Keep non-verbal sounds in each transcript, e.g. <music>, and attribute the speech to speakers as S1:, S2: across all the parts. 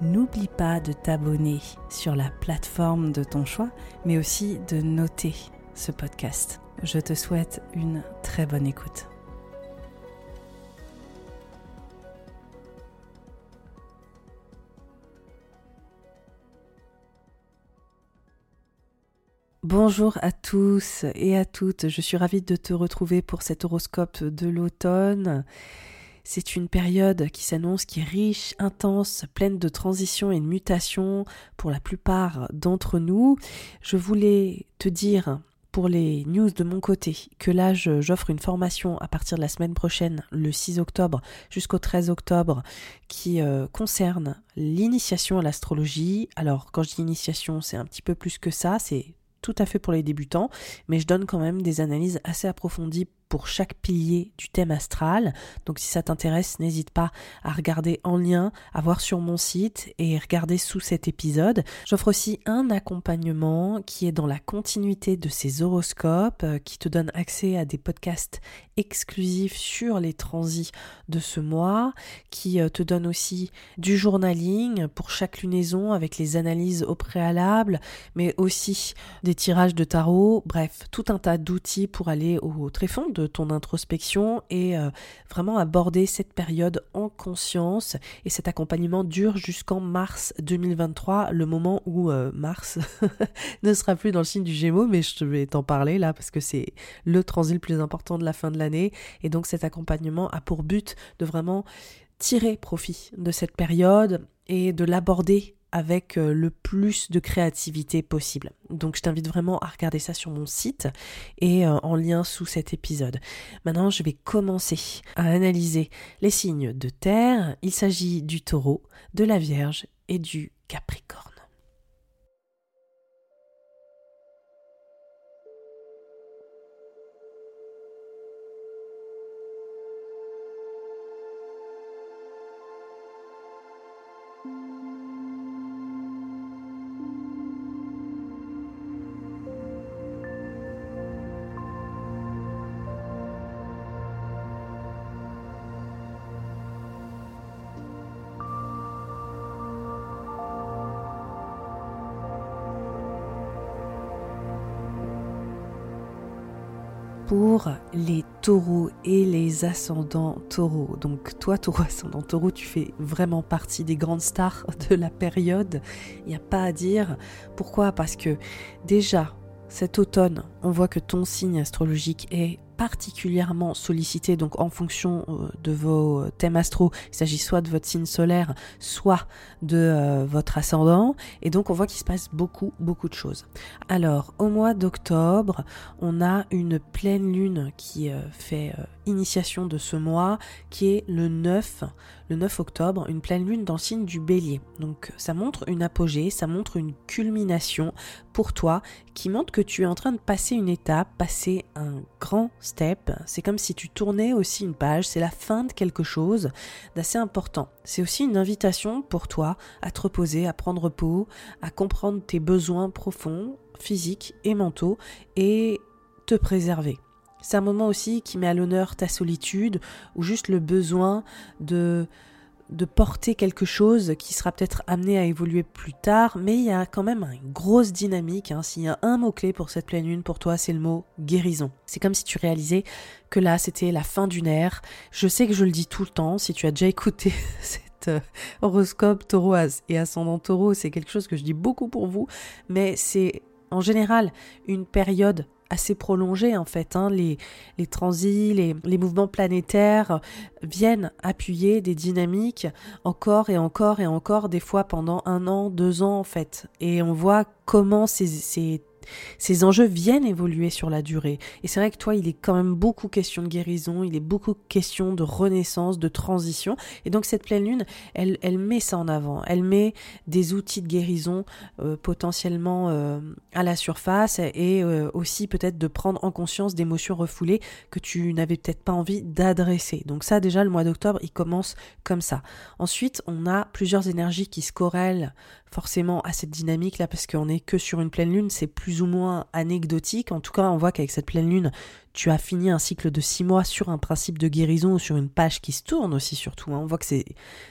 S1: n'oublie pas de t'abonner sur la plateforme de ton choix, mais aussi de noter ce podcast. Je te souhaite une très bonne écoute. Bonjour à tous et à toutes, je suis ravie de te retrouver pour cet horoscope de l'automne. C'est une période qui s'annonce, qui est riche, intense, pleine de transitions et de mutations pour la plupart d'entre nous. Je voulais te dire pour les news de mon côté que là j'offre une formation à partir de la semaine prochaine, le 6 octobre jusqu'au 13 octobre, qui euh, concerne l'initiation à l'astrologie. Alors quand je dis initiation, c'est un petit peu plus que ça, c'est tout à fait pour les débutants, mais je donne quand même des analyses assez approfondies pour chaque pilier du thème astral. Donc si ça t'intéresse, n'hésite pas à regarder en lien, à voir sur mon site et regarder sous cet épisode. J'offre aussi un accompagnement qui est dans la continuité de ces horoscopes, euh, qui te donne accès à des podcasts exclusifs sur les transits de ce mois, qui euh, te donne aussi du journaling pour chaque lunaison avec les analyses au préalable, mais aussi des tirages de tarot, bref, tout un tas d'outils pour aller au tréfonds ton introspection et euh, vraiment aborder cette période en conscience. Et cet accompagnement dure jusqu'en mars 2023, le moment où euh, Mars <laughs> ne sera plus dans le signe du Gémeaux, mais je vais t'en parler là parce que c'est le transit le plus important de la fin de l'année. Et donc cet accompagnement a pour but de vraiment tirer profit de cette période et de l'aborder avec euh, le plus de créativité possible. Donc je t'invite vraiment à regarder ça sur mon site et euh, en lien sous cet épisode. Maintenant, je vais commencer à analyser les signes de terre. Il s'agit du taureau, de la Vierge et du Capricorne. Pour les taureaux et les ascendants taureaux. Donc toi, taureau ascendant taureau, tu fais vraiment partie des grandes stars <laughs> de la période. Il n'y a pas à dire. Pourquoi? Parce que déjà, cet automne, on voit que ton signe astrologique est particulièrement sollicité, donc en fonction euh, de vos euh, thèmes astro, il s'agit soit de votre signe solaire, soit de euh, votre ascendant, et donc on voit qu'il se passe beaucoup, beaucoup de choses. Alors, au mois d'octobre, on a une pleine lune qui fait initiation de ce mois, qui est le 9, le 9 octobre, une pleine lune dans le signe du bélier. Donc ça montre une apogée, ça montre une culmination pour toi, qui montre que tu es en train de passer une étape, passer un grand step. C'est comme si tu tournais aussi une page, c'est la fin de quelque chose d'assez important. C'est aussi une invitation pour toi à te reposer, à prendre repos, à comprendre tes besoins profonds, physiques et mentaux, et te préserver. C'est un moment aussi qui met à l'honneur ta solitude ou juste le besoin de de porter quelque chose qui sera peut-être amené à évoluer plus tard, mais il y a quand même une grosse dynamique. Hein. S'il y a un mot-clé pour cette pleine lune, pour toi, c'est le mot guérison. C'est comme si tu réalisais que là, c'était la fin d'une ère. Je sais que je le dis tout le temps, si tu as déjà écouté <laughs> cet horoscope taureau et ascendant taureau, c'est quelque chose que je dis beaucoup pour vous, mais c'est en général une période assez prolongée en fait. Hein. Les, les, transits, les, les, mouvements planétaires viennent appuyer des dynamiques encore et encore et encore, des fois pendant un an, deux ans en fait. Et on voit comment ces, ces ces enjeux viennent évoluer sur la durée. Et c'est vrai que toi, il est quand même beaucoup question de guérison, il est beaucoup question de renaissance, de transition. Et donc cette pleine lune, elle, met ça en avant. Elle met des outils de guérison euh, potentiellement euh, à la surface et euh, aussi peut-être de prendre en conscience d'émotions refoulées que tu n'avais peut-être pas envie d'adresser. Donc ça déjà, le mois d'octobre, il commence comme ça. Ensuite, on a plusieurs énergies qui se corrèlent forcément à cette dynamique là parce qu'on n'est que sur une pleine lune, c'est plus ou moins anecdotique. En tout cas, on voit qu'avec cette pleine lune, tu as fini un cycle de six mois sur un principe de guérison sur une page qui se tourne aussi surtout. Hein. On voit que c'est,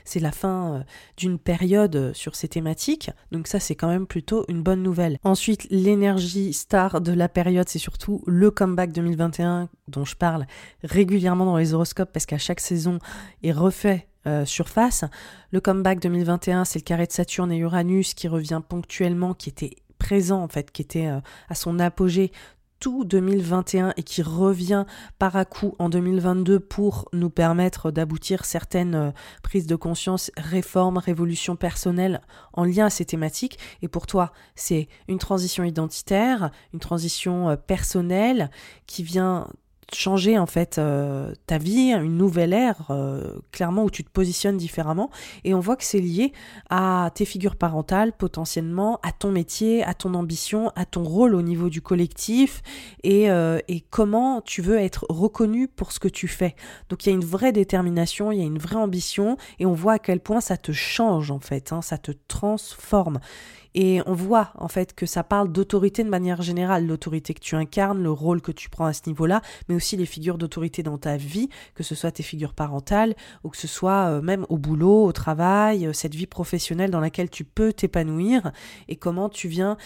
S1: c'est la fin euh, d'une période euh, sur ces thématiques. Donc ça, c'est quand même plutôt une bonne nouvelle. Ensuite, l'énergie star de la période, c'est surtout le comeback 2021 dont je parle régulièrement dans les horoscopes parce qu'à chaque saison est refait euh, surface. Le comeback 2021, c'est le carré de Saturne et Uranus qui revient ponctuellement, qui était présent en fait, qui était euh, à son apogée tout 2021 et qui revient par à coup en 2022 pour nous permettre d'aboutir certaines euh, prises de conscience, réformes, révolutions personnelles en lien à ces thématiques. Et pour toi, c'est une transition identitaire, une transition personnelle qui vient changer en fait euh, ta vie, une nouvelle ère, euh, clairement où tu te positionnes différemment. Et on voit que c'est lié à tes figures parentales potentiellement, à ton métier, à ton ambition, à ton rôle au niveau du collectif et, euh, et comment tu veux être reconnu pour ce que tu fais. Donc il y a une vraie détermination, il y a une vraie ambition et on voit à quel point ça te change en fait, hein, ça te transforme. Et on voit en fait que ça parle d'autorité de manière générale, l'autorité que tu incarnes, le rôle que tu prends à ce niveau-là, mais aussi les figures d'autorité dans ta vie, que ce soit tes figures parentales ou que ce soit euh, même au boulot, au travail, euh, cette vie professionnelle dans laquelle tu peux t'épanouir et comment tu viens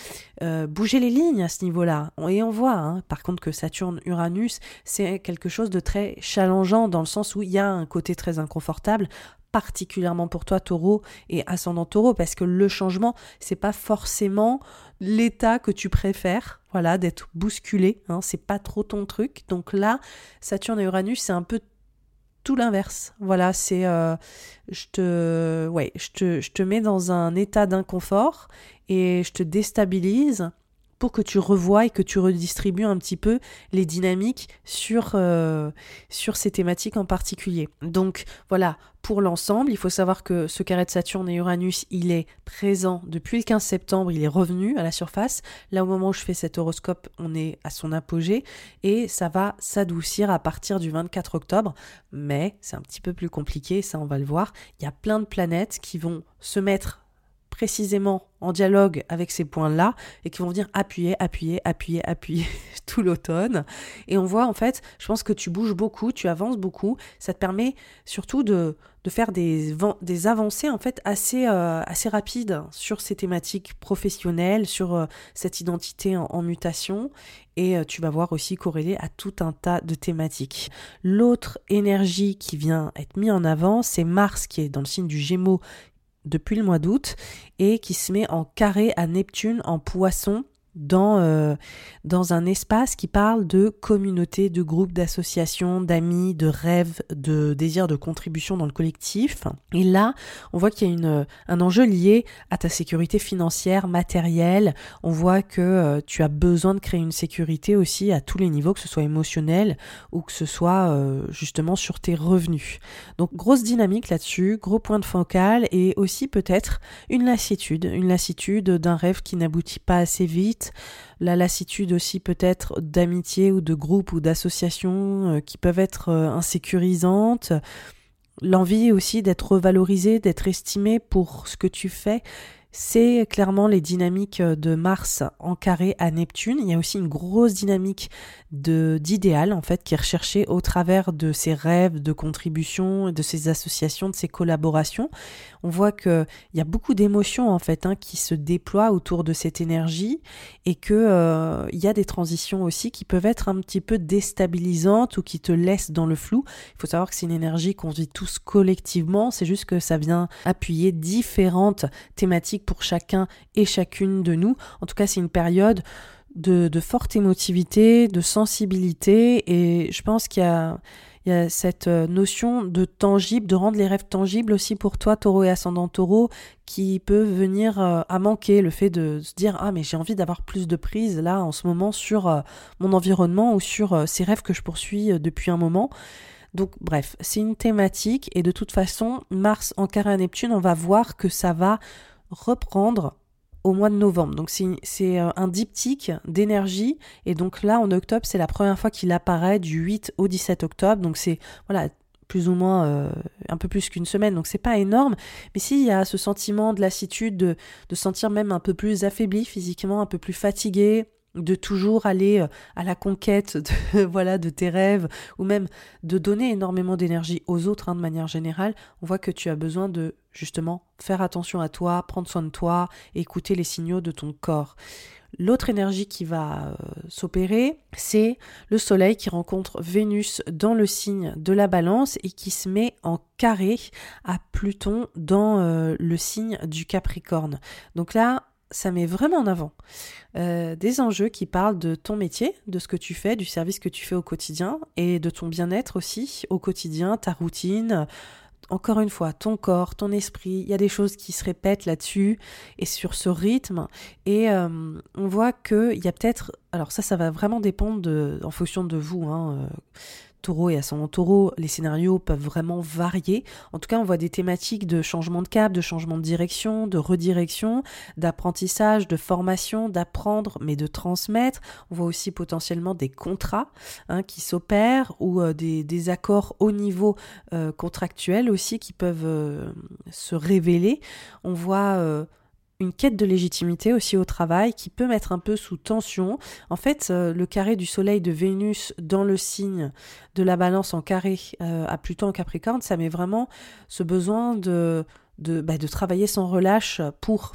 S1: euh, bouger les lignes à ce niveau-là. Et on voit hein, par contre que Saturne-Uranus, c'est quelque chose de très challengeant dans le sens où il y a un côté très inconfortable particulièrement pour toi taureau et ascendant taureau parce que le changement c'est pas forcément l'état que tu préfères voilà d'être bousculé hein, c'est pas trop ton truc. Donc là Saturne et Uranus c'est un peu tout l'inverse. Voilà c'est euh, je te ouais je te je te mets dans un état d'inconfort et je te déstabilise que tu revoies et que tu redistribues un petit peu les dynamiques sur, euh, sur ces thématiques en particulier. Donc voilà, pour l'ensemble, il faut savoir que ce carré de Saturne et Uranus, il est présent depuis le 15 septembre, il est revenu à la surface. Là, au moment où je fais cet horoscope, on est à son apogée et ça va s'adoucir à partir du 24 octobre. Mais c'est un petit peu plus compliqué, ça on va le voir. Il y a plein de planètes qui vont se mettre précisément en dialogue avec ces points-là et qui vont venir appuyer, appuyer, appuyer, appuyer <laughs> tout l'automne. Et on voit en fait, je pense que tu bouges beaucoup, tu avances beaucoup. Ça te permet surtout de, de faire des, des avancées en fait assez, euh, assez rapides sur ces thématiques professionnelles, sur euh, cette identité en, mutation. Et euh, tu vas voir aussi corrélé à tout un tas de thématiques. L'autre énergie qui vient être mise en avant, c'est Mars qui est dans le signe du Gémeaux depuis le mois d'août et qui se met en carré à Neptune en poisson dans, euh, dans un espace qui parle de communauté, de groupe, d'associations, d'amis, de rêves, de désir de contribution dans le collectif. Et là, on voit qu'il y a une, un enjeu lié à ta sécurité financière, matérielle. On voit que euh, tu as besoin de créer une sécurité aussi à tous les niveaux, que ce soit émotionnel ou que ce soit euh, justement sur tes revenus. Donc grosse dynamique là-dessus, gros point de focal et aussi peut-être une lassitude, une lassitude d'un rêve qui n'aboutit pas assez vite la lassitude aussi peut-être d'amitié ou de groupe ou d'associations euh, qui peuvent être euh, insécurisantes, l'envie aussi d'être valorisé, d'être estimé pour ce que tu fais. C'est clairement les dynamiques de Mars en carré à Neptune. Il y a aussi une grosse dynamique d'idéal en fait qui est recherchée au travers de ces rêves de contribution, de ces associations, de ces collaborations. On voit que il y a beaucoup d'émotions en fait hein, qui se déploient autour de cette énergie et que euh, il y a des transitions aussi qui peuvent être un petit peu déstabilisantes ou qui te laissent dans le flou. Il faut savoir que c'est une énergie qu'on vit tous collectivement. C'est juste que ça vient appuyer différentes thématiques pour chacun et chacune de nous. En tout cas, c'est une période de, forte émotivité, de sensibilité, et je pense qu'il y a, cette euh, notion de tangible, de rendre les rêves tangibles aussi pour toi, taureau et ascendant taureau, qui peut venir euh, à manquer, le fait de se dire Ah, mais j'ai envie d'avoir plus de prise là en ce moment sur euh, mon environnement ou sur ces rêves que je poursuis depuis un moment. Donc bref, c'est une thématique et de toute façon, Mars en carré à Neptune, on va voir que ça va reprendre au mois de novembre. Donc c'est euh, un diptyque d'énergie et donc là en octobre c'est la première fois qu'il apparaît du 8 au 17 octobre. Donc c'est voilà plus ou moins euh, un peu plus qu'une semaine, donc c'est pas énorme. Mais s'il y a ce sentiment de lassitude, de, de sentir même un peu plus affaibli physiquement, un peu plus fatigué, de toujours aller euh, à la conquête de, <laughs> voilà, de tes rêves, ou même de donner énormément d'énergie aux autres hein, de manière générale, on voit que tu as besoin de justement faire attention à toi, prendre soin de toi, écouter les signaux de ton corps. L'autre énergie qui va euh, s'opérer, c'est le Soleil qui rencontre Vénus dans le signe de la balance et qui se met en carré à Pluton dans euh, le signe du Capricorne. Donc là, ça met vraiment en avant euh, des enjeux qui parlent de ton métier, de ce que tu fais, du service que tu fais au quotidien et de ton bien-être aussi au quotidien, ta routine. Encore une fois, ton corps, ton esprit, il y a des choses qui se répètent là-dessus et sur ce rythme. Et euh, on voit qu'il y a peut-être. Alors, ça, ça va vraiment dépendre en fonction de vous. Hein, euh, taureau et ascendant taureau, les scénarios peuvent vraiment varier. En tout cas, on voit des thématiques de changement de cap, de changement de direction, de redirection, d'apprentissage, de formation, d'apprendre, mais de transmettre. On voit aussi potentiellement des contrats hein, qui s'opèrent ou euh, des, accords au niveau euh, contractuel aussi qui peuvent euh, se révéler. On voit une quête de légitimité aussi au travail qui peut mettre un peu sous tension. En fait, euh, le carré du Soleil de Vénus dans le signe de la balance en carré euh, à Pluton en Capricorne, ça met vraiment ce besoin de, de, bah, de travailler sans relâche pour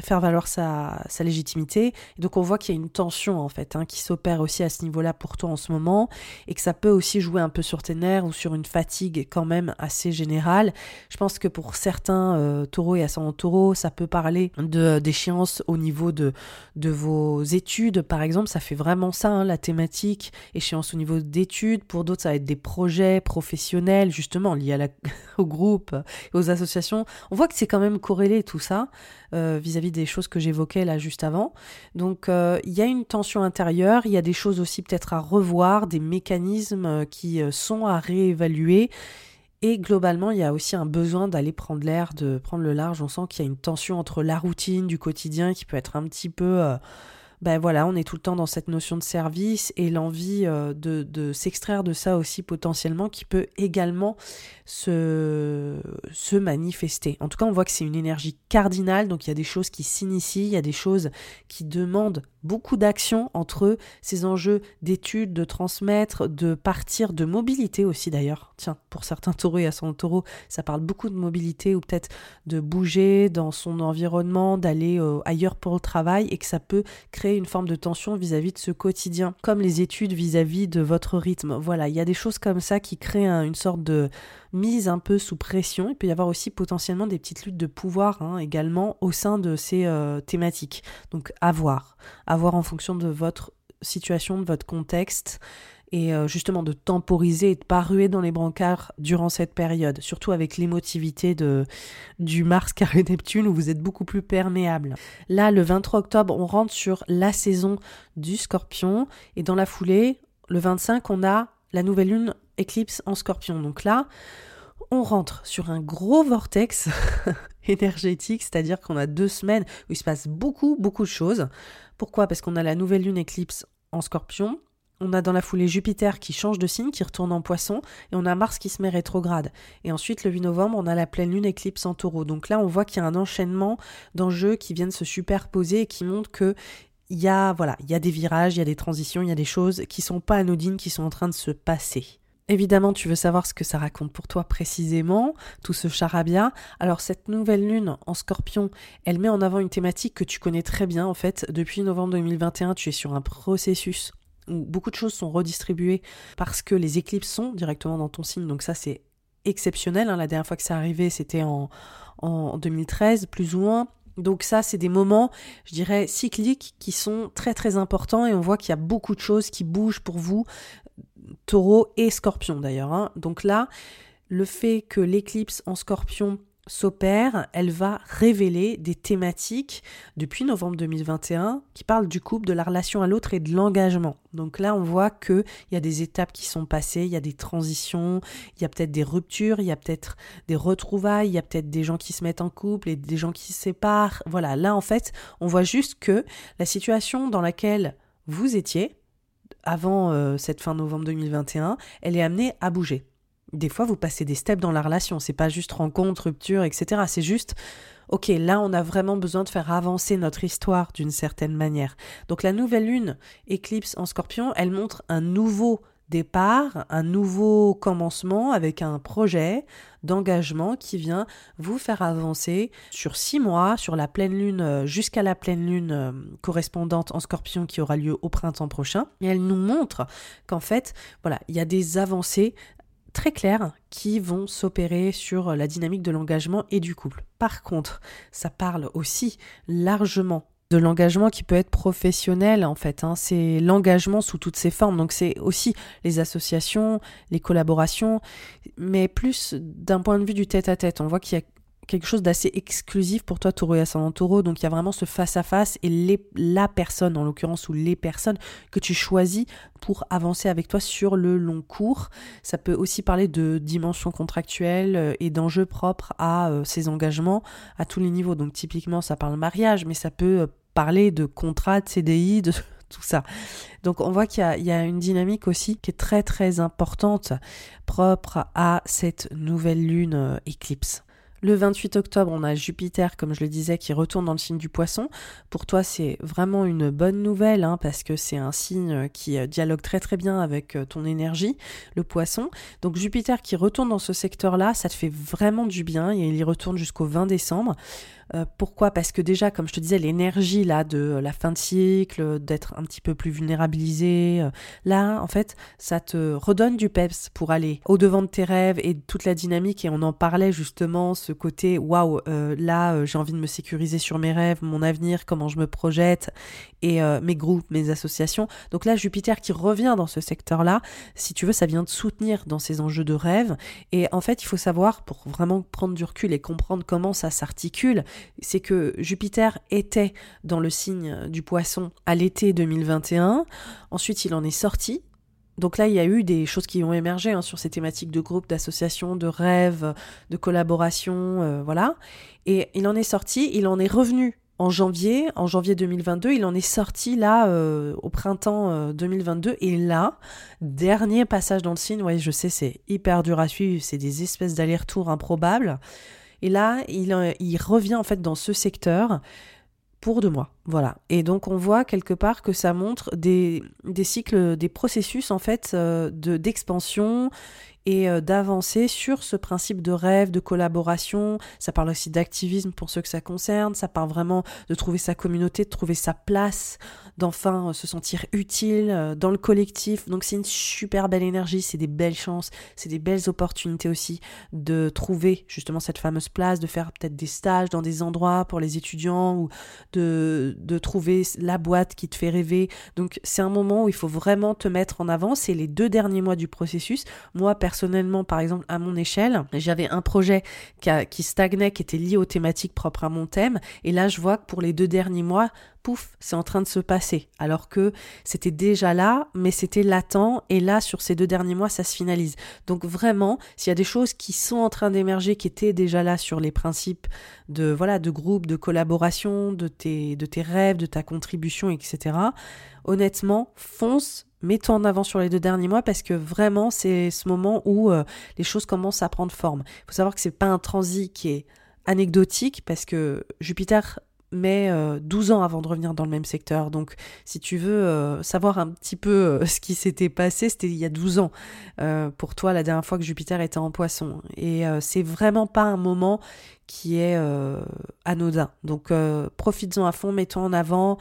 S1: faire valoir sa, légitimité. Donc on voit qu'il y a une tension en fait hein, qui s'opère aussi à ce niveau-là pour toi en ce moment et que ça peut aussi jouer un peu sur tes nerfs ou sur une fatigue quand même assez générale. Je pense que pour certains euh, taureaux et ascendants taureaux, ça peut parler de d'échéance au niveau de, vos études par exemple. Ça fait vraiment ça hein, la thématique, échéance au niveau d'études. Pour d'autres, ça va être des projets professionnels justement liés <laughs> au groupe aux associations. On voit que c'est quand même corrélé tout ça euh, des choses que j'évoquais là juste avant. Donc euh, il y a une tension intérieure, il y a des choses aussi peut-être à revoir, des mécanismes euh, qui euh, sont à réévaluer. Et globalement, il y a aussi un besoin d'aller prendre l'air, de prendre le large. On sent qu'il y a une tension entre la routine du quotidien qui peut être un petit peu ben voilà, on est tout le temps dans cette notion de service et l'envie euh, de, s'extraire de ça aussi potentiellement qui peut également se, se manifester. En tout cas, on voit que c'est une énergie cardinale, donc il y a des choses qui s'initient, il y a des choses qui demandent beaucoup d'action entre ces enjeux d'études, de transmettre, de partir, de mobilité aussi d'ailleurs. Tiens, pour certains taureaux et à son taureau, ça parle beaucoup de mobilité ou peut-être de bouger dans son environnement, d'aller euh, ailleurs pour le travail et que ça peut créer une forme de tension vis-à-vis de ce quotidien, comme les études vis-à-vis de votre rythme. Voilà, il y a des choses comme ça qui créent une sorte de mise un peu sous pression. Il peut y avoir aussi potentiellement des petites luttes de pouvoir hein, également au sein de ces euh, thématiques. Donc à voir, à voir en fonction de votre situation, de votre contexte et euh, justement de temporiser et de pas ruer dans les brancards durant cette période, surtout avec l'émotivité de du Mars carré Neptune où vous êtes beaucoup plus perméable. Là, le 23 octobre, on rentre sur la saison du Scorpion et dans la foulée, le 25, on a la nouvelle lune éclipse en Scorpion. Donc là, on rentre sur un gros vortex <laughs> énergétique, c'est-à-dire qu'on a deux semaines où il se passe beaucoup, beaucoup de choses. Pourquoi? Parce qu'on a la nouvelle lune éclipse en scorpion, on a dans la foulée Jupiter qui change de signe, qui retourne en poisson, et on a Mars qui se met rétrograde. Et ensuite, le 8 novembre, on a la pleine lune éclipse en taureau. Donc là, on voit qu'il y a un enchaînement d'enjeux qui viennent se superposer et qui montrent que il y a, voilà, il y a des virages, il y a des transitions, il y a des choses qui sont pas anodines, qui sont en train de se passer. Évidemment, tu veux savoir ce que ça raconte pour toi précisément, tout ce charabia. Alors cette nouvelle lune en scorpion, elle met en avant une thématique que tu connais très bien en fait. Depuis novembre 2021, tu es sur un processus où beaucoup de choses sont redistribuées parce que les éclipses sont directement dans ton signe. Donc ça, c'est exceptionnel. Hein. La dernière fois que ça arrivait, c'était en, en 2013, plus ou moins. Donc ça, c'est des moments, je dirais, cycliques qui sont très très importants et on voit qu'il y a beaucoup de choses qui bougent pour vous, taureau et scorpion d'ailleurs. Hein. Donc là, le fait que l'éclipse en scorpion s'opère, elle va révéler des thématiques depuis novembre 2021 qui parlent du couple, de la relation à l'autre et de l'engagement. Donc là, on voit qu'il y a des étapes qui sont passées, il y a des transitions, il y a peut-être des ruptures, il y a peut-être des retrouvailles, il y a peut-être des gens qui se mettent en couple et des gens qui se séparent. Voilà, là en fait, on voit juste que la situation dans laquelle vous étiez avant euh, cette fin novembre 2021, elle est amenée à bouger des fois, vous passez des steps dans la relation. C'est pas juste rencontre, rupture, etc. C'est juste, ok, là, on a vraiment besoin de faire avancer notre histoire d'une certaine manière. Donc, la nouvelle lune, éclipse en scorpion, elle montre un nouveau départ, un nouveau commencement avec un projet d'engagement qui vient vous faire avancer sur six mois, sur la pleine lune, euh, jusqu'à la pleine lune euh, correspondante en scorpion qui aura lieu au printemps prochain. Et elle nous montre qu'en fait, voilà, il y a des avancées très claires qui vont s'opérer sur la dynamique de l'engagement et du couple. Par contre, ça parle aussi largement de l'engagement qui peut être professionnel en fait. Hein. C'est l'engagement sous toutes ses formes. Donc c'est aussi les associations, les collaborations, mais plus d'un point de vue du tête-à-tête. On voit qu'il y a quelque chose d'assez exclusif pour toi, taureau et ascendant taureau. Donc il y a vraiment ce face-à-face et les, la personne, en l'occurrence, ou les personnes que tu choisis pour avancer avec toi sur le long cours. Ça peut aussi parler de dimension contractuelle euh, et d'enjeux propres à euh, ces engagements à tous les niveaux. Donc typiquement, ça parle mariage, mais ça peut euh, parler de contrat, de CDI, de <laughs> tout ça. Donc on voit qu'il y, a une dynamique aussi qui est très très importante propre à cette nouvelle lune éclipse. Le 28 octobre, on a Jupiter, comme je le disais, qui retourne dans le signe du poisson. Pour toi, c'est vraiment une bonne nouvelle, hein, parce que c'est un signe qui euh, dialogue très très bien avec euh, ton énergie, le poisson. Donc Jupiter qui retourne dans ce secteur-là, ça te fait vraiment du bien, et il y retourne jusqu'au 20 décembre. Euh, pourquoi? Parce que déjà, comme je te disais, l'énergie là de la fin de cycle, d'être un petit peu plus vulnérabilisé, euh, là, en fait, ça te redonne du peps pour aller au devant de tes rêves et toute la dynamique. Et on en parlait justement, ce côté waouh, euh, là, j'ai envie de me sécuriser sur mes rêves, mon avenir, comment je me projette et mes groupes, mes associations. Donc là, Jupiter qui revient dans ce secteur-là, si tu veux, ça vient de soutenir dans ces enjeux de rêve. Et en fait, il faut savoir pour vraiment prendre du recul et comprendre comment ça s'articule c'est que Jupiter était dans le signe du poisson à l'été 2021. Ensuite, il en est sorti. Donc là, il y a eu des choses qui ont émergé hein, sur ces thématiques de groupe, d'association, de rêve, de collaboration, euh, voilà. Et il en est sorti, il en est revenu en janvier, en janvier 2022, il en est sorti là euh, au printemps 2022 euh, et là, dernier passage dans le signe, ouais, je sais, c'est hyper dur à suivre, c'est des espèces d'allers-retours improbables. Et là, il, euh, il revient en fait dans ce secteur pour deux mois. Voilà. Et donc on voit quelque part que ça montre des, cycles, des processus en fait euh, de d'expansion et euh, d'avancer sur ce principe de rêve, de collaboration. Ça parle aussi d'activisme pour ceux que ça concerne. Ça parle vraiment de trouver sa communauté, de trouver sa place, d'enfin euh, se sentir utile euh, dans le collectif. Donc c'est une super belle énergie, c'est des belles chances, c'est des belles opportunités aussi de trouver justement cette fameuse place, de faire peut-être des stages dans des endroits pour les étudiants ou de, de trouver la boîte qui te fait rêver. Donc c'est un moment où il faut vraiment te mettre en avant. C'est les deux derniers mois du processus. Moi, par exemple, à mon échelle, j'avais un projet qui, qui stagnait, qui était lié aux thématiques propres à mon thème. Et là, je vois que pour les deux derniers mois, pouf, c'est en train de se passer. Alors que c'était déjà là, mais c'était latent. Et là, sur ces deux derniers mois, ça se finalise. Donc vraiment, s'il y a des choses qui sont en train d'émerger, qui étaient déjà là sur les principes de voilà de groupe, de collaboration, de tes, de tes rêves, de ta contribution, etc. Honnêtement, fonce, mets-toi en avant sur les deux derniers mois parce que vraiment c'est ce moment où euh, les choses commencent à prendre forme. Il faut savoir que c'est pas un transit qui est anecdotique parce que Jupiter met 12 euh, ans avant de revenir dans le même secteur. Donc, si tu veux euh, savoir un petit peu <laughs> ce qui s'était passé, c'était il y a 12 ans pour toi la dernière fois que Jupiter était en poisson. Et c'est vraiment pas un moment qui est euh, anodin. Donc euh, profites-en à fond, mets-toi en avant,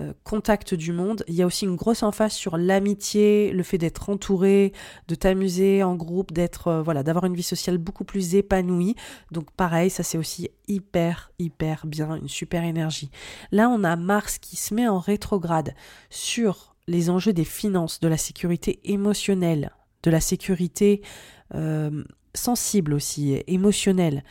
S1: euh, contacte du monde. Il y a aussi une grosse emphase sur l'amitié, le fait d'être entouré, de t'amuser en groupe, d'être voilà, d'avoir une vie sociale beaucoup plus épanouie. Donc pareil, ça c'est aussi hyper hyper bien, une super énergie. Là, on a Mars qui se met en rétrograde sur les enjeux des finances, de la sécurité émotionnelle, de la sécurité sensible aussi, émotionnelle.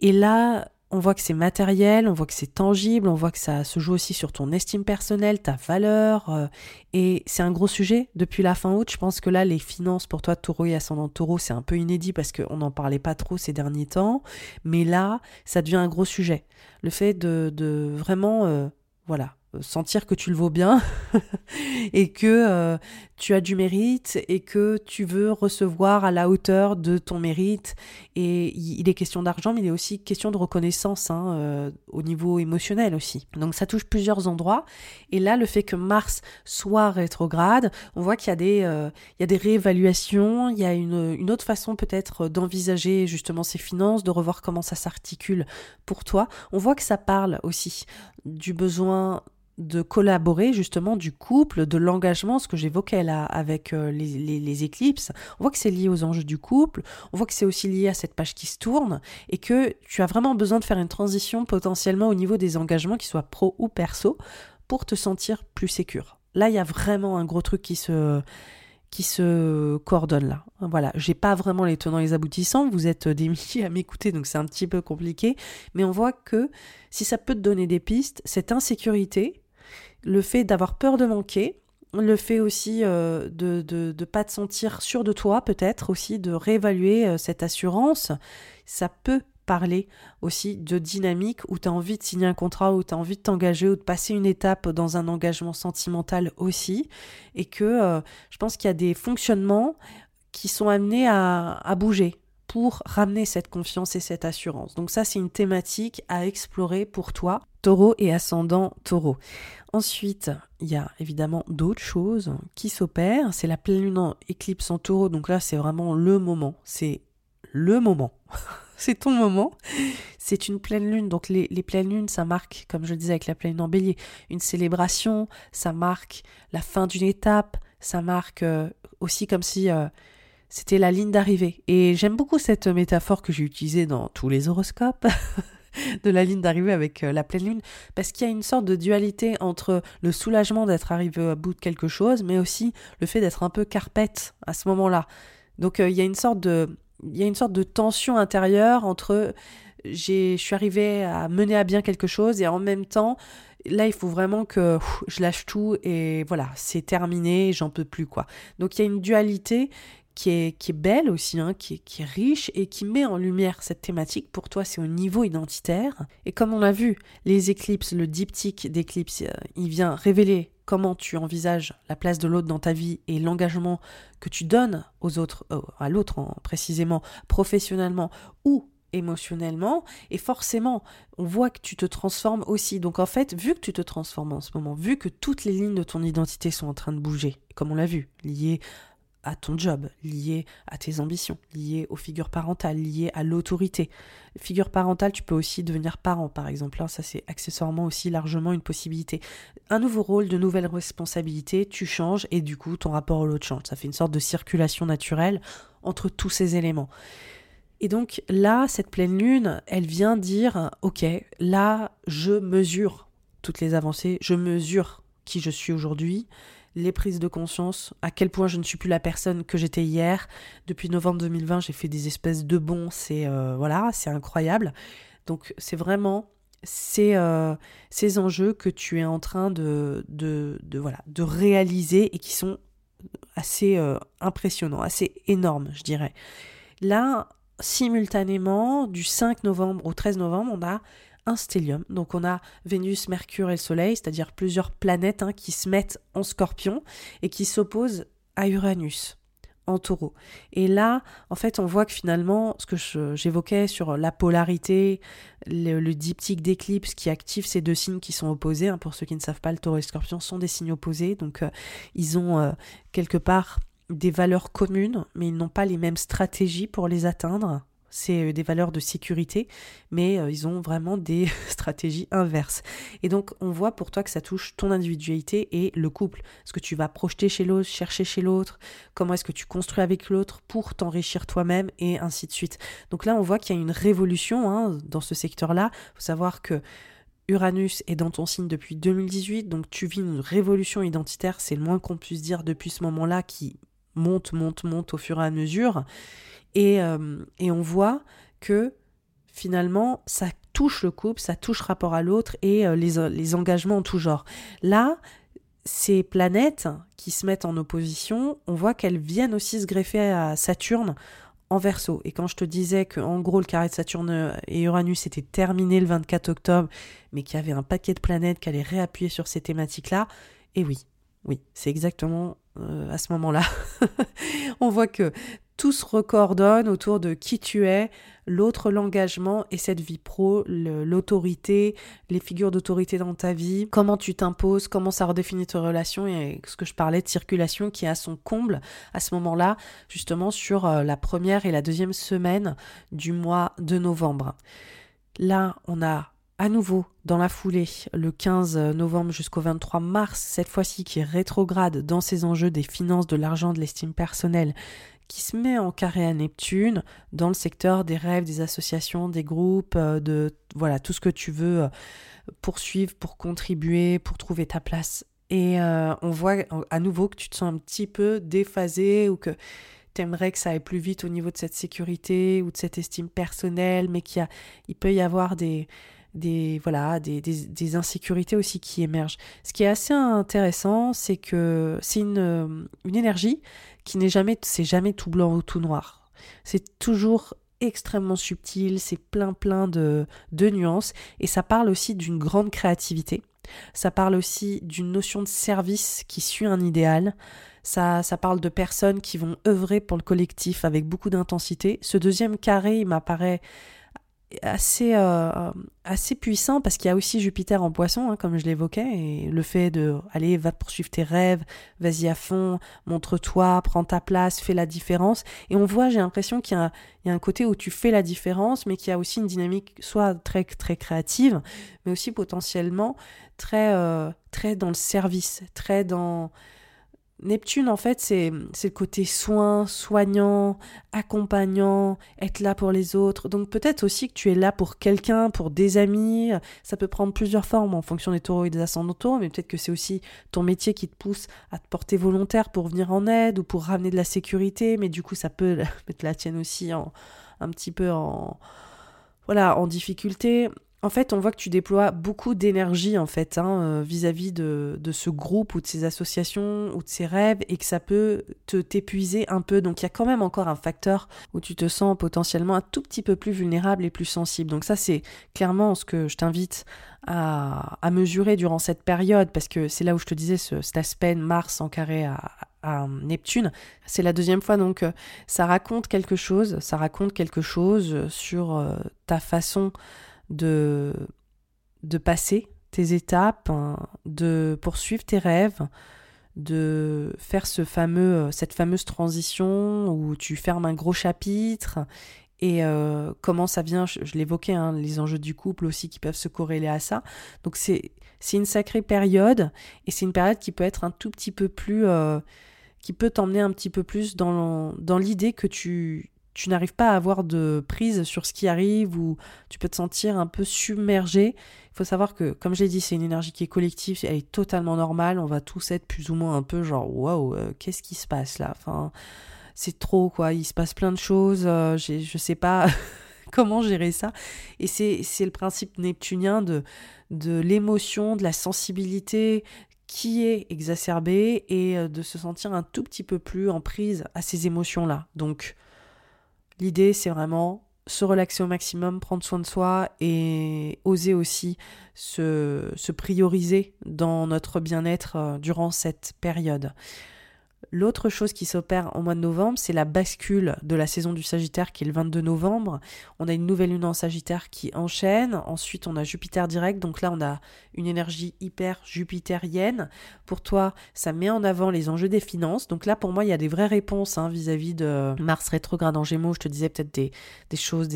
S1: Et là, on voit que c'est matériel, on voit que c'est tangible, on voit que ça se joue aussi sur ton estime personnelle, ta valeur. Euh, et c'est un gros sujet depuis la fin août. Je pense que là, les finances pour toi, taureau et ascendant taureau, c'est un peu inédit parce qu'on n'en parlait pas trop ces derniers temps. Mais là, ça devient un gros sujet. Le fait de, vraiment, euh, voilà, sentir que tu le vaux bien <laughs> et que euh, tu as du mérite et que tu veux recevoir à la hauteur de ton mérite. Et il est question d'argent, mais il est aussi question de reconnaissance hein, euh, au niveau émotionnel aussi. Donc ça touche plusieurs endroits. Et là, le fait que Mars soit rétrograde, on voit qu'il y a des, euh, il y a des réévaluations, il y a une, une autre façon peut-être d'envisager justement ces finances, de revoir comment ça s'articule pour toi. On voit que ça parle aussi du besoin de collaborer justement du couple, de l'engagement, ce que j'évoquais là avec euh, les, éclipses. On voit que c'est lié aux enjeux du couple, on voit que c'est aussi lié à cette page qui se tourne et que tu as vraiment besoin de faire une transition potentiellement au niveau des engagements, qu'ils soient pro ou perso, pour te sentir plus sécure. Là, il y a vraiment un gros truc qui se qui se coordonne là. Voilà, j'ai pas vraiment les tenants et les aboutissants, vous êtes des milliers à m'écouter donc c'est un petit peu compliqué, mais on voit que si ça peut te donner des pistes, cette insécurité, le fait d'avoir peur de manquer, le fait aussi euh, de ne pas te sentir sûr de toi, peut-être aussi de réévaluer euh, cette assurance, ça peut parler aussi de dynamique où tu as envie de signer un contrat, où tu as envie de t'engager ou de passer une étape dans un engagement sentimental aussi. Et que euh, je pense qu'il y a des fonctionnements qui sont amenés à bouger pour ramener cette confiance et cette assurance. Donc ça, c'est une thématique à explorer pour toi, taureau et ascendant taureau. Ensuite, il y a évidemment d'autres choses qui s'opèrent. C'est la pleine lune en éclipse en taureau. Donc là, c'est vraiment le moment. C'est le moment. <laughs> c'est ton moment. C'est une pleine lune. Donc les, pleines lunes, ça marque, comme je le disais avec la pleine lune en bélier, une célébration. Ça marque la fin d'une étape. Ça marque euh, aussi comme si... Euh, c'était la ligne d'arrivée. Et j'aime beaucoup cette métaphore que j'ai utilisée dans tous les horoscopes. <laughs> de la ligne d'arrivée avec euh, la pleine lune, parce qu'il y a une sorte de dualité entre le soulagement d'être arrivé à bout de quelque chose, mais aussi le fait d'être un peu carpette à ce moment-là. Donc euh, il y a une sorte de, tension intérieure entre je suis arrivé à mener à bien quelque chose et en même temps, là il faut vraiment que je lâche tout et voilà, c'est terminé, j'en peux plus quoi. Donc il y a une dualité qui est, qui est belle aussi, hein, qui, est, qui, est, riche et qui met en lumière cette thématique. Pour toi, c'est au niveau identitaire. Et comme on l'a vu, les éclipses, le diptyque d'éclipse, euh, il vient révéler comment tu envisages la place de l'autre dans ta vie et l'engagement que tu donnes aux autres, euh, à l'autre précisément, professionnellement ou émotionnellement et forcément on voit que tu te transformes aussi donc en fait vu que tu te transformes en ce moment vu que toutes les lignes de ton identité sont en train de bouger comme on l'a vu liées à ton job, lié à tes ambitions, lié aux figures parentales, lié à l'autorité. Figure parentale, tu peux aussi devenir parent, par exemple. Hein, ça, c'est accessoirement aussi largement une possibilité. Un nouveau rôle, de nouvelles responsabilités, tu changes et du coup, ton rapport à l'autre change. Ça fait une sorte de circulation naturelle entre tous ces éléments. Et donc là, cette pleine lune, elle vient dire, ok, là, je mesure toutes les avancées, je mesure qui je suis aujourd'hui, les prises de conscience, à quel point je ne suis plus la personne que j'étais hier. Depuis novembre 2020, j'ai fait des espèces de bons, c'est euh, voilà, c'est incroyable. Donc c'est vraiment ces, euh, ces enjeux que tu es en train de, de, voilà, de réaliser et qui sont assez euh, impressionnants, assez énormes, je dirais. Là, simultanément, du 5 novembre au 13 novembre, on a un stellium. Donc on a Vénus, Mercure et le Soleil, c'est-à-dire plusieurs planètes hein, qui se mettent en scorpion et qui s'opposent à Uranus en taureau. Et là, en fait, on voit que finalement, ce que j'évoquais sur la polarité, le, diptyque d'éclipse qui active ces deux signes qui sont opposés, hein, pour ceux qui ne savent pas, le taureau et le scorpion sont des signes opposés, donc euh, ils ont euh, quelque part des valeurs communes, mais ils n'ont pas les mêmes stratégies pour les atteindre c'est euh, des valeurs de sécurité, mais euh, ils ont vraiment des <laughs> stratégies inverses. Et donc on voit pour toi que ça touche ton individualité et le couple. Ce que tu vas projeter chez l'autre, chercher chez l'autre, comment est-ce que tu construis avec l'autre pour t'enrichir toi-même? Et ainsi de suite. Donc là on voit qu'il y a une révolution hein, dans ce secteur-là. Il faut savoir que Uranus est dans ton signe depuis 2018, donc tu vis une révolution identitaire, c'est le moins qu'on puisse dire depuis ce moment-là qui monte, monte, monte au fur et à mesure. Euh, et, on voit que finalement, ça touche le couple, ça touche rapport à l'autre et euh, les, les, engagements en tout genre. Là, ces planètes qui se mettent en opposition, on voit qu'elles viennent aussi se greffer à Saturne en verso. Et quand je te disais que en gros le carré de Saturne et Uranus était terminé le 24 octobre, mais qu'il y avait un paquet de planètes qui allaient réappuyer sur ces thématiques-là, et oui, oui, c'est exactement euh, à ce moment-là. <laughs> on voit que tout se recoordonne autour de qui tu es, l'autre l'engagement et cette vie pro, l'autorité, les figures d'autorité dans ta vie, comment tu t'imposes, comment ça redéfinit tes relations et ce que je parlais de circulation qui a son comble à ce moment-là, justement sur euh, la première et la deuxième semaine du mois de novembre. Là, on a à nouveau dans la foulée le 15 novembre jusqu'au 23 mars, cette fois-ci qui est rétrograde dans ses enjeux des finances, de l'argent, de l'estime personnelle, qui se met en carré à Neptune dans le secteur des rêves, des associations, des groupes, euh, de voilà tout ce que tu veux euh, poursuivre pour contribuer, pour trouver ta place. Et euh, on voit à nouveau que tu te sens un petit peu déphasé ou que tu aimerais que ça aille plus vite au niveau de cette sécurité ou de cette estime personnelle, mais qu'il il peut y avoir des, des voilà des, des, insécurités aussi qui émergent. Ce qui est assez intéressant, c'est que c'est une, une énergie qui n'est jamais, c'est jamais tout blanc ou tout noir. C'est toujours extrêmement subtil, c'est plein plein de, de nuances, et ça parle aussi d'une grande créativité. Ça parle aussi d'une notion de service qui suit un idéal. Ça, ça parle de personnes qui vont œuvrer pour le collectif avec beaucoup d'intensité. Ce deuxième carré, il m'apparaît assez, euh, assez puissant parce qu'il y a aussi Jupiter en poisson, hein, comme je l'évoquais, et le fait de aller, va poursuivre tes rêves, vas-y à fond, montre-toi, prends ta place, fais la différence. Et on voit, j'ai l'impression qu'il y, y, a un côté où tu fais la différence, mais qu'il y a aussi une dynamique soit très, très créative, mais aussi potentiellement très, euh, très dans le service, très dans Neptune, en fait, c'est le côté soin, soignant, accompagnant, être là pour les autres. Donc peut-être aussi que tu es là pour quelqu'un, pour des amis. Ça peut prendre plusieurs formes en fonction des taureaux et des ascendants taureaux, mais peut-être que c'est aussi ton métier qui te pousse à te porter volontaire pour venir en aide ou pour ramener de la sécurité. Mais du coup, ça peut <laughs> mettre la tienne aussi en, un petit peu en, voilà, en difficulté en fait, on voit que tu déploies beaucoup d'énergie en fait hein, euh, vis-à-vis de, ce groupe ou de ces associations ou de ces rêves et que ça peut te t'épuiser un peu. Donc il y a quand même encore un facteur où tu te sens potentiellement un tout petit peu plus vulnérable et plus sensible. Donc ça c'est clairement ce que je t'invite à, à, mesurer durant cette période parce que c'est là où je te disais ce, cet aspect Mars en carré à, à Neptune. C'est la deuxième fois, donc euh, ça raconte quelque chose, ça raconte quelque chose sur euh, ta façon de, de passer tes étapes, hein, de poursuivre tes rêves, de faire ce fameux, euh, cette fameuse transition où tu fermes un gros chapitre et euh, comment ça vient, je, l'évoquais, hein, les enjeux du couple aussi qui peuvent se corréler à ça. Donc c'est une sacrée période et c'est une période qui peut être un tout petit peu plus... Euh, qui peut t'emmener un petit peu plus dans, dans l'idée que tu, tu n'arrives pas à avoir de prise sur ce qui arrive ou tu peux te sentir un peu submergé. Il faut savoir que, comme je l'ai dit, c'est une énergie qui est collective, elle est totalement normale. On va tous être plus ou moins un peu genre waouh, euh, qu'est-ce qui se passe là? C'est trop quoi. Il se passe plein de choses. Euh, je sais pas <laughs> comment gérer ça. Et c'est le principe neptunien de, de l'émotion, de la sensibilité qui est exacerbée et euh, de se sentir un tout petit peu plus en prise à ces émotions là. Donc L'idée, c'est vraiment se relaxer au maximum, prendre soin de soi et oser aussi se, se prioriser dans notre bien-être euh, durant cette période. L'autre chose qui s'opère au mois de novembre, c'est la bascule de la saison du Sagittaire qui est le 22 novembre. On a une nouvelle lune en Sagittaire qui enchaîne. Ensuite, on a Jupiter direct. Donc là, on a une énergie hyper jupitérienne. Pour toi, ça met en avant les enjeux des finances. Donc là, pour moi, il y a des vraies réponses hein, vis-à-vis de Mars rétrograde en Gémeaux. Je te disais peut-être des, choses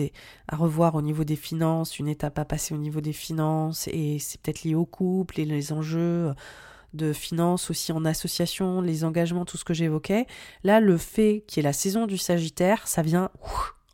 S1: à revoir au niveau des finances, une étape à passer au niveau des finances. Et c'est peut-être lié au couple et les enjeux de finances aussi en association, les engagements, tout ce que j'évoquais. Là, le fait qu'il y ait la saison du Sagittaire, ça vient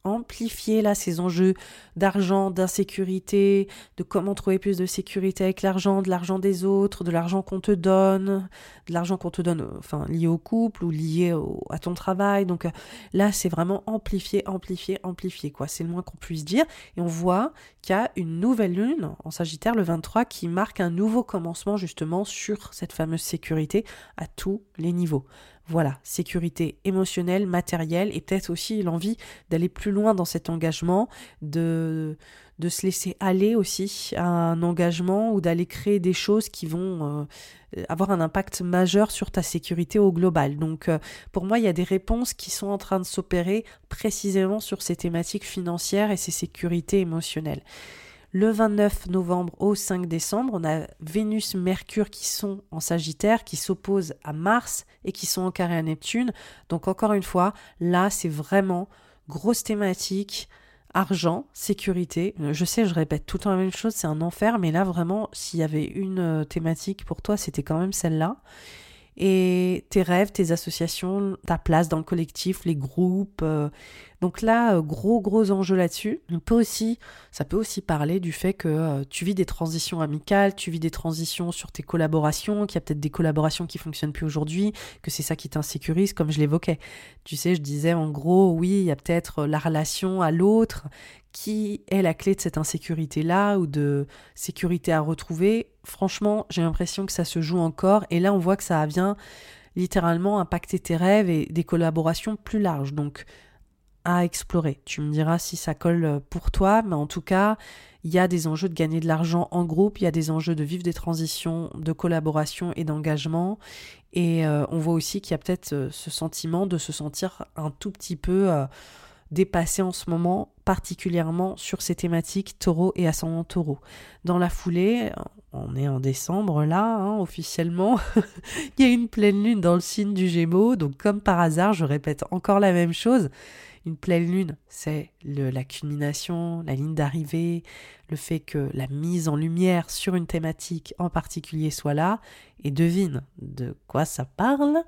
S1: amplifier là ces enjeux d'argent, d'insécurité, de comment trouver plus de sécurité avec l'argent, de l'argent des autres, de l'argent qu'on te donne, de l'argent qu'on te donne, enfin lié au couple ou lié à ton travail. Donc euh, là, c'est vraiment amplifié, amplifié, amplifié quoi. C'est le moins qu'on puisse dire. Et on voit qu'il y a une nouvelle lune en Sagittaire le 23 qui marque un nouveau commencement justement sur cette fameuse sécurité à tous les niveaux. Voilà, sécurité émotionnelle, matérielle et peut-être aussi l'envie d'aller plus loin dans cet engagement, de, se laisser aller aussi à un engagement ou d'aller créer des choses qui vont euh, avoir un impact majeur sur ta sécurité au global. Donc euh, pour moi, il y a des réponses qui sont en train de s'opérer précisément sur ces thématiques financières et ces sécurités émotionnelles. Le 29 novembre au 5 décembre, on a Vénus, Mercure qui sont en Sagittaire, qui s'opposent à Mars et qui sont en carré à Neptune. Donc encore une fois, là c'est vraiment grosse thématique, argent, sécurité. Je sais, je répète tout le temps la même chose, c'est un enfer, mais là vraiment, s'il y avait une euh, thématique pour toi, c'était quand même celle-là et tes rêves, tes associations, ta place dans le collectif, les groupes. Euh. donc là, euh, gros gros enjeu là-dessus. Ça peut aussi parler du fait que euh, tu vis des transitions amicales, tu vis des transitions sur tes collaborations, qu'il y a peut-être des collaborations qui fonctionnent plus aujourd'hui, que c'est ça qui t'insécurise, comme je l'évoquais. Tu sais, je disais en gros, oui, il y a peut-être la relation à l'autre qui est la clé de cette insécurité-là ou de sécurité à retrouver, franchement, j'ai l'impression que ça se joue encore. Et là, on voit que ça vient littéralement impacter tes rêves et des collaborations plus larges. Donc, à explorer. Tu me diras si ça colle pour toi, mais en tout cas, il y a des enjeux de gagner de l'argent en groupe, il y a des enjeux de vivre des transitions, de collaboration et d'engagement. Et euh, on voit aussi qu'il y a peut-être euh, ce sentiment de se sentir un tout petit peu... Euh, dépassé en ce moment, particulièrement sur ces thématiques taureau et ascendant taureau. Dans la foulée, on est en décembre là, hein, officiellement, <laughs> il y a une pleine lune dans le signe du Gémeaux, donc comme par hasard, je répète encore la même chose. Une pleine lune, c'est la culmination, la ligne d'arrivée, le fait que la mise en lumière sur une thématique en particulier soit là. Et devine de quoi ça parle?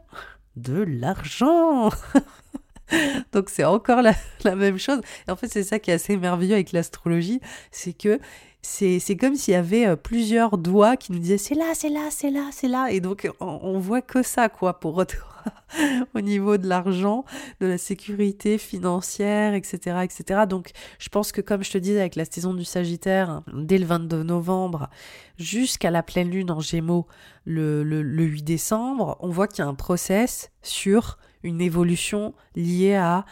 S1: De l'argent <laughs> <laughs> Donc c'est encore la, <laughs> même chose. En fait, c'est ça qui est assez merveilleux avec l'astrologie, c'est que c'est comme s'il y avait euh, plusieurs doigts qui nous disaient c'est là, c'est là, c'est là, c'est là. Et donc on, on, voit que ça, quoi, pour <laughs> au niveau de l'argent, de la sécurité financière, etc., etc. Donc je pense que comme je te disais avec la saison du Sagittaire, dès le 22 novembre jusqu'à la pleine lune en Gémeaux le, le, le 8 décembre, on voit qu'il y a un process sur une évolution liée à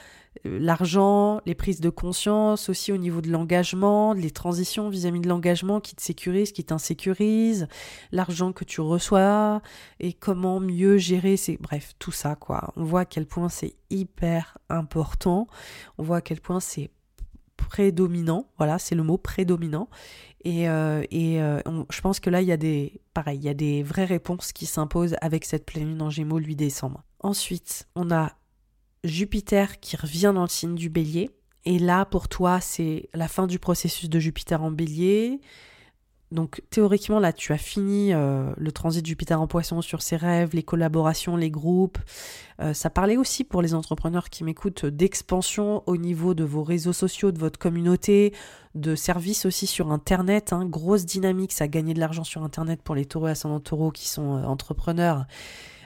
S1: euh, l'argent, les prises de conscience, aussi au niveau de l'engagement, les transitions vis-à-vis de l'engagement qui te sécurise, qui t'insécurise, l'argent que tu reçois et comment mieux gérer ces... Bref, tout ça, quoi. On voit à quel point c'est hyper important, on voit à quel point c'est prédominant, voilà, c'est le mot prédominant. Et, euh, et euh, je pense que là, il y a des, pareil, il y a des vraies réponses qui s'imposent avec cette pleine lune en Gémeaux 8 décembre. Ensuite, on a Jupiter qui revient dans le signe du bélier. Et là, pour toi, c'est la fin du processus de Jupiter en bélier. Donc théoriquement, là, tu as fini euh, le transit Jupiter en poisson sur ses rêves, les collaborations, les groupes. Euh, ça parlait aussi pour les entrepreneurs qui m'écoutent d'expansion au niveau de vos réseaux sociaux, de votre communauté, de services aussi sur Internet. Hein. grosse dynamique, ça a gagné de l'argent sur Internet pour les taureaux et ascendants taureaux qui sont euh, entrepreneurs.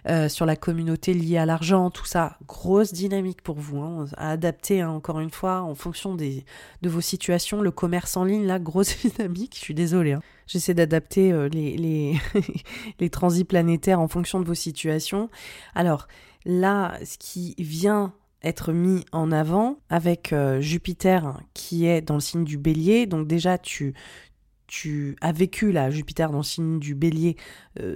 S1: Euh, sur la communauté liée à l'argent, tout ça, grosse dynamique pour vous, hein, à adapter hein, encore une fois en fonction des, de vos situations. Le commerce en ligne, là, grosse <laughs> dynamique, je suis désolée. Hein. J'essaie d'adapter euh, les, <laughs> les, transits planétaires en fonction de vos situations. Alors là, ce qui vient être mis en avant avec euh, Jupiter qui est dans le signe du bélier. Donc déjà, tu, tu as vécu la Jupiter dans le signe du bélier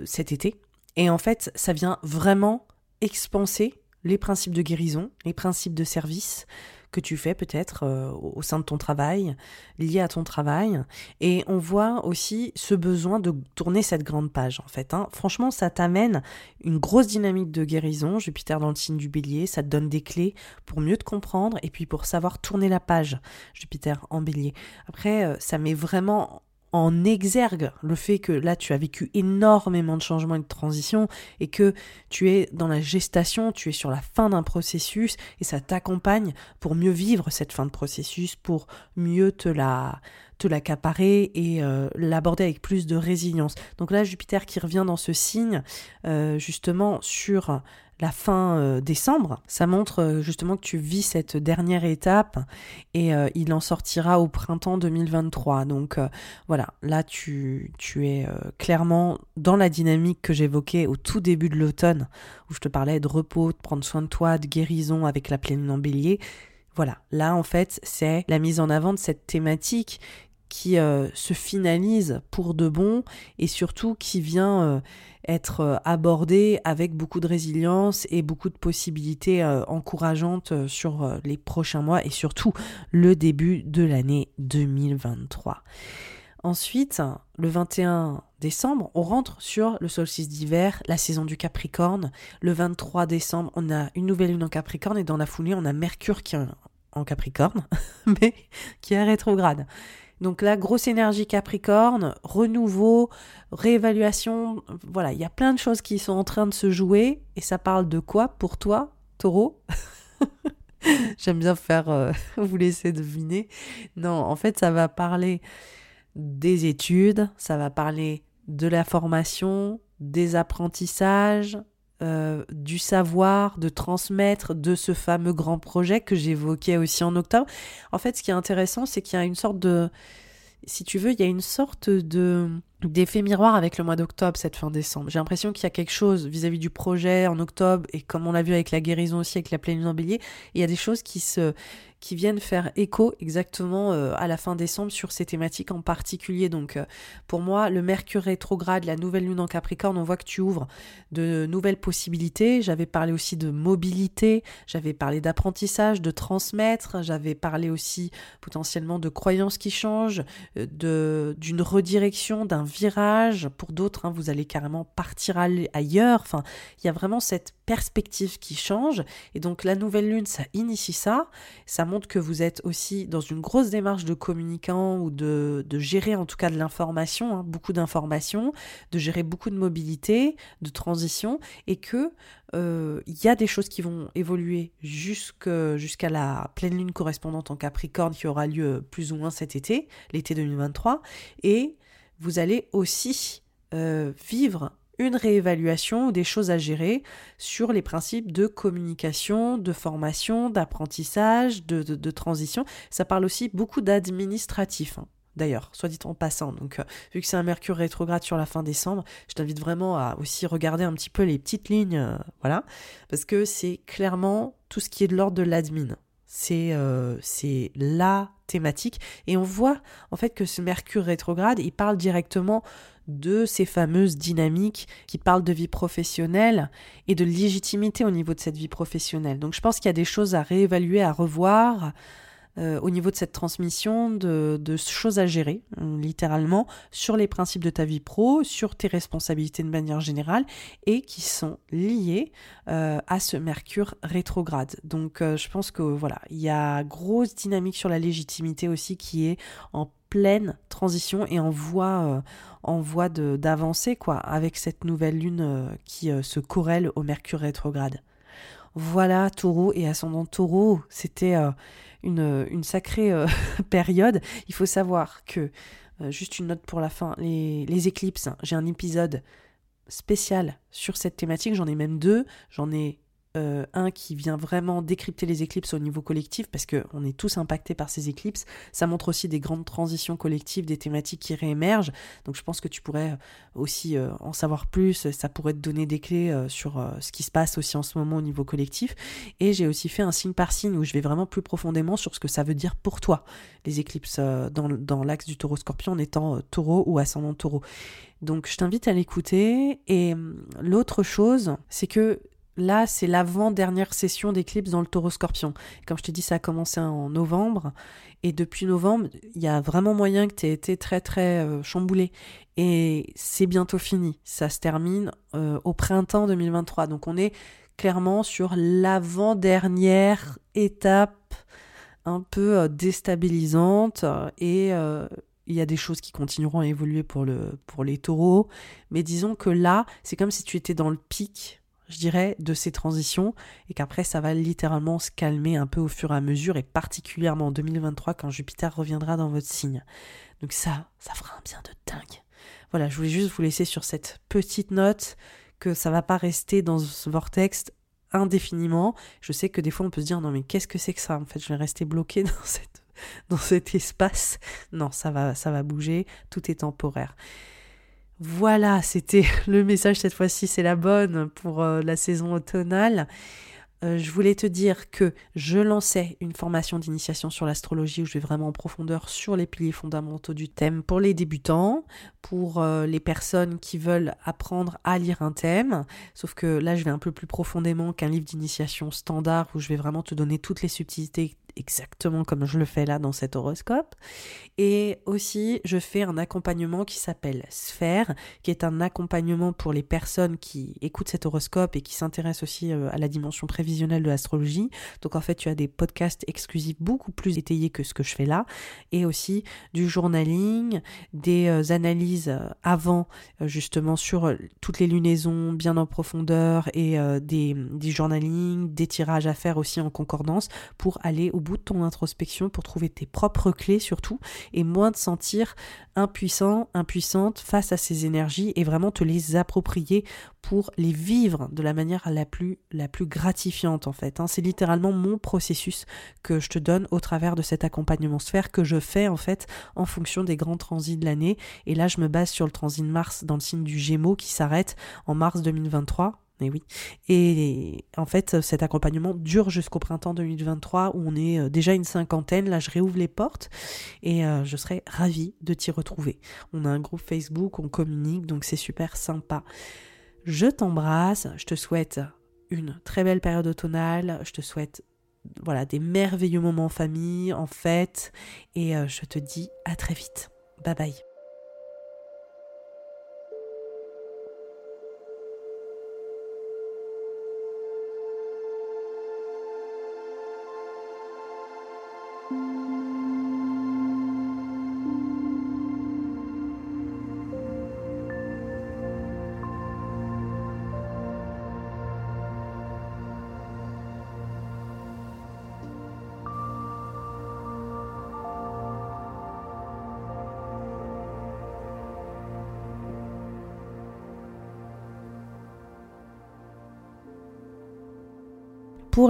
S1: cet été. Et en fait, ça vient vraiment expanser les principes de guérison, les principes de service, que tu fais peut-être euh, au sein de ton travail, lié à ton travail. Et on voit aussi ce besoin de tourner cette grande page, en fait. Hein. Franchement, ça t'amène une grosse dynamique de guérison. Jupiter dans le signe du bélier, ça te donne des clés pour mieux te comprendre et puis pour savoir tourner la page. Jupiter en bélier. Après, euh, ça met vraiment en exergue le fait que là tu as vécu énormément de changements et de transitions et que tu es dans la gestation, tu es sur la fin d'un processus et ça t'accompagne pour mieux vivre cette fin de processus, pour mieux te la te l'accaparer et euh, l'aborder avec plus de résilience. Donc là Jupiter qui revient dans ce signe euh, justement sur la fin euh, décembre. Ça montre euh, justement que tu vis cette dernière étape et euh, il en sortira au printemps 2023. Donc voilà, là tu, tu es clairement dans la dynamique que j'évoquais au tout début de l'automne, où je te parlais de repos, de prendre soin de toi, de guérison avec la pleine en bélier. Voilà, là en fait c'est la mise en avant de cette thématique qui se finalise pour de bon et surtout qui vient être euh, abordé avec beaucoup de résilience et beaucoup de possibilités euh, encourageantes euh, sur les prochains mois et surtout le début de l'année 2023. Ensuite, le 21 décembre, on rentre sur le solstice d'hiver, la saison du Capricorne. Le 23 décembre, on a une nouvelle lune en Capricorne et dans la foulée, on a Mercure qui est en Capricorne, <laughs> mais qui est rétrograde. Donc la grosse énergie Capricorne, renouveau, réévaluation, voilà, il y a plein de choses qui sont en train de se jouer. Et ça parle de quoi pour toi, taureau? J'aime bien faire euh, <laughs> vous laisser deviner. Non, en fait, ça va parler des études, ça va parler de la formation, des apprentissages, euh, du savoir, de transmettre de ce fameux grand projet que j'évoquais aussi en octobre. En fait, ce qui est intéressant, c'est qu'il y a une sorte de, si tu veux, il y a une sorte de d'effet miroir avec le mois d'octobre, cette fin décembre. J'ai l'impression qu'il y a quelque chose vis-à-vis du projet en octobre et comme on l'a vu avec la guérison aussi, avec la pleine en il y a des choses qui se qui viennent faire écho exactement euh, à la fin décembre sur ces thématiques en particulier. Donc euh, pour moi, le Mercure rétrograde, la nouvelle lune en Capricorne, on voit que tu ouvres de nouvelles possibilités. J'avais parlé aussi de mobilité, j'avais parlé d'apprentissage, de transmettre, j'avais parlé aussi potentiellement de croyances qui changent, euh, d'une redirection, d'un virage. Pour d'autres, hein, vous allez carrément partir ailleurs. Enfin, il y a vraiment cette perspective qui change. Et donc la nouvelle lune, ça initie ça. Ça montre que vous êtes aussi dans une grosse démarche de communicant ou de, gérer en tout cas de l'information, hein, beaucoup d'informations, de gérer beaucoup de mobilité, de transition, et que euh, il y a des choses qui vont évoluer jusqu'à la pleine lune correspondante en Capricorne qui aura lieu plus ou moins cet été, l'été 2023, et vous allez aussi euh, vivre une réévaluation ou des choses à gérer sur les principes de communication, de formation, d'apprentissage, de, transition. Ça parle aussi beaucoup d'administratif. Hein. D'ailleurs, soit dit en passant. Donc, euh, vu que c'est un Mercure rétrograde sur la fin décembre, je t'invite vraiment à aussi regarder un petit peu les petites lignes, euh, voilà, parce que c'est clairement tout ce qui est de l'ordre de l'admin. C'est euh, c'est la thématique. Et on voit en fait que ce Mercure rétrograde, il parle directement de ces fameuses dynamiques qui parlent de vie professionnelle et de légitimité au niveau de cette vie professionnelle. Donc je pense qu'il y a des choses à réévaluer, à revoir, euh, au niveau de cette transmission de, choses à gérer, euh, littéralement, sur les principes de ta vie pro, sur tes responsabilités de manière générale, et qui sont liées euh, à ce Mercure rétrograde. Donc je pense que voilà, il y a grosse dynamique sur la légitimité aussi qui est en pleine transition et en voie, en voie d'avancer quoi avec cette nouvelle lune qui se corrèle au Mercure rétrograde. Voilà Taureau et ascendant Taureau, c'était une, sacrée euh, <laughs> période. Il faut savoir que, euh, juste une note pour la fin, les, éclipses, j'ai un épisode spécial sur cette thématique, j'en ai même deux, j'en ai euh, un qui vient vraiment décrypter les éclipses au niveau collectif, parce qu'on est tous impactés par ces éclipses. Ça montre aussi des grandes transitions collectives, des thématiques qui réémergent. Donc je pense que tu pourrais euh, aussi euh, en savoir plus, ça pourrait te donner des clés sur ce qui se passe aussi en ce moment au niveau collectif. Et j'ai aussi fait un signe par signe où je vais vraiment plus profondément sur ce que ça veut dire pour toi, les éclipses dans, dans l'axe du taureau-scorpion en étant taureau ou ascendant taureau. Donc je t'invite à l'écouter. Et hum, l'autre chose, c'est que là, c'est l'avant-dernière session d'éclipse dans le taureau scorpion. Comme je te dis, ça a commencé en novembre. Et depuis novembre, il y a vraiment moyen que tu aies été très très euh, chamboulé. Et c'est bientôt fini. Ça se termine euh, au printemps 2023. Donc on est clairement sur l'avant-dernière étape un peu euh, déstabilisante. Et il y a des choses qui continueront à évoluer pour, le, pour les taureaux. Mais disons que là, c'est comme si tu étais dans le pic je dirais, de ces transitions et qu'après ça va littéralement se calmer un peu au fur et à mesure et particulièrement en 2023 quand Jupiter reviendra dans votre signe. Donc ça, ça fera un bien de dingue. Voilà, je voulais juste vous laisser sur cette petite note que ça va pas rester dans ce vortex indéfiniment. Je sais que des fois on peut se dire non mais qu'est-ce que c'est que ça En fait, je vais rester bloqué <laughs> dans cette dans cet espace. Non, ça va ça va bouger, tout est temporaire. Voilà, c'était <laughs> le message cette fois-ci, c'est la bonne pour euh, la saison automnale. Euh, je voulais te dire que je lançais une formation d'initiation sur l'astrologie où je vais vraiment en profondeur sur les piliers fondamentaux du thème pour les débutants, pour euh, les personnes qui veulent apprendre à lire un thème. Sauf que là, je vais un peu plus profondément qu'un livre d'initiation standard où je vais vraiment te donner toutes les subtilités exactement comme je le fais là dans cet horoscope. Et aussi, je fais un accompagnement qui s'appelle Sphère, qui est un accompagnement pour les personnes qui écoutent cet horoscope et qui s'intéressent aussi euh, à la dimension prévisionnelle de l'astrologie. Donc en fait, tu as des podcasts exclusifs beaucoup plus étayés que ce que je fais là, et aussi du journaling, des euh, analyses euh, avant justement sur toutes les lunaisons bien en profondeur et des, des journaling, des tirages à faire aussi en concordance pour aller au bout de ton introspection pour trouver tes propres clés surtout et moins te sentir impuissant, impuissante face à ces énergies et vraiment te les approprier pour les vivre de la manière la plus, la plus gratifiante en fait. Hein. C'est littéralement mon processus que je te donne au travers de cet accompagnement sphère que je fais en fait en fonction des grands transits de l'année. Et là, je me base sur le transit de Mars dans le signe du Gémeaux qui s'arrête en mars 2023 mais oui. Et en fait, cet accompagnement dure jusqu'au printemps 2023 où on est euh, déjà une cinquantaine. Là, je réouvre les portes et euh, je serai ravie de t'y retrouver. On a un groupe Facebook, on communique, donc c'est super sympa. Je t'embrasse, je te souhaite une très belle période automnale, je te souhaite voilà des merveilleux moments en famille, en fête, et euh, je te dis à très vite. Bye bye.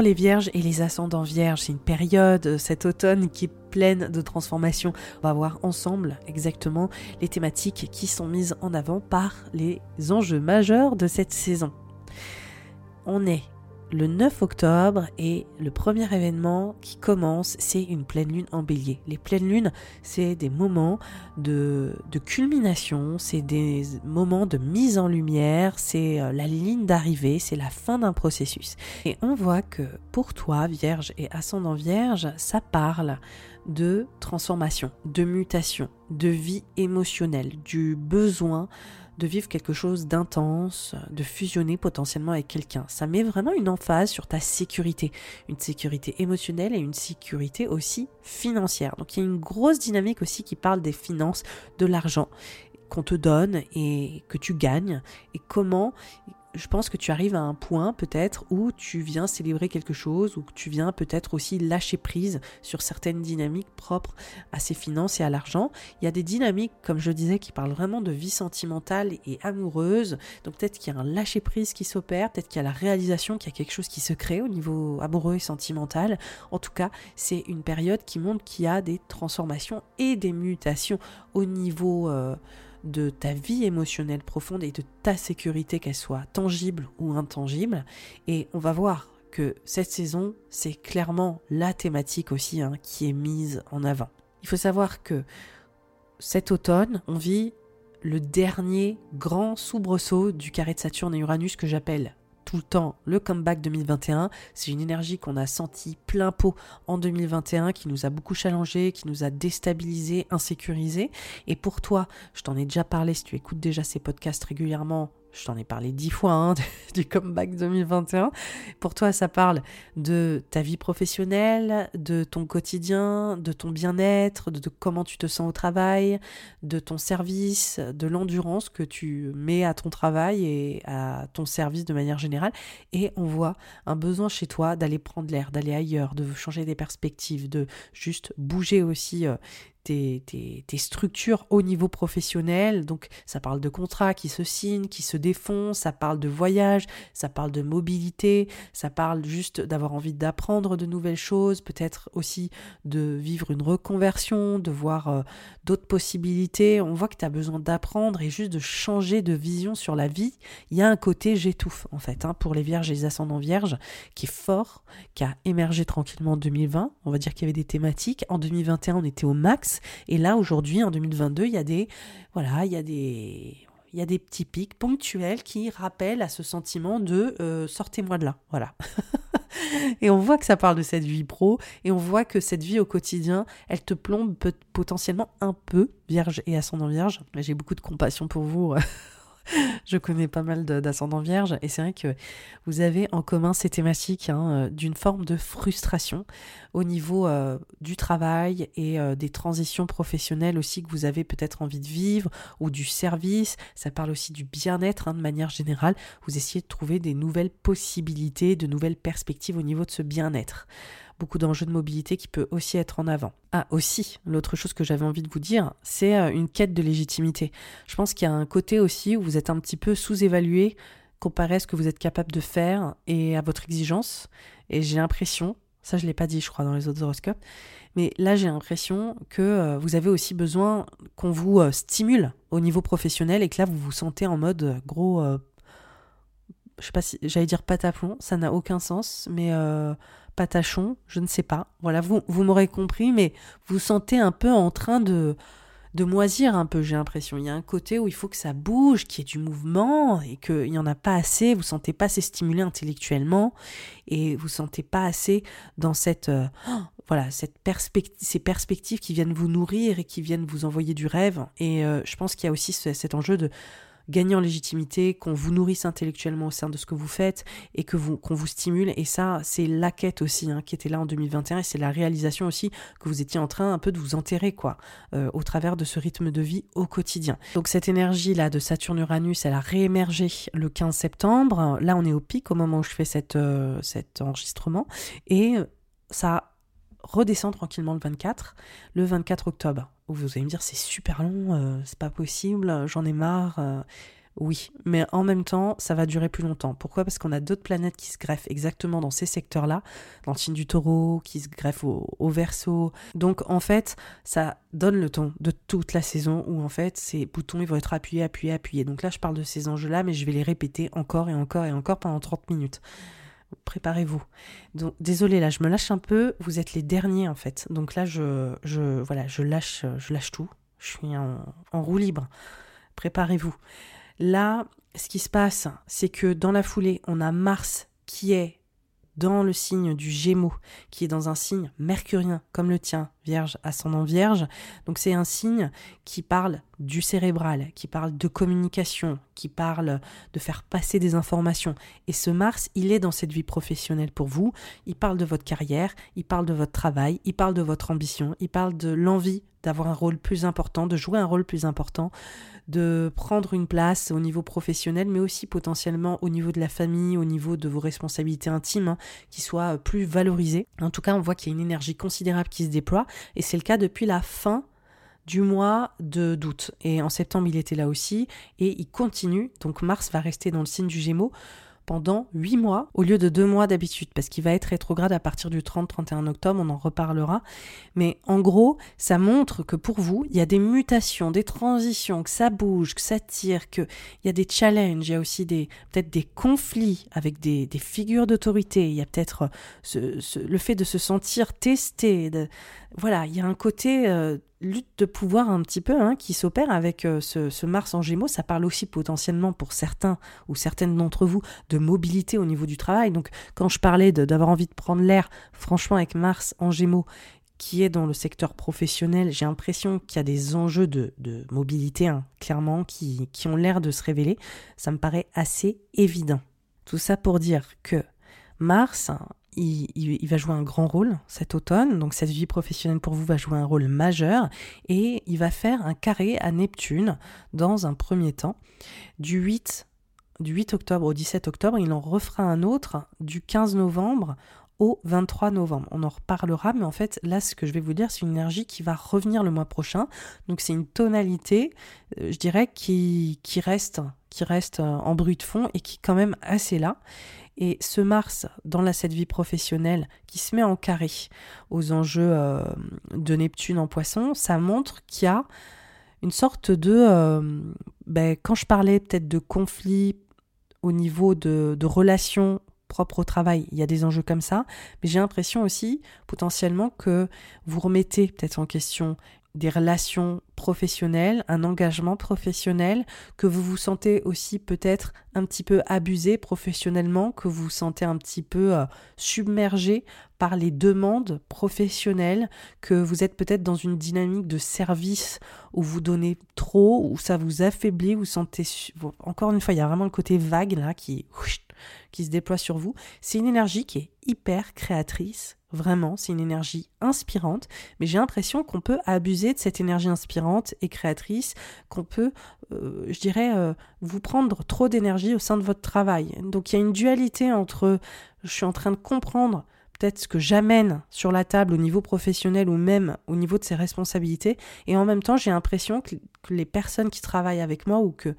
S1: Les vierges et les ascendants vierges. C'est une période, euh, cet automne, qui est pleine de transformations. On va voir ensemble exactement les thématiques qui sont mises en avant par les enjeux majeurs de cette saison. On est le 9 octobre et le premier événement qui commence, c'est une pleine lune en bélier. Les pleines lunes, c'est des moments de, de culmination, c'est des moments de mise en lumière, c'est euh, la ligne d'arrivée, c'est la fin d'un processus. Et on voit que pour toi, Vierge et ascendant Vierge, ça parle de transformation, de mutation, de vie émotionnelle, du besoin de vivre quelque chose d'intense, de fusionner potentiellement avec quelqu'un. Ça met vraiment une emphase sur ta sécurité, une sécurité émotionnelle et une sécurité aussi financière. Donc il y a une grosse dynamique aussi qui parle des finances, de l'argent qu'on te donne et que tu gagnes et comment je pense que tu arrives à un point peut-être où tu viens célébrer quelque chose, ou que tu viens peut-être aussi lâcher prise sur certaines dynamiques propres à ses finances et à l'argent. Il y a des dynamiques, comme je disais, qui parlent vraiment de vie sentimentale et amoureuse. Donc peut-être qu'il y a un lâcher prise qui s'opère, peut-être qu'il y a la réalisation qu'il y a quelque chose qui se crée au niveau amoureux et sentimental. En tout cas, c'est une période qui montre qu'il y a des transformations et des mutations au niveau... Euh, de ta vie émotionnelle profonde et de ta sécurité, qu'elle soit tangible ou intangible. Et on va voir que cette saison, c'est clairement la thématique aussi hein, qui est mise en avant. Il faut savoir que cet automne, on vit le dernier grand soubresaut du carré de Saturne et Uranus que j'appelle tout le temps le comeback 2021. C'est une énergie qu'on a senti plein pot en 2021, qui nous a beaucoup challengé, qui nous a déstabilisé, insécurisé. Et pour toi, je t'en ai déjà parlé, si tu écoutes déjà ces podcasts régulièrement, je t'en ai parlé dix fois hein, <laughs> du comeback 2021. Pour toi, ça parle de ta vie professionnelle, de ton quotidien, de ton bien-être, de, comment tu te sens au travail, de ton service, de l'endurance que tu mets à ton travail et à ton service de manière générale. Et on voit un besoin chez toi d'aller prendre l'air, d'aller ailleurs, de changer des perspectives, de juste bouger aussi euh, tes, structures au niveau professionnel. Donc ça parle de contrats qui se signent, qui se défont, ça parle de voyage, ça parle de mobilité, ça parle juste d'avoir envie d'apprendre de nouvelles choses, peut-être aussi de vivre une reconversion, de voir euh, d'autres possibilités. On voit que tu as besoin d'apprendre et juste de changer de vision sur la vie. Il y a un côté j'étouffe en fait hein, pour les vierges et les ascendants vierges qui est fort, qui a émergé tranquillement en 2020. On va dire qu'il y avait des thématiques. En 2021, on était au max. Et là, aujourd'hui, en 2022, il y a des, voilà, il y a des, il y a des petits pics ponctuels qui rappellent à ce sentiment de euh, sortez-moi de là, voilà. <laughs> et on voit que ça parle de cette vie pro et on voit que cette vie au quotidien, elle te plombe potentiellement un peu, vierge et ascendant vierge. J'ai beaucoup de compassion pour vous je connais pas mal d'ascendants vierges et c'est vrai que vous avez en commun ces thématiques hein, euh, d'une forme de frustration au niveau euh, du travail et euh, des transitions professionnelles aussi que vous avez peut-être envie de vivre ou du service. Ça parle aussi du bien-être hein, de manière générale. Vous essayez de trouver des nouvelles possibilités, de nouvelles perspectives au niveau de ce bien-être beaucoup d'enjeux de mobilité qui peut aussi être en avant. Ah, aussi, l'autre chose que j'avais envie de vous dire, c'est euh, une quête de légitimité. Je pense qu'il y a un côté aussi où vous êtes un petit peu sous-évalué comparé à ce que vous êtes capable de faire et à votre exigence. Et j'ai l'impression, ça je ne l'ai pas dit je crois dans les autres horoscopes, mais là j'ai l'impression que euh, vous avez aussi besoin qu'on vous euh, stimule au niveau professionnel et que là vous vous sentez en mode gros je sais pas si j'allais dire pataplon, ça n'a aucun sens, mais patachon, je ne sais pas. Voilà, vous, vous m'aurez compris, mais vous sentez un peu en train de, de moisir un peu, j'ai l'impression. Il y a un côté où il faut que ça bouge, qu'il y ait du mouvement et qu'il n'y en a pas assez. Vous sentez pas assez stimulé intellectuellement et vous sentez pas assez dans cette, euh, <gasps> voilà, cette perspective, ces perspectives qui viennent vous nourrir et qui viennent vous envoyer du rêve. Et euh, je pense qu'il y a aussi cet enjeu de gagner en légitimité, qu'on vous nourrisse intellectuellement au sein de ce que vous faites et que vous qu'on vous stimule. Et ça, c'est la quête aussi hein, qui était là en 2021 et c'est la réalisation aussi que vous étiez en train un peu de vous enterrer quoi, euh, au travers de ce rythme de vie au quotidien. Donc cette énergie là de Saturne-Uranus, elle a réémergé le 15 septembre. Là, on est au pic au moment où je fais cette, euh, cet enregistrement et ça redescend tranquillement le 24, le 24 octobre. Vous allez me dire c'est super long, euh, c'est pas possible, j'en ai marre. Euh. oui, mais en même temps, ça va durer plus longtemps. Pourquoi? Parce qu'on a d'autres planètes qui se greffent exactement dans ces secteurs-là, dans le signe du taureau, qui se greffent au, au verso. Donc en fait, ça donne le temps de toute la saison où en fait ces boutons ils vont être appuyés, appuyés, appuyés. Donc là, je parle de ces enjeux-là, mais je vais les répéter encore et encore et encore pendant 30 minutes préparez-vous. Donc désolé là, je me lâche un peu, vous êtes les derniers en fait. Donc là je je voilà, je lâche je lâche tout. Je suis en, en roue libre. Préparez-vous. Là, ce qui se passe, c'est que dans la foulée, on a Mars qui est dans le signe du Gémeaux, qui est dans un signe mercurien comme le tien, Vierge, ascendant Vierge. Donc c'est un signe qui parle du cérébral, qui parle de communication, qui parle de faire passer des informations. Et ce Mars, il est dans cette vie professionnelle pour vous. Il parle de votre carrière, il parle de votre travail, il parle de votre ambition, il parle de l'envie d'avoir un rôle plus important, de jouer un rôle plus important, de prendre une place au niveau professionnel, mais aussi potentiellement au niveau de la famille, au niveau de vos responsabilités intimes, hein, qui soient plus valorisées. En tout cas, on voit qu'il y a une énergie considérable qui se déploie, et c'est le cas depuis la fin du mois de d'août. Et en septembre, il était là aussi, et il continue. Donc Mars va rester dans le signe du Gémeaux pendant 8 mois au lieu de 2 mois d'habitude parce qu'il va être rétrograde à partir du 30-31 octobre, on en reparlera. Mais en gros, ça montre que pour vous, il y a des mutations, des transitions, que ça bouge, que ça tire, qu'il y a des challenges, il y a aussi des peut-être des conflits avec des, figures d'autorité, il y a peut-être le fait de se sentir testé, voilà, il y a un côté euh, lutte de pouvoir un petit peu hein, qui s'opère avec euh, ce, Mars en Gémeaux. Ça parle aussi potentiellement pour certains ou certaines d'entre vous de mobilité au niveau du travail. Donc quand je parlais d'avoir envie de prendre l'air, franchement avec Mars en Gémeaux qui est dans le secteur professionnel, j'ai l'impression qu'il y a des enjeux de, mobilité, hein, clairement, qui, qui ont l'air de se révéler. Ça me paraît assez évident. Tout ça pour dire que Mars, il, va jouer un grand rôle cet automne, donc cette vie professionnelle pour vous va jouer un rôle majeur, et il va faire un carré à Neptune dans un premier temps, du 8, du 8 octobre au 17 octobre, il en refera un autre du 15 novembre au 23 novembre. On en reparlera, mais en fait, là, ce que je vais vous dire, c'est une énergie qui va revenir le mois prochain. Donc, c'est une tonalité, euh, je dirais, qui, reste, qui reste en bruit de fond et qui est quand même assez là. Et ce Mars, dans la cette vie professionnelle, qui se met en carré aux enjeux euh, de Neptune en poisson, ça montre qu'il y a une sorte de... Euh, ben, quand je parlais peut-être de conflit au niveau de, de relations propres au travail, il y a des enjeux comme ça, mais j'ai l'impression aussi potentiellement que vous remettez peut-être en question des relations professionnelles, un engagement professionnel, que vous vous sentez aussi peut-être un petit peu abusé professionnellement, que vous vous sentez un petit peu euh, submergé par les demandes professionnelles, que vous êtes peut-être dans une dynamique de service où vous donnez trop, où ça vous affaiblit, vous sentez... Encore une fois, il y a vraiment le côté vague là qui, qui se déploie sur vous. C'est une énergie qui est hyper créatrice, Vraiment, c'est une énergie inspirante, mais j'ai l'impression qu'on peut abuser de cette énergie inspirante et créatrice, qu'on peut, euh, je dirais, euh, vous prendre trop d'énergie au sein de votre travail. Donc il y a une dualité entre je suis en train de comprendre peut-être ce que j'amène sur la table au niveau professionnel ou même au niveau de ses responsabilités, et en même temps j'ai l'impression que, les personnes qui travaillent avec moi ou que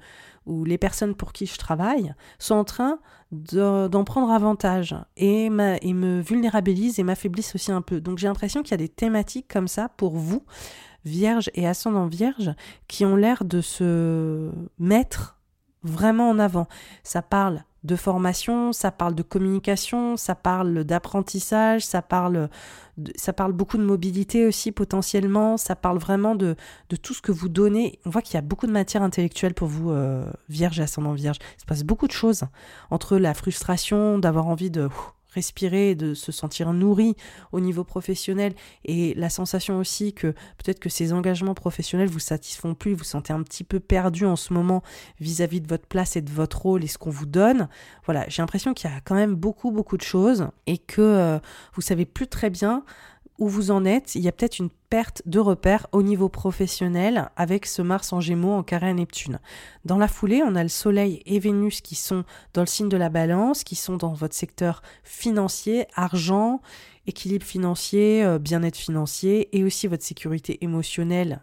S1: ou les personnes pour qui je travaille sont en train d'en prendre avantage et, me vulnérabilisent et m'affaiblissent aussi un peu. Donc j'ai l'impression qu'il y a des thématiques comme ça pour vous, vierge et ascendant vierge, qui ont l'air de se mettre vraiment en avant. Ça parle de formation, ça parle de communication, ça parle d'apprentissage, ça parle, ça parle beaucoup de mobilité aussi potentiellement, ça parle vraiment de, de tout ce que vous donnez. On voit qu'il y a beaucoup de matière intellectuelle pour vous, euh, vierge et ascendant vierge. Il se passe beaucoup de choses entre la frustration d'avoir envie de respirer, de se sentir nourri au niveau professionnel et la sensation aussi que peut-être que ces engagements professionnels vous satisfont plus, vous sentez un petit peu perdu en ce moment vis-à-vis de votre place et de votre rôle et ce qu'on vous donne. Voilà, j'ai l'impression qu'il y a quand même beaucoup beaucoup de choses et que euh, vous savez plus très bien où vous en êtes, il y a peut-être une perte de repères au niveau professionnel avec ce Mars en Gémeaux en carré à Neptune. Dans la foulée, on a le Soleil et Vénus qui sont dans le signe de la balance, qui sont dans votre secteur financier, argent, équilibre financier, euh, bien-être financier et aussi votre sécurité émotionnelle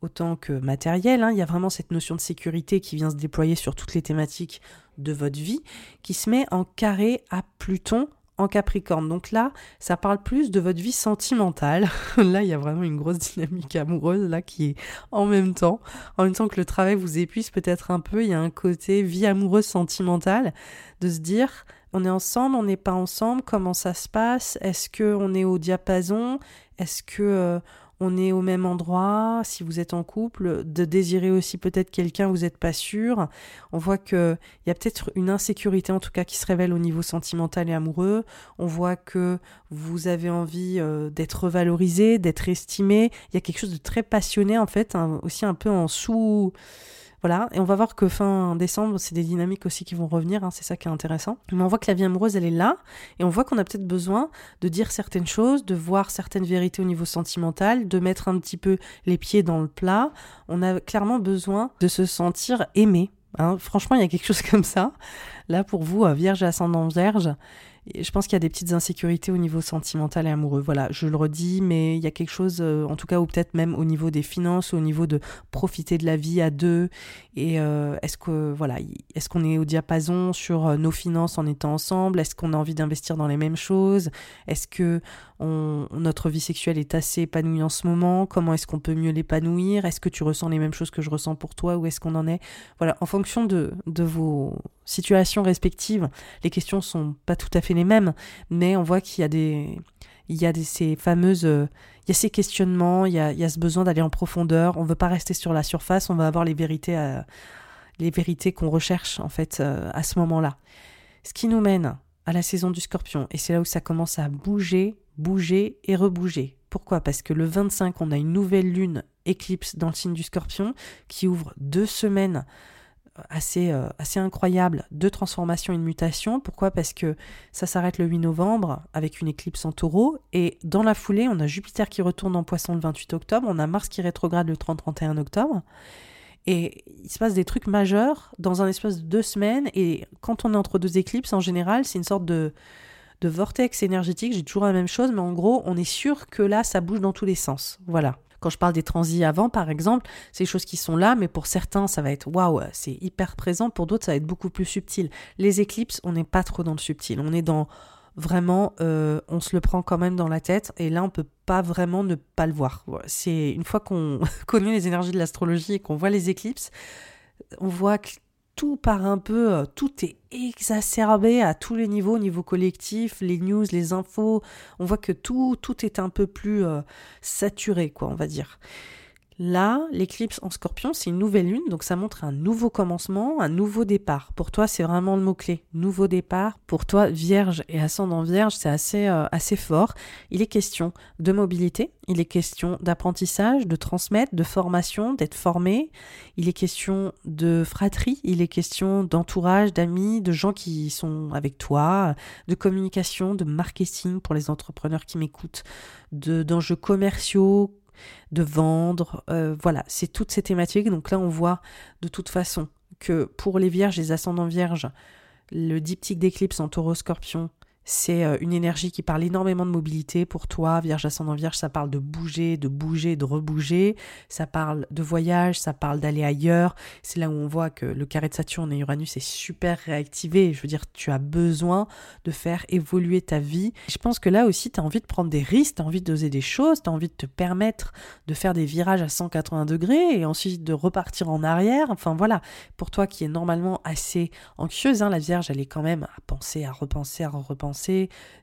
S1: autant que matérielle. Hein. Il y a vraiment cette notion de sécurité qui vient se déployer sur toutes les thématiques de votre vie, qui se met en carré à Pluton en Capricorne. Donc là, ça parle plus de votre vie sentimentale. <laughs> là, il y a vraiment une grosse dynamique amoureuse là qui est en même temps, en même temps que le travail vous épuise peut-être un peu, il y a un côté vie amoureuse sentimentale de se dire on est ensemble, on n'est pas ensemble, comment ça se passe? Est-ce que on est au diapason? Est-ce que euh, on est au même endroit, si vous êtes en couple, de désirer aussi peut-être quelqu'un, vous n'êtes pas sûr. On voit qu'il y a peut-être une insécurité en tout cas qui se révèle au niveau sentimental et amoureux. On voit que vous avez envie euh, d'être valorisé, d'être estimé. Il y a quelque chose de très passionné en fait, hein, aussi un peu en sous voilà, et on va voir que fin décembre, c'est des dynamiques aussi qui vont revenir, hein, c'est ça qui est intéressant. Mais on voit que la vie amoureuse, elle est là, et on voit qu'on a peut-être besoin de dire certaines choses, de voir certaines vérités au niveau sentimental, de mettre un petit peu les pieds dans le plat. On a clairement besoin de se sentir aimé. Hein. Franchement, il y a quelque chose <laughs> comme ça. Là, pour vous, euh, Vierge et ascendant Vierge, je pense qu'il y a des petites insécurités au niveau sentimental et amoureux. Voilà, je le redis, mais il y a quelque chose, euh, en tout cas, ou peut-être même au niveau des finances, au niveau de profiter de la vie à deux. Et euh, est-ce que voilà, est-ce qu'on est au diapason sur euh, nos finances en étant ensemble? Est-ce qu'on a envie d'investir dans les mêmes choses? Est-ce que notre vie sexuelle est assez épanouie en ce moment Comment est-ce qu'on peut mieux l'épanouir Est-ce que tu ressens les mêmes choses que je ressens pour toi Où est-ce qu'on en est? Voilà, en fonction de, vos situations respectives, les questions sont pas tout à fait les mêmes, mais on voit qu'il y a des, il y a des, ces fameuses, il y a ces questionnements, il y a, il y a ce besoin d'aller en profondeur. On veut pas rester sur la surface, on va avoir les vérités, à, les vérités qu'on recherche en fait euh, à ce moment-là. Ce qui nous mène à la saison du Scorpion, et c'est là où ça commence à bouger, bouger et rebouger. Pourquoi? Parce que le 25, on a une nouvelle lune éclipse dans le signe du Scorpion qui ouvre deux semaines assez, euh, assez incroyable de transformation et de mutation. Pourquoi? Parce que ça s'arrête le 8 novembre avec une éclipse en taureau. Et dans la foulée, on a Jupiter qui retourne en poisson le 28 octobre. On a Mars qui rétrograde le 30-31 octobre. Et il se passe des trucs majeurs dans un espace de deux semaines. Et quand on est entre deux éclipses, en général, c'est une sorte de, de vortex énergétique. J'ai toujours la même chose, mais en gros, on est sûr que là, ça bouge dans tous les sens. Voilà. Quand je parle des transits avant, par exemple, c'est des choses qui sont là, mais pour certains, ça va être waouh, c'est hyper présent. Pour d'autres, ça va être beaucoup plus subtil. Les éclipses, on n'est pas trop dans le subtil. On est dans vraiment, euh, on se le prend quand même dans la tête, et là, on peut pas vraiment ne pas le voir. C'est une fois qu'on <laughs> connaît les énergies de l'astrologie et qu'on voit les éclipses, on voit que tout part un peu, euh, tout est exacerbé à tous les niveaux, au niveau collectif, les news, les infos, on voit que tout, tout est un peu plus euh, saturé, quoi, on va dire. Là, l'éclipse en scorpion, c'est une nouvelle lune, donc ça montre un nouveau commencement, un nouveau départ. Pour toi, c'est vraiment le mot-clé, nouveau départ. Pour toi, vierge et ascendant vierge, c'est assez, euh, assez fort. Il est question de mobilité, il est question d'apprentissage, de transmettre, de formation, d'être formé. Il est question de fratrie, il est question d'entourage, d'amis, de gens qui sont avec toi, de communication, de marketing pour les entrepreneurs qui m'écoutent, d'enjeux commerciaux, de vendre. Euh, voilà, c'est toutes ces thématiques. Donc là, on voit de toute façon que pour les vierges, les ascendants vierges, le diptyque d'éclipse en taureau scorpion, c'est euh, une énergie qui parle énormément de mobilité pour toi, Vierge ascendant Vierge, ça parle de bouger, de bouger, de rebouger, ça parle de voyage, ça parle d'aller ailleurs. C'est là où on voit que le carré de Saturne et Uranus est super réactivé. Je veux dire, tu as besoin de faire évoluer ta vie. Je pense que là aussi, tu as envie de prendre des risques, tu as envie d'oser des choses, tu as envie de te permettre de faire des virages à 180 degrés et ensuite de repartir en arrière. Enfin voilà, pour toi qui est normalement assez anxieuse, hein, la Vierge, elle est quand même à penser, à repenser, à repenser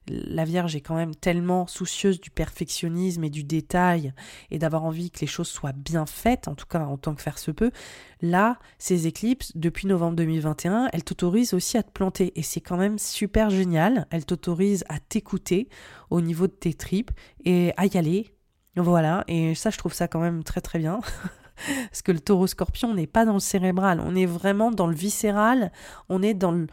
S1: la Vierge est quand même tellement soucieuse du perfectionnisme et du détail et d'avoir envie que les choses soient bien faites, en tout cas en tant que faire se peut. Là, ces éclipses, depuis novembre 2021, elles t'autorisent aussi à te planter et c'est quand même super génial. Elles t'autorisent à t'écouter au niveau de tes tripes et à y aller. Voilà, et ça, je trouve ça quand même très très bien. <laughs> Parce que le taureau scorpion, n'est pas dans le cérébral, on est vraiment dans le viscéral, on est dans le,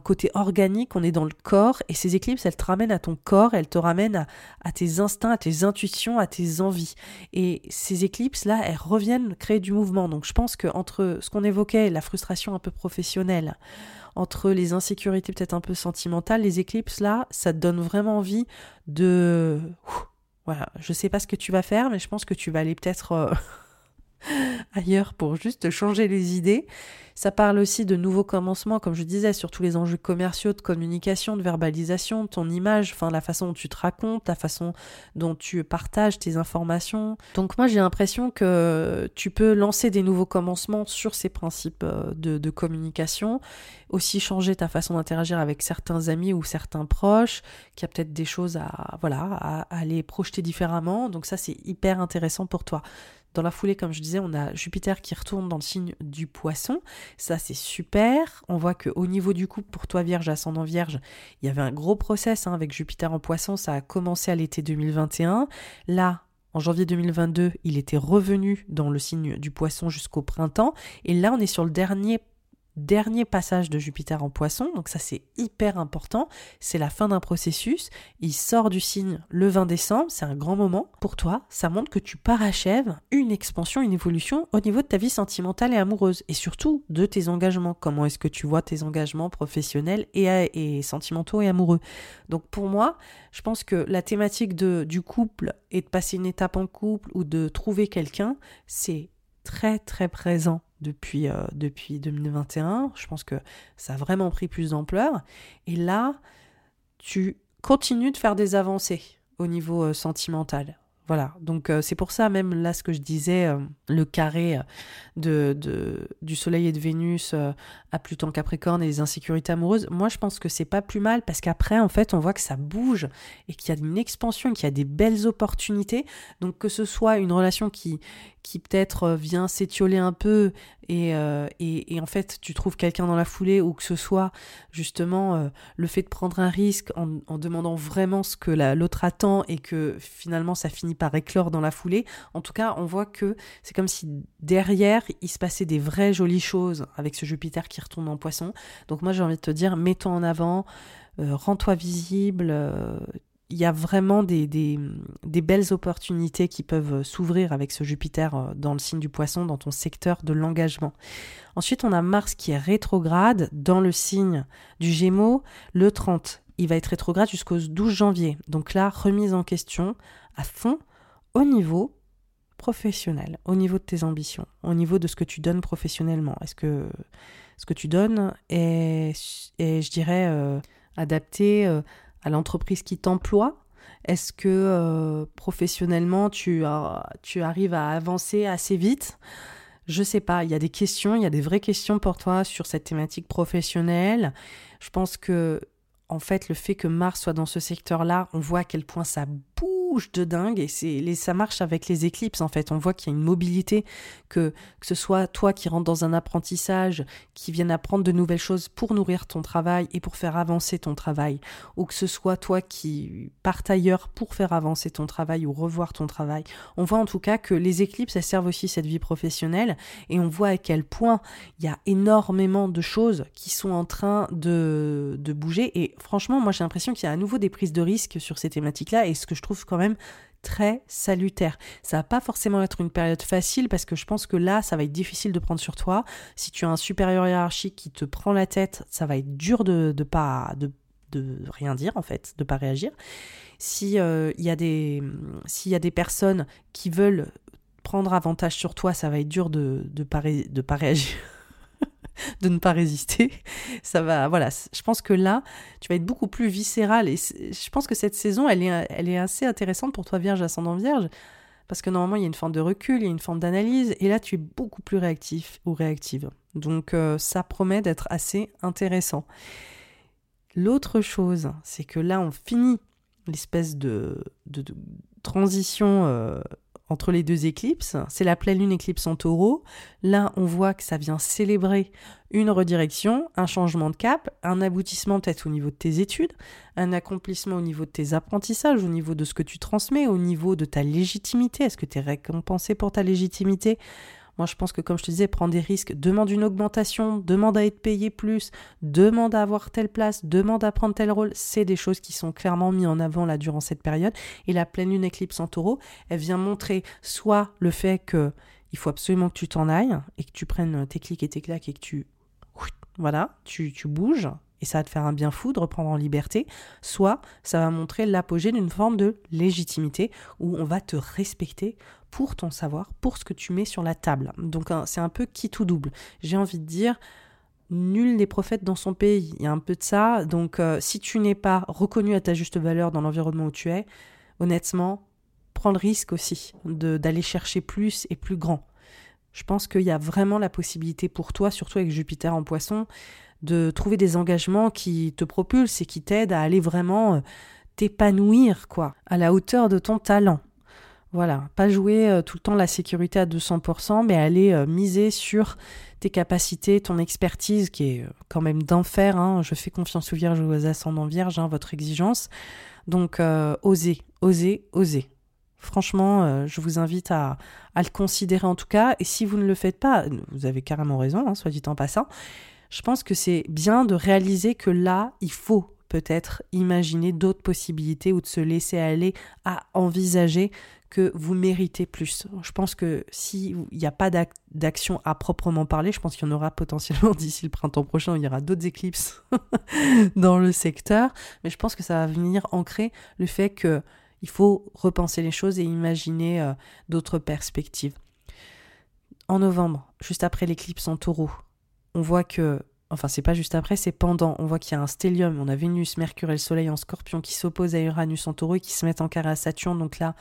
S1: côté organique, on est dans le corps, et ces éclipses, elles te ramènent à ton corps, elles te ramènent à, tes instincts, à tes intuitions, à tes envies. Et ces éclipses-là, elles reviennent créer du mouvement. Donc je pense que entre ce qu'on évoquait, la frustration un peu professionnelle, entre les insécurités peut-être un peu sentimentales, les éclipses là, ça te donne vraiment envie de... Voilà, je sais pas ce que tu vas faire, mais je pense que tu vas aller peut-être... Euh, <laughs> <laughs> ailleurs pour juste changer les idées. Ça parle aussi de nouveaux commencements, comme je disais, sur tous les enjeux commerciaux, de communication, de verbalisation, ton image, enfin la façon dont tu te racontes, la façon dont tu partages tes informations. Donc moi j'ai l'impression que tu peux lancer des nouveaux commencements sur ces principes euh, de, communication, aussi changer ta façon d'interagir avec certains amis ou certains proches, qui a peut-être des choses à voilà à, à les projeter différemment. Donc ça c'est hyper intéressant pour toi. Dans la foulée, comme je disais, on a Jupiter qui retourne dans le signe du poisson. Ça, c'est super. On voit qu'au niveau du couple, pour toi, Vierge, ascendant Vierge, il y avait un gros process hein, avec Jupiter en poisson. Ça a commencé à l'été 2021. Là, en janvier 2022, il était revenu dans le signe du poisson jusqu'au printemps. Et là, on est sur le dernier dernier passage de Jupiter en poisson, donc ça c'est hyper important, c'est la fin d'un processus, il sort du signe le 20 décembre, c'est un grand moment pour toi, ça montre que tu parachèves une expansion, une évolution au niveau de ta vie sentimentale et amoureuse, et surtout de tes engagements, comment est-ce que tu vois tes engagements professionnels et, sentimentaux et amoureux. Donc pour moi, je pense que la thématique de, du couple et de passer une étape en couple ou de trouver quelqu'un, c'est très très présent depuis, euh, depuis 2021. Je pense que ça a vraiment pris plus d'ampleur. Et là, tu continues de faire des avancées au niveau euh, sentimental. Voilà, donc euh, c'est pour ça même là ce que je disais, le carré de, de, du Soleil et de Vénus à Pluton Capricorne et les insécurités amoureuses, moi je pense que c'est pas plus mal parce qu'après en fait on voit que ça bouge et qu'il y a une expansion, qu'il y a des belles opportunités. Donc que ce soit une relation qui, qui peut-être euh, vient s'étioler un peu euh, et, en fait tu trouves quelqu'un dans la foulée ou que ce soit justement euh, le fait de prendre un risque en, en demandant vraiment ce que l'autre attend et que finalement ça finit par éclore dans la foulée. En tout cas, on voit que c'est comme si derrière il se passait des vraies jolies choses avec ce Jupiter qui retourne en poisson. Donc moi j'ai envie de te dire, mets-toi en avant, rends-toi visible, il y a vraiment des, belles opportunités qui peuvent s'ouvrir avec ce Jupiter euh, dans le signe du poisson, dans ton secteur de l'engagement. Ensuite, on a Mars qui est rétrograde dans le signe du Gémeaux le 30. Il va être rétrograde jusqu'au 12 janvier. Donc là, remise en question à fond au niveau professionnel, au niveau de tes ambitions, au niveau de ce que tu donnes professionnellement. Est-ce que ce que tu donnes est, je dirais, euh, adapté euh, à l'entreprise qui t'emploie? Est-ce que euh, professionnellement tu, tu arrives à avancer assez vite? Je sais pas, il y a des questions, il y a des vraies questions pour toi sur cette thématique professionnelle. Je pense que en fait, le fait que Mars soit dans ce secteur-là, on voit à quel point ça bouge de dingue et ça marche avec les éclipses en fait. On voit qu'il y a une mobilité que que ce soit toi qui rentres dans un apprentissage, qui vienne apprendre de nouvelles choses pour nourrir ton travail et pour faire avancer ton travail, ou que ce soit toi qui parte ailleurs pour faire avancer ton travail ou revoir ton travail. On voit en tout cas que les éclipses elles servent aussi cette vie professionnelle et on voit à quel point il y a énormément de choses qui sont en train de de bouger et franchement moi j'ai l'impression qu'il y a à nouveau des prises de risques sur ces thématiques-là et ce que je trouve quand même très salutaire. Ça va pas forcément être une période facile parce que je pense que là, ça va être difficile de prendre sur toi. Si tu as un supérieur hiérarchique qui te prend la tête, ça va être dur de, de pas de, de rien dire en fait, de pas réagir. Si euh, il y a des s'il y a des personnes qui veulent prendre avantage sur toi, ça va être dur de de pas, de pas réagir. <laughs> de ne pas résister. Ça va, voilà. Je pense que là, tu vas être beaucoup plus viscéral et je pense que cette saison, elle est, elle est assez intéressante pour toi, Vierge, ascendant Vierge, parce que normalement, il y a une forme de recul, il y a une forme d'analyse, et là, tu es beaucoup plus réactif ou réactive. Donc, euh, ça promet d'être assez intéressant. L'autre chose, c'est que là, on finit l'espèce de, transition euh, entre les deux éclipses. C'est la pleine lune éclipse en taureau. Là, on voit que ça vient célébrer une redirection, un changement de cap, un aboutissement peut-être au niveau de tes études, un accomplissement au niveau de tes apprentissages, au niveau de ce que tu transmets, au niveau de ta légitimité. Est-ce que tu es récompensé pour ta légitimité? Moi, je pense que, comme je te disais, prendre des risques, demande une augmentation, demande à être payé plus, demande à avoir telle place, demande à prendre tel rôle. C'est des choses qui sont clairement mises en avant là durant cette période. Et la pleine lune éclipse en taureau, elle vient montrer soit le fait que il faut absolument que tu t'en ailles et que tu prennes tes clics et tes claques et que tu voilà, tu, tu bouges et ça va te faire un bien fou de reprendre en liberté, soit ça va montrer l'apogée d'une forme de légitimité où on va te respecter pour ton savoir, pour ce que tu mets sur la table. Donc c'est un peu qui tout double. J'ai envie de dire, nul n'est prophète dans son pays. Il y a un peu de ça. Donc euh, si tu n'es pas reconnu à ta juste valeur dans l'environnement où tu es, honnêtement, prends le risque aussi d'aller chercher plus et plus grand. Je pense qu'il y a vraiment la possibilité pour toi, surtout avec Jupiter en poisson, de trouver des engagements qui te propulsent et qui t'aident à aller vraiment euh, t'épanouir, quoi, à la hauteur de ton talent. Voilà, pas jouer euh, tout le temps la sécurité à 200%, mais aller euh, miser sur tes capacités, ton expertise, qui est quand même d'enfer. Hein. Je fais confiance aux vierges ou aux ascendants vierges, hein, votre exigence. Donc, osez, osez, osez. Franchement, je vous invite à, le considérer en tout cas. Et si vous ne le faites pas, vous avez carrément raison, hein, soit dit en passant je pense que c'est bien de réaliser que là, il faut peut-être imaginer d'autres possibilités ou de se laisser aller à envisager que vous méritez plus. Je pense que s'il n'y a pas d'action à proprement parler, je pense qu'il y en aura potentiellement <laughs> d'ici le printemps prochain, il y aura d'autres éclipses <laughs> dans le secteur, mais je pense que ça va venir ancrer le fait que il faut repenser les choses et imaginer euh, d'autres perspectives. En novembre, juste après l'éclipse en taureau, on voit que, enfin c'est pas juste après, c'est pendant, on voit qu'il y a un stellium, on a Vénus, Mercure et le Soleil en scorpion qui s'opposent à Uranus en taureau et qui se mettent en carré à Saturne. Donc là,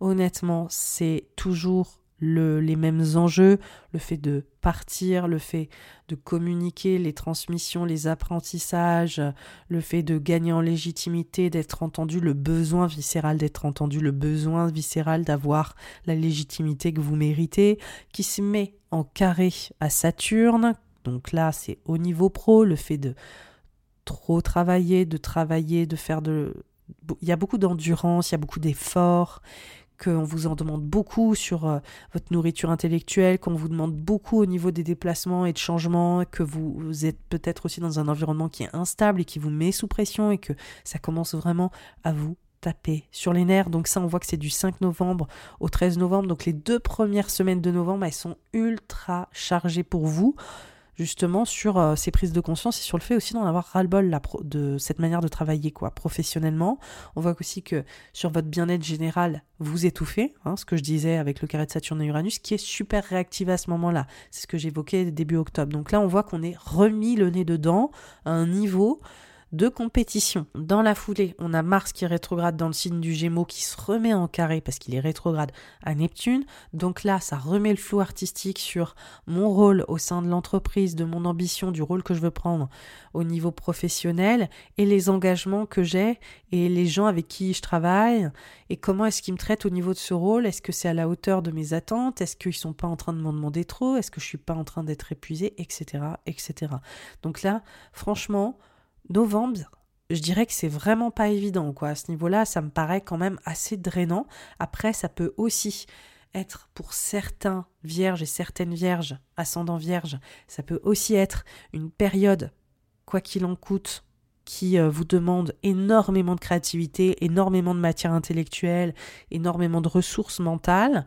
S1: honnêtement, c'est toujours le, les mêmes enjeux, le fait de partir, le fait de communiquer, les transmissions, les apprentissages, le fait de gagner en légitimité, d'être entendu, le besoin viscéral d'être entendu, le besoin viscéral d'avoir la légitimité que vous méritez, qui se met en carré à Saturne, donc là, c'est au niveau pro, le fait de trop travailler, de travailler, de faire de... Il y a beaucoup d'endurance, il y a beaucoup d'efforts, qu'on vous en demande beaucoup sur euh, votre nourriture intellectuelle, qu'on vous demande beaucoup au niveau des déplacements et de changements, que vous, êtes peut-être aussi dans un environnement qui est instable et qui vous met sous pression et que ça commence vraiment à vous taper sur les nerfs. Donc ça, on voit que c'est du 5 novembre au 13 novembre. Donc les deux premières semaines de novembre, elles sont ultra chargées pour vous justement sur euh, ces prises de conscience et sur le fait aussi d'en avoir ras-le-bol de cette manière de travailler quoi professionnellement. On voit aussi que sur votre bien-être général, vous étouffez, hein, ce que je disais avec le carré de Saturne et Uranus, qui est super réactivé à ce moment-là. C'est ce que j'évoquais début octobre. Donc là, on voit qu'on est remis le nez dedans à un niveau de compétition. Dans la foulée, on a Mars qui est rétrograde dans le signe du Gémeaux qui se remet en carré parce qu'il est rétrograde à Neptune. Donc là, ça remet le flou artistique sur mon rôle au sein de l'entreprise, de mon ambition, du rôle que je veux prendre au niveau professionnel et les engagements que j'ai et les gens avec qui je travaille et comment est-ce qu'ils me traitent au niveau de ce rôle? Est-ce que c'est à la hauteur de mes attentes? Est-ce qu'ils sont pas en train de m'en demander trop? Est-ce que je suis pas en train d'être épuisé Etc. etc. Donc là, franchement, novembre, je dirais que c'est vraiment pas évident quoi. À ce niveau-là, ça me paraît quand même assez drainant. Après, ça peut aussi être pour certains vierges et certaines vierges, ascendant vierges, ça peut aussi être une période, quoi qu'il en coûte, qui euh, vous demande énormément de créativité, énormément de matière intellectuelle, énormément de ressources mentales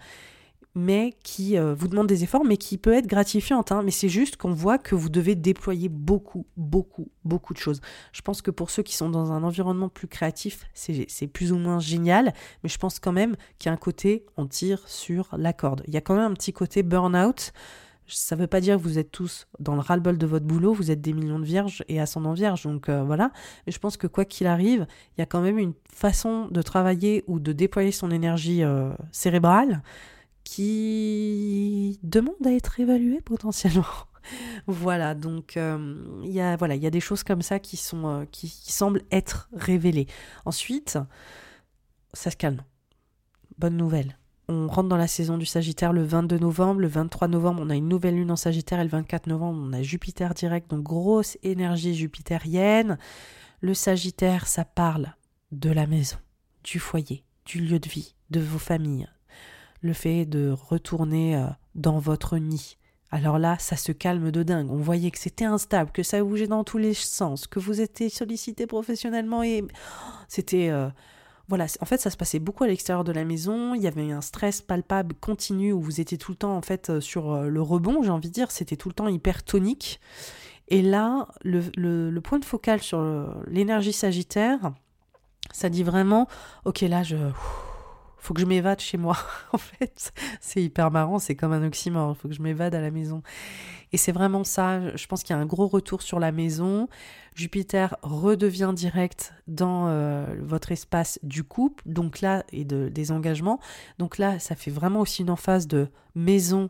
S1: mais qui euh, vous demande des efforts, mais qui peut être gratifiante. Hein. Mais c'est juste qu'on voit que vous devez déployer beaucoup, beaucoup, beaucoup de choses. Je pense que pour ceux qui sont dans un environnement plus créatif, c'est plus ou moins génial, mais je pense quand même qu'il y a un côté, on tire sur la corde. Il y a quand même un petit côté burn-out. Ça ne veut pas dire que vous êtes tous dans le ras-le-bol de votre boulot, vous êtes des millions de vierges et ascendants vierges, donc euh, voilà. Mais je pense que quoi qu'il arrive, il y a quand même une façon de travailler ou de déployer son énergie euh, cérébrale qui demande à être évalué potentiellement. <laughs> voilà, donc euh, il y a voilà, il y a des choses comme ça qui sont euh, qui, semblent être révélées. Ensuite, ça se calme. Bonne nouvelle. On rentre dans la saison du Sagittaire le 22 novembre. Le 23 novembre, on a une nouvelle lune en Sagittaire. Et le 24 novembre, on a Jupiter direct. Donc, grosse énergie jupitérienne. Le Sagittaire, ça parle de la maison, du foyer, du lieu de vie, de vos familles, le fait de retourner euh, dans votre nid. Alors là, ça se calme de dingue. On voyait que c'était instable, que ça bougeait dans tous les sens, que vous étiez sollicité professionnellement et c'était euh, voilà, en fait, ça se passait beaucoup à l'extérieur de la maison. Il y avait un stress palpable continu où vous étiez tout le temps en fait euh, sur le rebond, j'ai envie de dire, c'était tout le temps hyper tonique. Et là, le, point de focal sur l'énergie sagittaire, ça dit vraiment, ok là, je faut que je m'évade chez moi. <laughs> en fait, c'est hyper marrant, c'est comme un oxymore, il faut que je m'évade à la maison. Et c'est vraiment ça, je pense qu'il y a un gros retour sur la maison. Jupiter redevient direct dans euh, votre espace du couple, donc là, et de, des engagements. Donc là, ça fait vraiment aussi une emphase de maison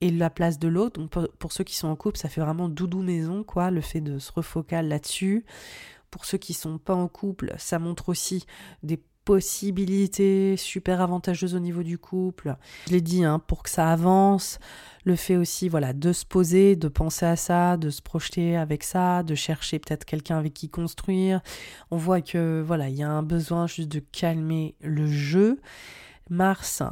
S1: et la place de l'autre. Donc pour, ceux qui sont en couple, ça fait vraiment doudou maison, quoi, le fait de se refocal là-dessus. Pour ceux qui sont pas en couple, ça montre aussi des possibilités super avantageuses au niveau du couple. Je l'ai dit, hein, pour que ça avance, le fait aussi voilà de se poser, de penser à ça, de se projeter avec ça, de chercher peut-être quelqu'un avec qui construire. On voit que voilà, il y a un besoin juste de calmer le jeu. Mars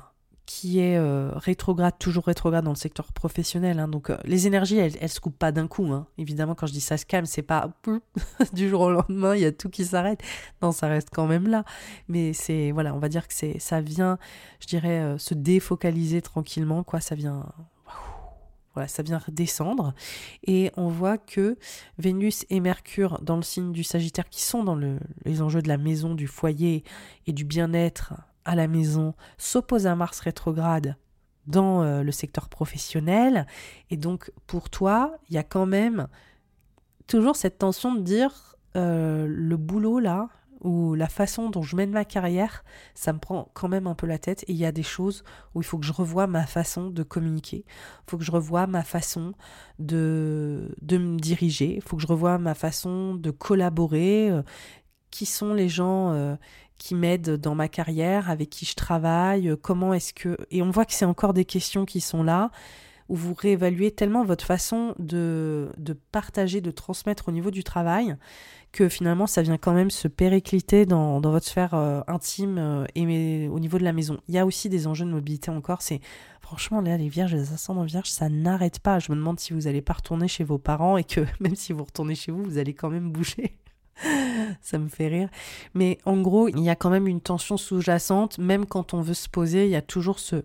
S1: qui est euh, rétrograde, toujours rétrograde dans le secteur professionnel. Hein. donc euh, les énergies, elles, elles se coupent pas d'un coup. Hein. Évidemment, quand je dis ça se calme, c'est pas <laughs> du jour au lendemain, il y a tout qui s'arrête. Non, ça reste quand même là. Mais c'est voilà, on va dire que c'est ça vient, je dirais, euh, se défocaliser tranquillement. Quoi, ça vient. Voilà, ça vient redescendre. Et on voit que Vénus et Mercure, dans le signe du Sagittaire, qui sont dans le, les enjeux de la maison, du foyer et du bien-être, à la maison s'oppose à Mars rétrograde dans euh, le secteur professionnel. Et donc, pour toi, il y a quand même toujours cette tension de dire euh, le boulot là, ou la façon dont je mène ma carrière, ça me prend quand même un peu la tête. Et il y a des choses où il faut que je revoie ma façon de communiquer. Il faut que je revoie ma façon de, de me diriger. Il faut que je revoie ma façon de collaborer. Euh, qui sont les gens qui m'aident dans ma carrière, avec qui je travaille, euh, comment est-ce que... Et on voit que c'est encore des questions qui sont là, où vous réévaluez tellement votre façon de, de partager, de transmettre au niveau du travail, que finalement ça vient quand même se péricliter dans, votre sphère euh, intime euh, et au niveau de la maison. Il y a aussi des enjeux de mobilité encore, c'est franchement là les vierges, les ascendants vierges, ça n'arrête pas. Je me demande si vous n'allez pas retourner chez vos parents et que <laughs> même si vous retournez chez vous, vous allez quand même bouger. <laughs> ça me fait rire. Mais en gros, il y a quand même une tension sous-jacente, même quand on veut se poser, il y a toujours ce,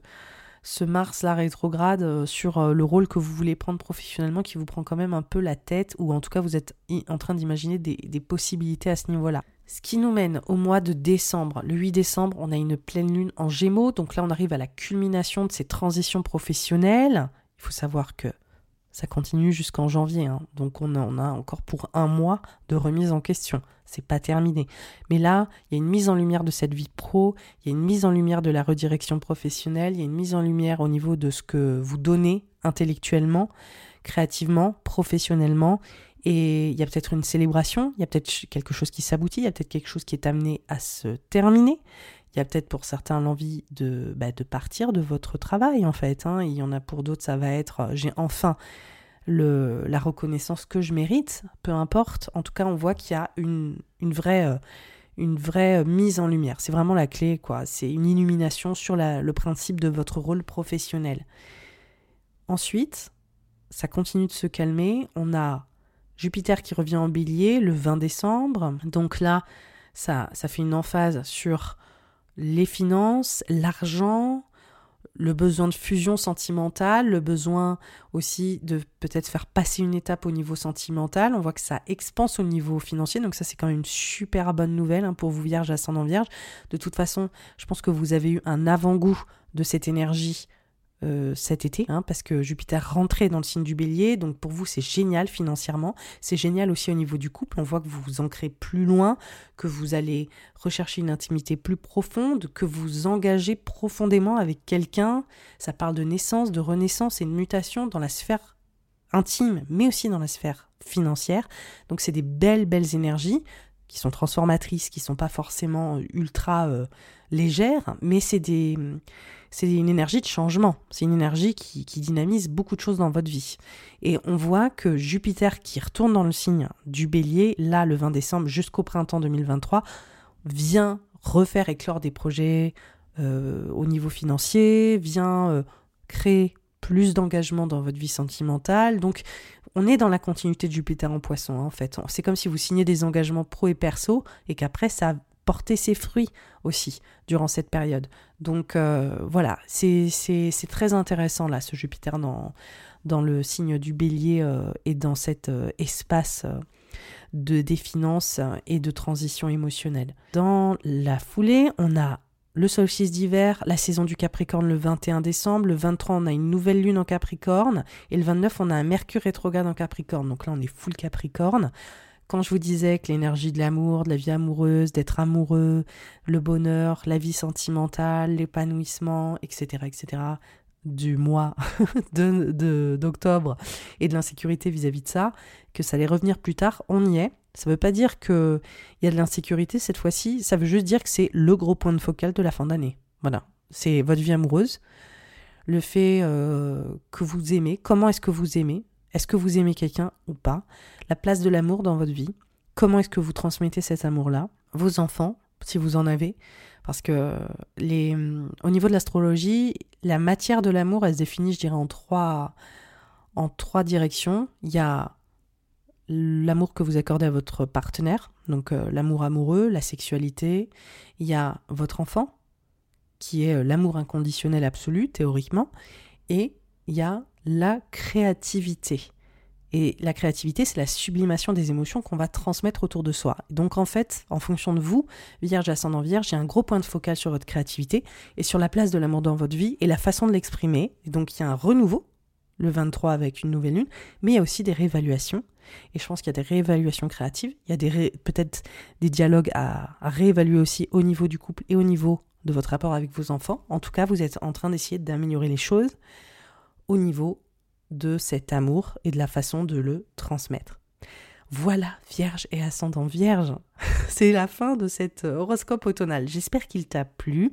S1: ce Mars-là rétrograde euh, sur euh, le rôle que vous voulez prendre professionnellement qui vous prend quand même un peu la tête, ou en tout cas vous êtes en train d'imaginer des, des possibilités à ce niveau-là. Ce qui nous mène au mois de décembre. Le 8 décembre, on a une pleine lune en gémeaux, donc là on arrive à la culmination de ces transitions professionnelles. Il faut savoir que ça continue jusqu'en janvier, hein. donc on en a encore pour un mois de remise en question. C'est pas terminé. Mais là, il y a une mise en lumière de cette vie pro, il y a une mise en lumière de la redirection professionnelle, il y a une mise en lumière au niveau de ce que vous donnez intellectuellement, créativement, professionnellement. Et il y a peut-être une célébration, il y a peut-être quelque chose qui s'aboutit, il y a peut-être quelque chose qui est amené à se terminer. Il y a peut-être pour certains l'envie de, bah, partir de votre travail en fait. Hein. Il y en a pour d'autres, ça va être euh, j'ai enfin le, la reconnaissance que je mérite, peu importe. En tout cas, on voit qu'il y a une, vraie, euh, vraie euh, mise en lumière. C'est vraiment la clé, quoi. C'est une illumination sur le principe de votre rôle professionnel. Ensuite, ça continue de se calmer. On a Jupiter qui revient en bélier le 20 décembre. Donc là, ça, ça fait une emphase sur les finances, l'argent, le besoin de fusion sentimentale, le besoin aussi de peut-être faire passer une étape au niveau sentimental. On voit que ça expanse au niveau financier, donc ça c'est quand même une super bonne nouvelle hein, pour vous vierge, ascendant vierge. De toute façon, je pense que vous avez eu un avant-goût de cette énergie euh, cet été, hein, parce que Jupiter rentrait dans le signe du bélier, donc pour vous c'est génial financièrement, c'est génial aussi au niveau du couple, on voit que vous vous ancrez plus loin, que vous allez rechercher une intimité plus profonde, que vous engagez profondément avec quelqu'un, ça parle de naissance, de renaissance et de mutation dans la sphère intime, mais aussi dans la sphère financière, donc c'est des belles belles énergies, qui sont transformatrices, qui sont pas forcément ultra euh, légères, mais c'est des c'est une énergie de changement, c'est une énergie qui, dynamise beaucoup de choses dans votre vie. Et on voit que Jupiter qui retourne dans le signe du bélier, là le 20 décembre jusqu'au printemps 2023, vient refaire éclore des projets euh, au niveau financier, vient euh, créer plus d'engagement dans votre vie sentimentale. Donc on est dans la continuité de Jupiter en poisson en fait. C'est comme si vous signez des engagements pro et perso et qu'après ça porter ses fruits aussi durant cette période. Donc euh, voilà, c'est très intéressant là, ce Jupiter dans, dans le signe du bélier euh, et dans cet euh, espace de des finances et de transition émotionnelle. Dans la foulée, on a le solstice d'hiver, la saison du Capricorne le 21 décembre, le 23 on a une nouvelle lune en Capricorne et le 29 on a un Mercure rétrograde en Capricorne. Donc là on est full Capricorne. Quand je vous disais que l'énergie de l'amour, de la vie amoureuse, d'être amoureux, le bonheur, la vie sentimentale, l'épanouissement, etc., etc., du mois <laughs> d'octobre de, et de l'insécurité vis-à-vis de ça, que ça allait revenir plus tard, on y est. Ça ne veut pas dire qu'il y a de l'insécurité cette fois-ci, ça veut juste dire que c'est le gros point de focal de la fin d'année. Voilà, c'est votre vie amoureuse, le fait euh, que vous aimez, comment est-ce que vous aimez, est-ce que vous aimez quelqu'un ou pas, la place de l'amour dans votre vie, comment est-ce que vous transmettez cet amour-là, vos enfants, si vous en avez, parce que les, au niveau de l'astrologie, la matière de l'amour, elle se définit, je dirais, en trois, en trois directions. Il y a l'amour que vous accordez à votre partenaire, donc euh, l'amour amoureux, la sexualité. Il y a votre enfant, qui est euh, l'amour inconditionnel absolu, théoriquement. Et il y a la créativité. Et la créativité, c'est la sublimation des émotions qu'on va transmettre autour de soi. Donc en fait, en fonction de vous, Vierge, ascendant Vierge, j'ai un gros point de focal sur votre créativité et sur la place de l'amour dans votre vie et la façon de l'exprimer. Donc il y a un renouveau, le 23 avec une nouvelle lune, mais il y a aussi des réévaluations. Et je pense qu'il y a des réévaluations créatives, il y a peut-être des dialogues à réévaluer aussi au niveau du couple et au niveau de votre rapport avec vos enfants. En tout cas, vous êtes en train d'essayer d'améliorer les choses au niveau de cet amour et de la façon de le transmettre. Voilà, Vierge et ascendant Vierge. <laughs> C'est la fin de cet horoscope automnal. J'espère qu'il t'a plu.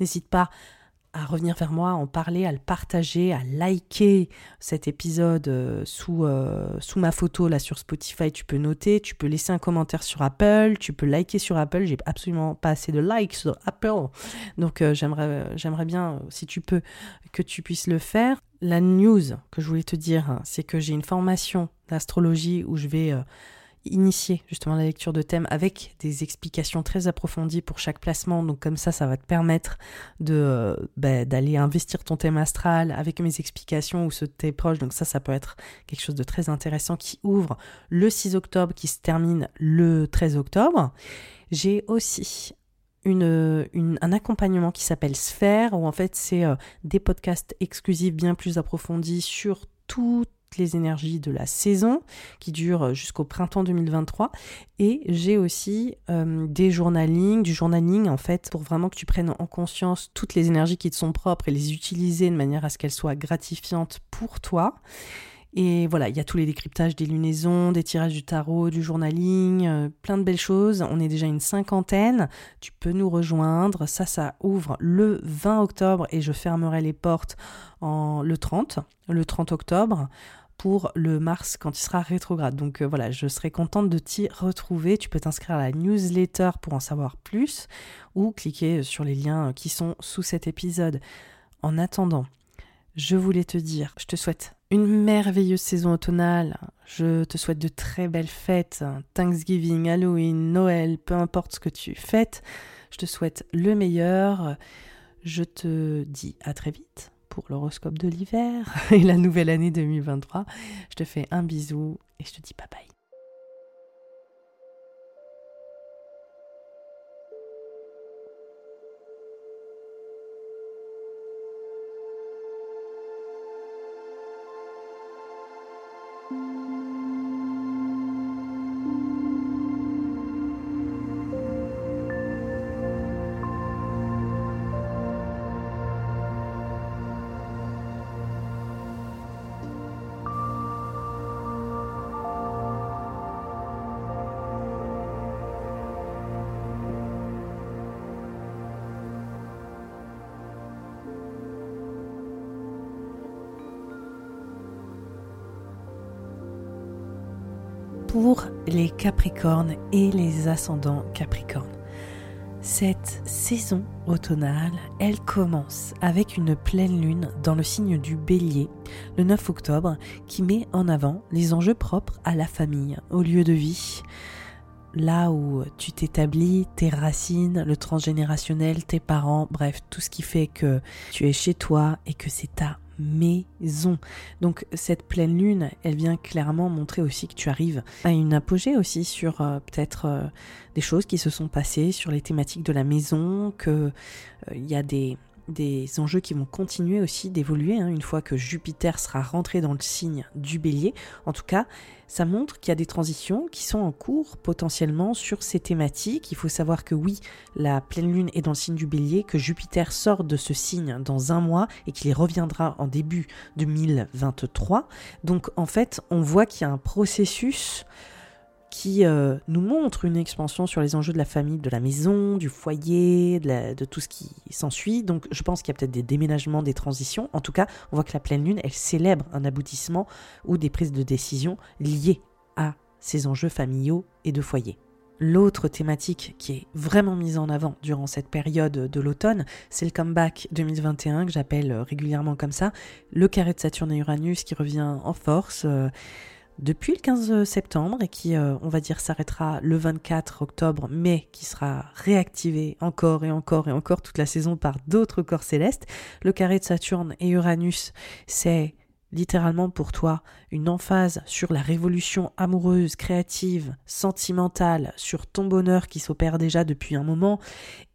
S1: N'hésite pas à revenir vers moi, en parler, à le partager, à liker cet épisode euh, sous, euh, sous ma photo là sur Spotify. Tu peux noter, tu peux laisser un commentaire sur Apple, tu peux liker sur Apple. J'ai absolument pas assez de likes sur Apple. Donc euh, j'aimerais, j'aimerais bien, si tu peux, que tu puisses le faire. La news que je voulais te dire, c'est que j'ai une formation d'astrologie où je vais initier justement la lecture de thèmes avec des explications très approfondies pour chaque placement. Donc comme ça, ça va te permettre de euh, bah, d'aller investir ton thème astral avec mes explications ou ceux de tes proches. Donc ça, ça peut être quelque chose de très intéressant qui ouvre le 6 octobre, qui se termine le 13 octobre. J'ai aussi une, un accompagnement qui s'appelle Sphère, où en fait c'est euh, des podcasts exclusifs bien plus approfondis sur toutes les énergies de la saison qui dure jusqu'au printemps 2023 et j'ai aussi euh, des journaling, du journaling en fait pour vraiment que tu prennes en conscience toutes les énergies qui te sont propres et les utiliser de manière à ce qu'elles soient gratifiantes pour toi. Et voilà, il y a tous les décryptages des lunaisons, des tirages du tarot, du journaling, euh, plein de belles choses. On est déjà une cinquantaine. Tu peux nous rejoindre. Ça, ça ouvre le 20 octobre et je fermerai les portes en le 30, le 30 octobre pour le mars quand il sera rétrograde. Donc euh, voilà, je serai contente de t'y retrouver. Tu peux t'inscrire à la newsletter pour en savoir plus ou cliquer sur les liens qui sont sous cet épisode. En attendant, je voulais te dire, je te souhaite une merveilleuse saison automnale. Je te souhaite de très belles fêtes, Thanksgiving, Halloween, Noël, peu importe ce que tu fêtes. Je te souhaite le meilleur. Je te dis à très vite pour l'horoscope de l'hiver <laughs> et la nouvelle année 2023. Je te fais un bisou et je te dis bye bye. Les Capricornes et les ascendants Capricornes. Cette saison automnale, elle commence avec une pleine lune dans le signe du bélier le 9 octobre qui met en avant les enjeux propres à la famille, au lieu de vie, là où tu t'établis, tes racines, le transgénérationnel, tes parents, bref, tout ce qui fait que tu es chez toi et que c'est ta maison. Donc cette pleine lune, elle vient clairement montrer aussi que tu arrives à une apogée aussi sur euh, peut-être euh, des choses qui se sont passées sur les thématiques de la maison, que euh, y a des des enjeux qui vont continuer aussi d'évoluer hein, une fois que Jupiter sera rentré dans le signe du bélier. En tout cas, ça montre qu'il y a des transitions qui sont en cours potentiellement sur ces thématiques. Il faut savoir que oui, la pleine lune est dans le signe du bélier, que Jupiter sort de ce signe dans un mois et qu'il y reviendra en début 2023. Donc en fait, on voit qu'il y a un processus qui euh, nous montre une expansion sur les enjeux de la famille, de la maison, du foyer, de, tout ce qui s'ensuit. Donc je pense qu'il y a peut-être des déménagements, des transitions. En tout cas, on voit que la pleine lune, elle célèbre un aboutissement ou des prises de décision liées à ces enjeux familiaux et de foyer. L'autre thématique qui est vraiment mise en avant durant cette période de l'automne, c'est le comeback 2021 que j'appelle régulièrement comme ça, le carré de Saturne et Uranus qui revient en force. Euh, depuis le 15 septembre et qui, euh, on va dire, s'arrêtera le 24 octobre, mais qui sera réactivé encore et encore et encore toute la saison par d'autres corps célestes. Le carré de Saturne et Uranus, c'est littéralement pour toi une emphase sur la révolution amoureuse, créative, sentimentale, sur ton bonheur qui s'opère déjà depuis un moment,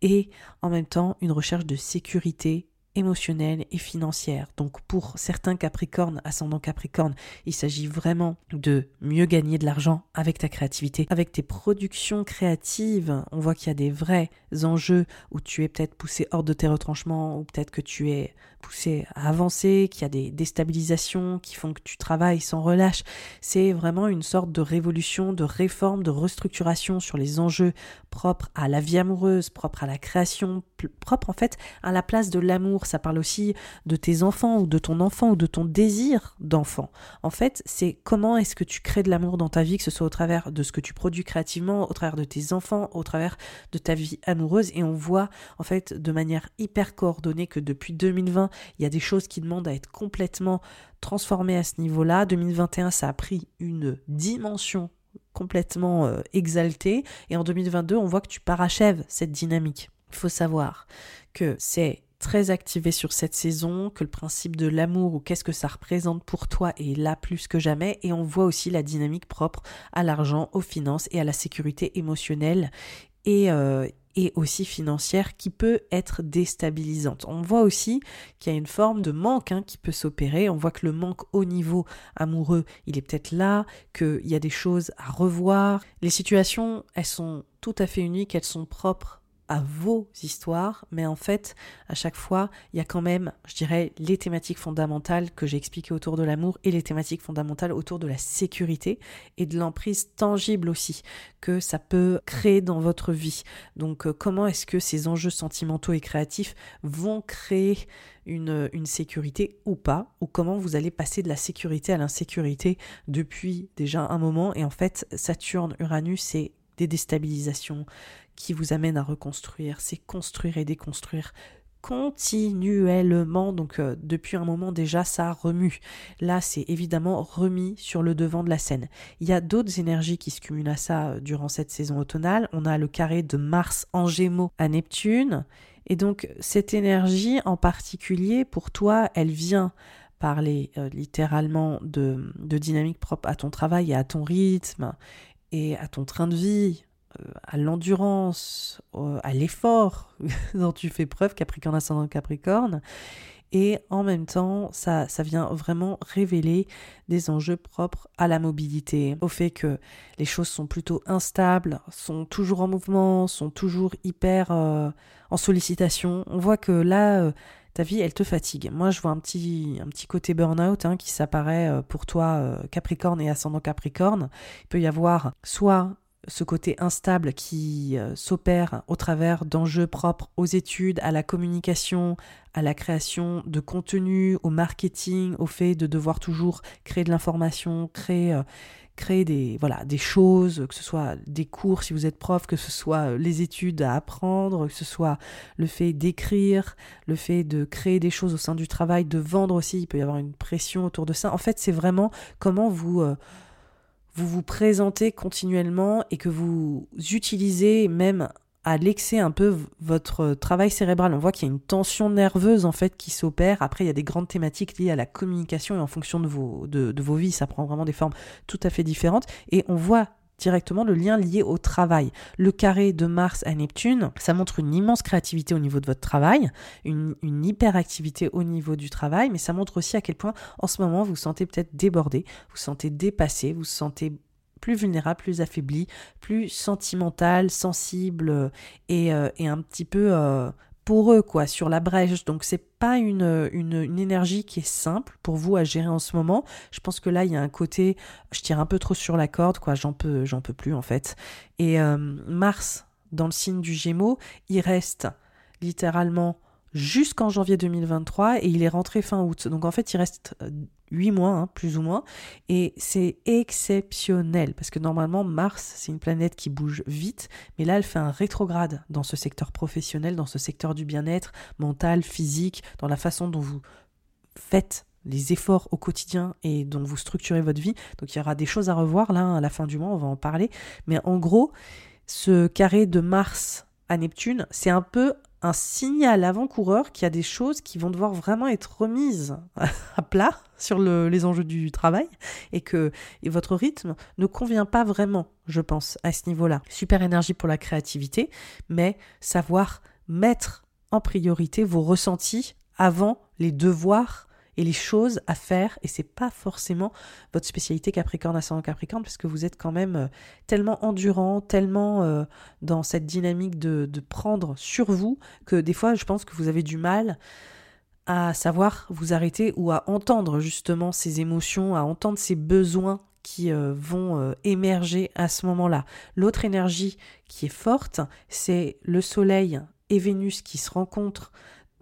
S1: et en même temps une recherche de sécurité émotionnelle et financière. Donc pour certains Capricornes, ascendant Capricorne, il s'agit vraiment de mieux gagner de l'argent avec ta créativité, avec tes productions créatives. On voit qu'il y a des vrais enjeux où tu es peut-être poussé hors de tes retranchements ou peut-être que tu es poussé à avancer, qu'il y a des déstabilisations qui font que tu travailles sans relâche. C'est vraiment une sorte de révolution, de réforme, de restructuration sur les enjeux propres à la vie amoureuse, propres à la création, propres en fait à la place de l'amour. Ça parle aussi de tes enfants ou de ton enfant ou de ton désir d'enfant. En fait, c'est comment est-ce que tu crées de l'amour dans ta vie, que ce soit au travers de ce que tu produis créativement, au travers de tes enfants, au travers de ta vie amoureuse. Et on voit en fait de manière hyper coordonnée que depuis 2020, il y a des choses qui demandent à être complètement transformées à ce niveau-là. 2021, ça a pris une dimension complètement euh, exaltée. Et en 2022, on voit que tu parachèves cette dynamique. Il faut savoir que c'est très activé sur cette saison, que le principe de l'amour ou qu'est-ce que ça représente pour toi est là plus que jamais et on voit aussi la dynamique propre à l'argent, aux finances et à la sécurité émotionnelle et, euh, et aussi financière qui peut être déstabilisante. On voit aussi qu'il y a une forme de manque hein, qui peut s'opérer. On voit que le manque au niveau amoureux, il est peut-être là, qu'il y a des choses à revoir. Les situations, elles sont tout à fait uniques, elles sont propres à vos histoires, mais en fait, à chaque fois, il y a quand même, je dirais, les thématiques fondamentales que j'ai expliquées autour de l'amour et les thématiques fondamentales autour de la sécurité et de l'emprise tangible aussi que ça peut créer dans votre vie. Donc, euh, comment est-ce que ces enjeux sentimentaux et créatifs vont créer une, une, sécurité ou pas, ou comment vous allez passer de la sécurité à l'insécurité depuis déjà un moment? Et en fait, Saturne, Uranus, c'est des déstabilisations, qui vous amène à reconstruire, c'est construire et déconstruire continuellement. Donc euh, depuis un moment déjà, ça remue. Là, c'est évidemment remis sur le devant de la scène. Il y a d'autres énergies qui se cumulent à ça euh, durant cette saison automnale. On a le carré de Mars en Gémeaux à Neptune. Et donc cette énergie en particulier, pour toi, elle vient parler euh, littéralement de dynamique propre à ton travail et à ton rythme et à ton train de vie, euh, à l'endurance, à l'effort <laughs> dont tu fais preuve, Capricorne ascendant Capricorne. Et en même temps, ça, ça vient vraiment révéler des enjeux propres à la mobilité, au fait que les choses sont plutôt instables, sont toujours en mouvement, sont toujours hyper euh, en sollicitation. On voit que là, euh, ta vie, elle te fatigue. Moi, je vois un petit, côté burn-out hein, qui s'apparaît pour toi, Capricorne et ascendant Capricorne. Il peut y avoir soit ce côté instable qui euh, s'opère au travers d'enjeux propres aux études, à la communication, à la création de contenu, au marketing, au fait de devoir toujours créer de l'information, créer, euh, créer des, voilà, des choses, que ce soit des cours si vous êtes prof, que ce soit euh, les études à apprendre, que ce soit le fait d'écrire, le fait de créer des choses au sein du travail, de vendre aussi, il peut y avoir une pression autour de ça. En fait, c'est vraiment comment vous vous vous présentez continuellement et que vous utilisez même à l'excès un peu votre travail cérébral. On voit qu'il y a une tension nerveuse en fait qui s'opère. Après, il y a des grandes thématiques liées à la communication et en fonction de vos, de, vos vies, ça prend vraiment des formes tout à fait différentes. Et on voit directement le lien lié au travail. Le carré de Mars à Neptune, ça montre une immense créativité au niveau de votre travail, une, une hyperactivité au niveau du travail, mais ça montre aussi à quel point en ce moment vous vous sentez peut-être débordé, vous vous sentez dépassé, vous vous sentez plus vulnérable, plus affaibli, plus sentimental, sensible euh, et, euh, et un petit peu euh, pour eux quoi sur la brèche. Donc c'est pas une, une, énergie qui est simple pour vous à gérer en ce moment. Je pense que là il y a un côté je tire un peu trop sur la corde quoi. J'en peux j'en peux plus en fait. Et Mars dans le signe du Gémeaux il reste littéralement jusqu'en janvier 2023 et il est rentré fin août donc en fait il reste 8 mois, hein, plus ou moins. Et c'est exceptionnel, parce que normalement, Mars, c'est une planète qui bouge vite, mais là, elle fait un rétrograde dans ce secteur professionnel, dans ce secteur du bien-être mental, physique, dans la façon dont vous faites les efforts au quotidien et dont vous structurez votre vie. Donc il y aura des choses à revoir là hein, à la fin du mois, on va en parler. Mais en gros, ce carré de Mars à Neptune, c'est un peu un signal avant-coureur qu'il y a des choses qui vont devoir vraiment être remises <laughs> à plat sur les enjeux du travail et que votre rythme ne convient pas vraiment, je pense, à ce niveau-là. Super énergie pour la créativité, mais savoir mettre en priorité vos ressentis avant les devoirs et les choses à faire. Et c'est pas forcément votre spécialité Capricorne ascendant Capricorne, parce que vous êtes quand même euh, tellement endurant, tellement euh, dans cette dynamique de, prendre sur vous, que des fois, je pense que vous avez du mal à savoir vous arrêter ou à entendre justement ces émotions, à entendre ces besoins qui euh, vont émerger à ce moment-là. L'autre énergie qui est forte, c'est le Soleil et Vénus qui se rencontrent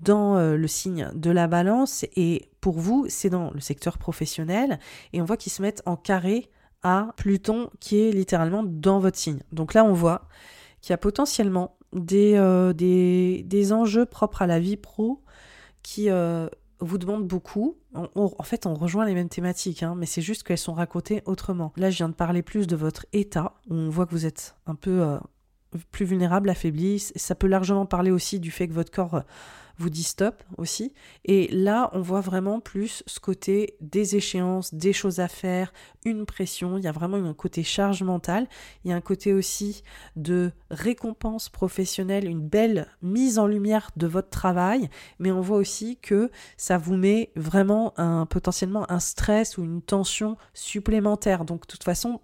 S1: dans euh, le signe de la balance et pour vous, c'est dans le secteur professionnel et on voit qu'ils se mettent en carré à Pluton qui est littéralement dans votre signe. Donc là, on voit qu'il y a potentiellement des, euh, des, des, enjeux propres à la vie pro qui euh, vous demandent beaucoup. en fait, on rejoint les mêmes thématiques, hein, mais c'est juste qu'elles sont racontées autrement. Là, je viens de parler plus de votre état. On voit que vous êtes un peu plus vulnérable, affaibli. Ça peut largement parler aussi du fait que votre corps vous dit stop aussi. Et là, on voit vraiment plus ce côté des échéances, des choses à faire, une pression. Il y a vraiment un côté charge mentale. Il y a un côté aussi de récompense professionnelle, une belle mise en lumière de votre travail. Mais on voit aussi que ça vous met vraiment un, potentiellement un stress ou une tension supplémentaire. Donc, de toute façon,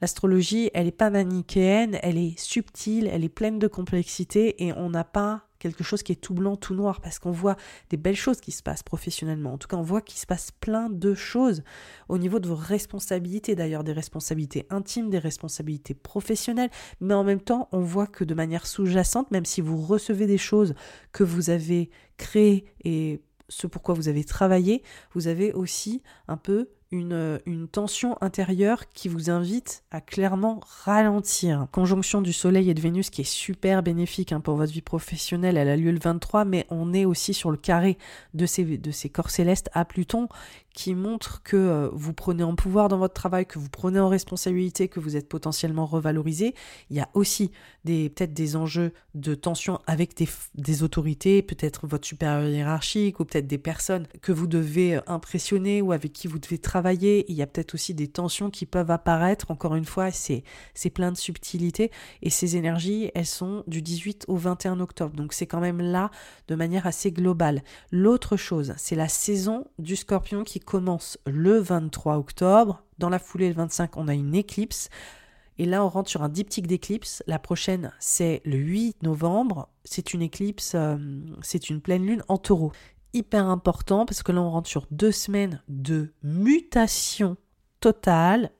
S1: L'astrologie, elle n'est pas manichéenne, elle est subtile, elle est pleine de complexité et on n'a pas quelque chose qui est tout blanc, tout noir, parce qu'on voit des belles choses qui se passent professionnellement. En tout cas, on voit qu'il se passe plein de choses au niveau de vos responsabilités, d'ailleurs des responsabilités intimes, des responsabilités professionnelles, mais en même temps, on voit que de manière sous-jacente, même si vous recevez des choses que vous avez créées et ce pourquoi vous avez travaillé, vous avez aussi un peu une, une, tension intérieure qui vous invite à clairement ralentir. Conjonction du Soleil et de Vénus qui est super bénéfique hein, pour votre vie professionnelle, elle a lieu le 23, mais on est aussi sur le carré de ces corps célestes à Pluton qui montre que euh, vous prenez en pouvoir dans votre travail, que vous prenez en responsabilité, que vous êtes potentiellement revalorisé. Il y a aussi peut-être des enjeux de tension avec des, autorités, peut-être votre supérieur hiérarchique ou peut-être des personnes que vous devez euh, impressionner ou avec qui vous devez travailler. Il y a peut-être aussi des tensions qui peuvent apparaître. Encore une fois, c'est plein de subtilités et ces énergies, elles sont du 18 au 21 octobre. Donc c'est quand même là de manière assez globale. L'autre chose, c'est la saison du Scorpion qui commence le 23 octobre. Dans la foulée, le 25, on a une éclipse. Et là, on rentre sur un diptyque d'éclipse. La prochaine, c'est le 8 novembre. C'est une éclipse, euh, c'est une pleine lune en taureau. Hyper important parce que là, on rentre sur deux semaines de mutation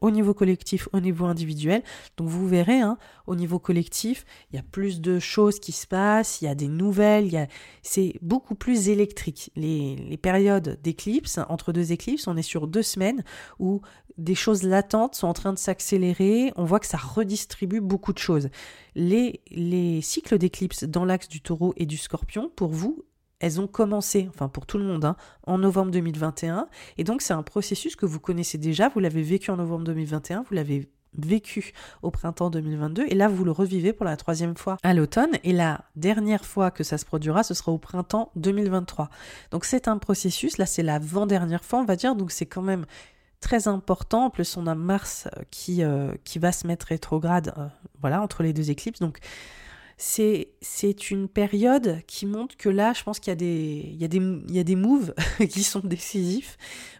S1: au niveau collectif, au niveau individuel. Donc vous verrez, hein, au niveau collectif, il y a plus de choses qui se passent, il y a des nouvelles, c'est beaucoup plus électrique. Les, périodes d'éclipse, entre deux éclipses, on est sur deux semaines où des choses latentes sont en train de s'accélérer, on voit que ça redistribue beaucoup de choses. Les cycles d'éclipse dans l'axe du taureau et du scorpion, pour vous, elles ont commencé, enfin pour tout le monde, hein, en novembre 2021. Et donc c'est un processus que vous connaissez déjà, vous l'avez vécu en novembre 2021, vous l'avez vécu au printemps 2022 et là vous le revivez pour la troisième fois à l'automne. Et la dernière fois que ça se produira ce sera au printemps 2023 donc c'est un processus. Là c'est l'avant-dernière fois on va dire. Donc c'est quand même très important. En plus on a Mars euh, qui, euh, qui va se mettre rétrograde euh, voilà entre les deux éclipses. Donc c'est, c'est une période qui montre que là, je pense qu'il y a des, il y a des, il y a des moves <laughs> qui sont décisifs.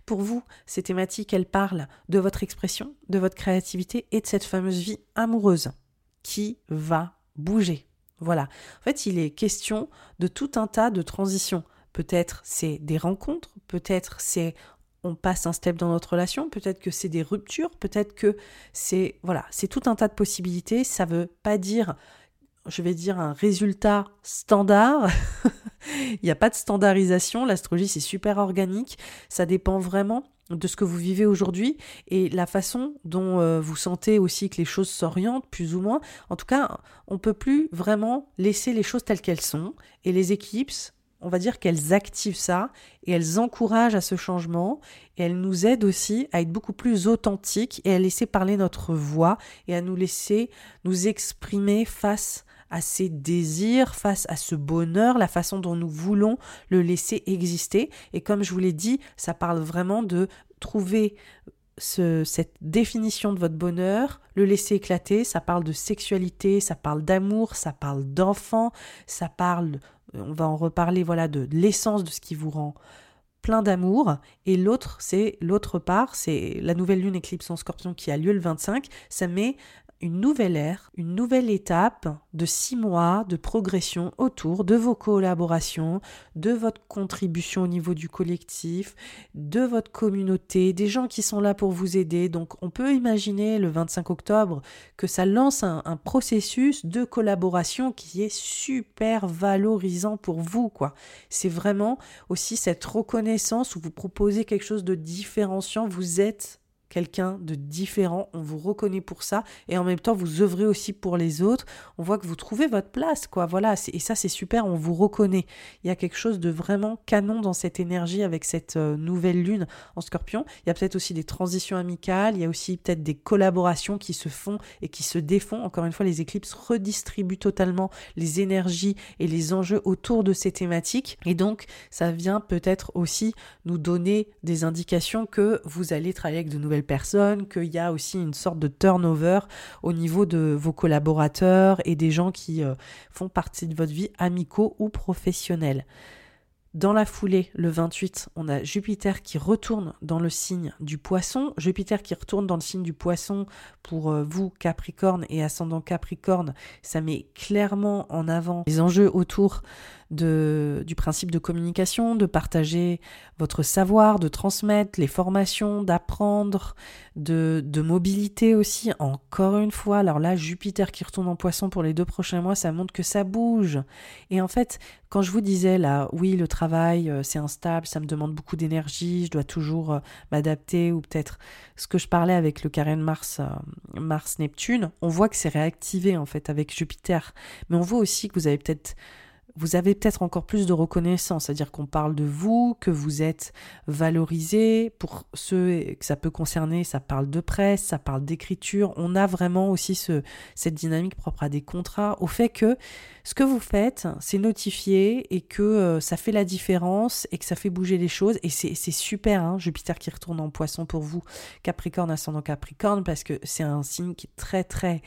S1: Pour vous, ces thématiques, elles parlent de votre expression, de votre créativité et de cette fameuse vie amoureuse qui va bouger. Voilà. En fait, il est question de tout un tas de transitions. Peut-être c'est des rencontres, peut-être c'est on passe un step dans notre relation, peut-être que c'est des ruptures, peut-être que c'est voilà, c'est tout un tas de possibilités, ça veut pas dire je vais dire, un résultat standard. <laughs> Il n'y a pas de standardisation. L'astrologie, c'est super organique. Ça dépend vraiment de ce que vous vivez aujourd'hui et la façon dont euh, vous sentez aussi que les choses s'orientent plus ou moins. En tout cas, on peut plus vraiment laisser les choses telles qu'elles sont et les équipes, on va dire qu'elles activent ça et elles encouragent à ce changement et elles nous aident aussi à être beaucoup plus authentiques et à laisser parler notre voix et à nous laisser nous exprimer face à ces désirs, face à ce bonheur, la façon dont nous voulons le laisser exister. Et comme je vous l'ai dit, ça parle vraiment de trouver cette définition de votre bonheur, le laisser éclater, ça parle de sexualité, ça parle d'amour, ça parle d'enfant, ça parle, on va en reparler, voilà, de, de l'essence de ce qui vous rend plein d'amour. Et l'autre, c'est l'autre part, c'est la nouvelle lune éclipse en scorpion qui a lieu le 25. Ça met une nouvelle ère, une nouvelle étape de six mois de progression autour de vos collaborations, de votre contribution au niveau du collectif, de votre communauté, des gens qui sont là pour vous aider. Donc on peut imaginer le 25 octobre que ça lance un, processus de collaboration qui est super valorisant pour vous. quoi. C'est vraiment aussi cette reconnaissance où vous proposez quelque chose de différenciant, vous êtes quelqu'un de différent, on vous reconnaît pour ça et en même temps vous œuvrez aussi pour les autres. On voit que vous trouvez votre place quoi. Voilà, et ça c'est super, on vous reconnaît. Il y a quelque chose de vraiment canon dans cette énergie avec cette euh, nouvelle lune en Scorpion. Il y a peut-être aussi des transitions amicales, il y a aussi peut-être des collaborations qui se font et qui se défont. Encore une fois, les éclipses redistribuent totalement les énergies et les enjeux autour de ces thématiques et donc ça vient peut-être aussi nous donner des indications que vous allez travailler avec de nouvelles personnes, qu'il y a aussi une sorte de turnover au niveau de vos collaborateurs et des gens qui euh, font partie de votre vie, amicaux ou professionnels. Dans la foulée, le 28, on a Jupiter qui retourne dans le signe du poisson. Jupiter qui retourne dans le signe du poisson pour euh, vous, Capricorne et ascendant Capricorne, ça met clairement en avant les enjeux autour du principe de communication, de partager votre savoir, de transmettre les formations, d'apprendre, de, de mobilité aussi. Encore une fois, alors là, Jupiter qui retourne en poisson pour les deux prochains mois, ça montre que ça bouge. Et en fait, quand je vous disais là, oui, le travail, euh, c'est instable, ça me demande beaucoup d'énergie, je dois toujours euh, m'adapter, ou peut-être ce que je parlais avec le carré de Mars, euh, Mars-Neptune, on voit que c'est réactivé en fait avec Jupiter. Mais on voit aussi que vous avez peut-être vous avez peut-être encore plus de reconnaissance, c'est-à-dire qu'on parle de vous, que vous êtes valorisé. Pour ceux que ça peut concerner, ça parle de presse, ça parle d'écriture. On a vraiment aussi ce, cette dynamique propre à des contrats, au fait que ce que vous faites, c'est notifié et que euh, ça fait la différence et que ça fait bouger les choses. Et c'est super, hein, Jupiter qui retourne en poisson pour vous, Capricorne ascendant Capricorne, parce que c'est un signe qui est très très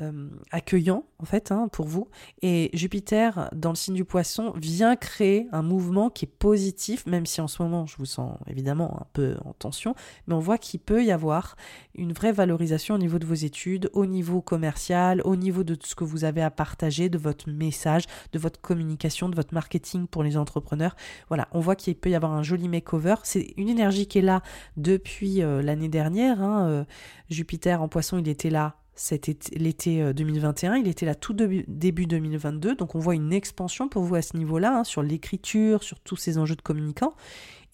S1: euh, accueillant en fait hein, pour vous. Et Jupiter dans le signe du poisson vient créer un mouvement qui est positif, même si en ce moment je vous sens évidemment un peu en tension, mais on voit qu'il peut y avoir une vraie valorisation au niveau de vos études, au niveau commercial, au niveau de ce que vous avez à partager, de votre message, de votre communication, de votre marketing pour les entrepreneurs. Voilà, on voit qu'il peut y avoir un joli makeover. C'est une énergie qui est là depuis euh, l'année dernière. Hein, euh, Jupiter en poisson, il était là l'été 2021, euh, il était là tout début 2022, donc on voit une expansion pour vous à ce niveau-là, hein, sur l'écriture, sur tous ces enjeux de communicants,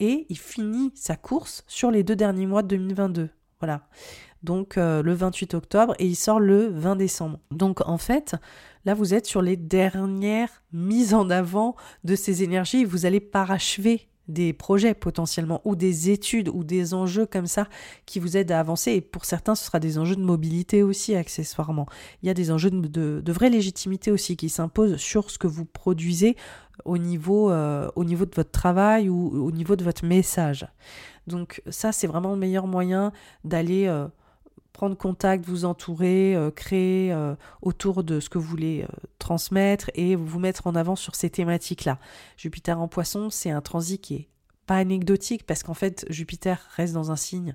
S1: et il finit sa course sur les deux derniers mois de 2022. Voilà. Donc euh, le 28 octobre et il sort le 20 décembre. Donc en fait, là vous êtes sur les dernières mises en avant de ces énergies. Vous allez parachever des projets potentiellement ou des études ou des enjeux comme ça qui vous aident à avancer. Et pour certains ce sera des enjeux de mobilité aussi accessoirement. Il y a des enjeux de, vraie légitimité aussi qui s'imposent sur ce que vous produisez au niveau, euh, au niveau de votre travail ou au niveau de votre message. Donc ça c'est vraiment le meilleur moyen d'aller euh, prendre contact, vous entourer, euh, créer euh, autour de ce que vous voulez euh, transmettre et vous mettre en avant sur ces thématiques-là. Jupiter en poisson, c'est un transit qui est pas anecdotique parce qu'en fait Jupiter reste dans un signe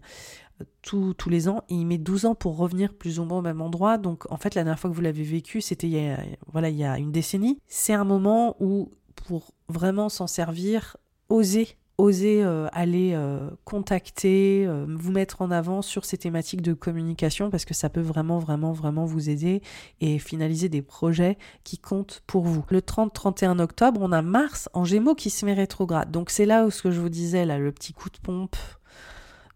S1: tous les ans et il met 12 ans pour revenir plus ou moins au même endroit. Donc en fait la dernière fois que vous l'avez vécu c'était voilà, il y a une décennie. C'est un moment où pour vraiment s'en servir, oser oser euh, aller euh, contacter, euh, vous mettre en avant sur ces thématiques de communication parce que ça peut vraiment, vraiment, vraiment vous aider et finaliser des projets qui comptent pour vous. Le 30-31 octobre, on a Mars en Gémeaux qui se met rétrograde. Donc c'est là où ce que je vous disais, là, le petit coup de pompe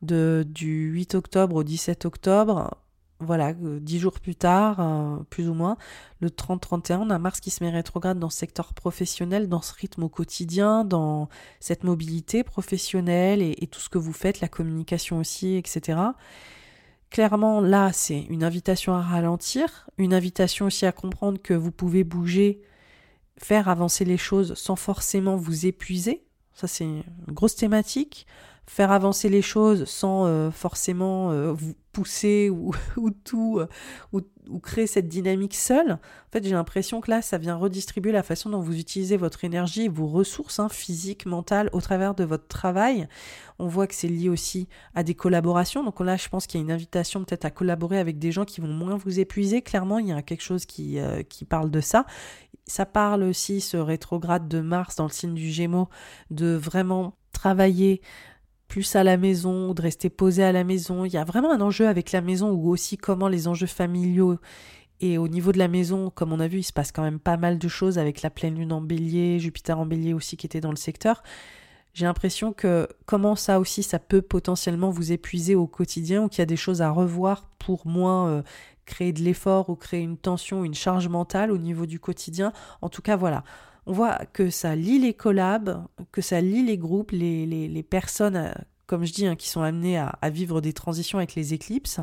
S1: de, du 8 octobre au 17 octobre, voilà, euh, dix jours plus tard, euh, plus ou moins, le 30-31, on a Mars qui se met rétrograde dans ce secteur professionnel, dans ce rythme au quotidien, dans cette mobilité professionnelle et, tout ce que vous faites, la communication aussi, etc. Clairement, là, c'est une invitation à ralentir, une invitation aussi à comprendre que vous pouvez bouger, faire avancer les choses sans forcément vous épuiser. Ça, c'est une grosse thématique faire avancer les choses sans euh, forcément euh, vous pousser ou, <laughs> ou tout euh, ou, créer cette dynamique seule. En fait, j'ai l'impression que là, ça vient redistribuer la façon dont vous utilisez votre énergie vos ressources hein, physiques, mentales au travers de votre travail. On voit que c'est lié aussi à des collaborations. Donc là, je pense qu'il y a une invitation peut-être à collaborer avec des gens qui vont moins vous épuiser. Clairement, il y a quelque chose qui, qui parle de ça. Ça parle aussi, ce rétrograde de Mars dans le signe du Gémeaux, de vraiment travailler plus à la maison ou de rester posé à la maison. Il y a vraiment un enjeu avec la maison ou aussi comment les enjeux familiaux et au niveau de la maison, comme on a vu, il se passe quand même pas mal de choses avec la pleine lune en bélier, Jupiter en bélier aussi qui était dans le secteur. J'ai l'impression que comment ça aussi, ça peut potentiellement vous épuiser au quotidien ou qu'il y a des choses à revoir pour moins euh, créer de l'effort ou créer une tension, une charge mentale au niveau du quotidien. En tout cas, voilà on voit que ça lie les collabs, que ça lie les groupes, les, les, personnes, euh, comme je dis, hein, qui sont amenées à, à, vivre des transitions avec les éclipses,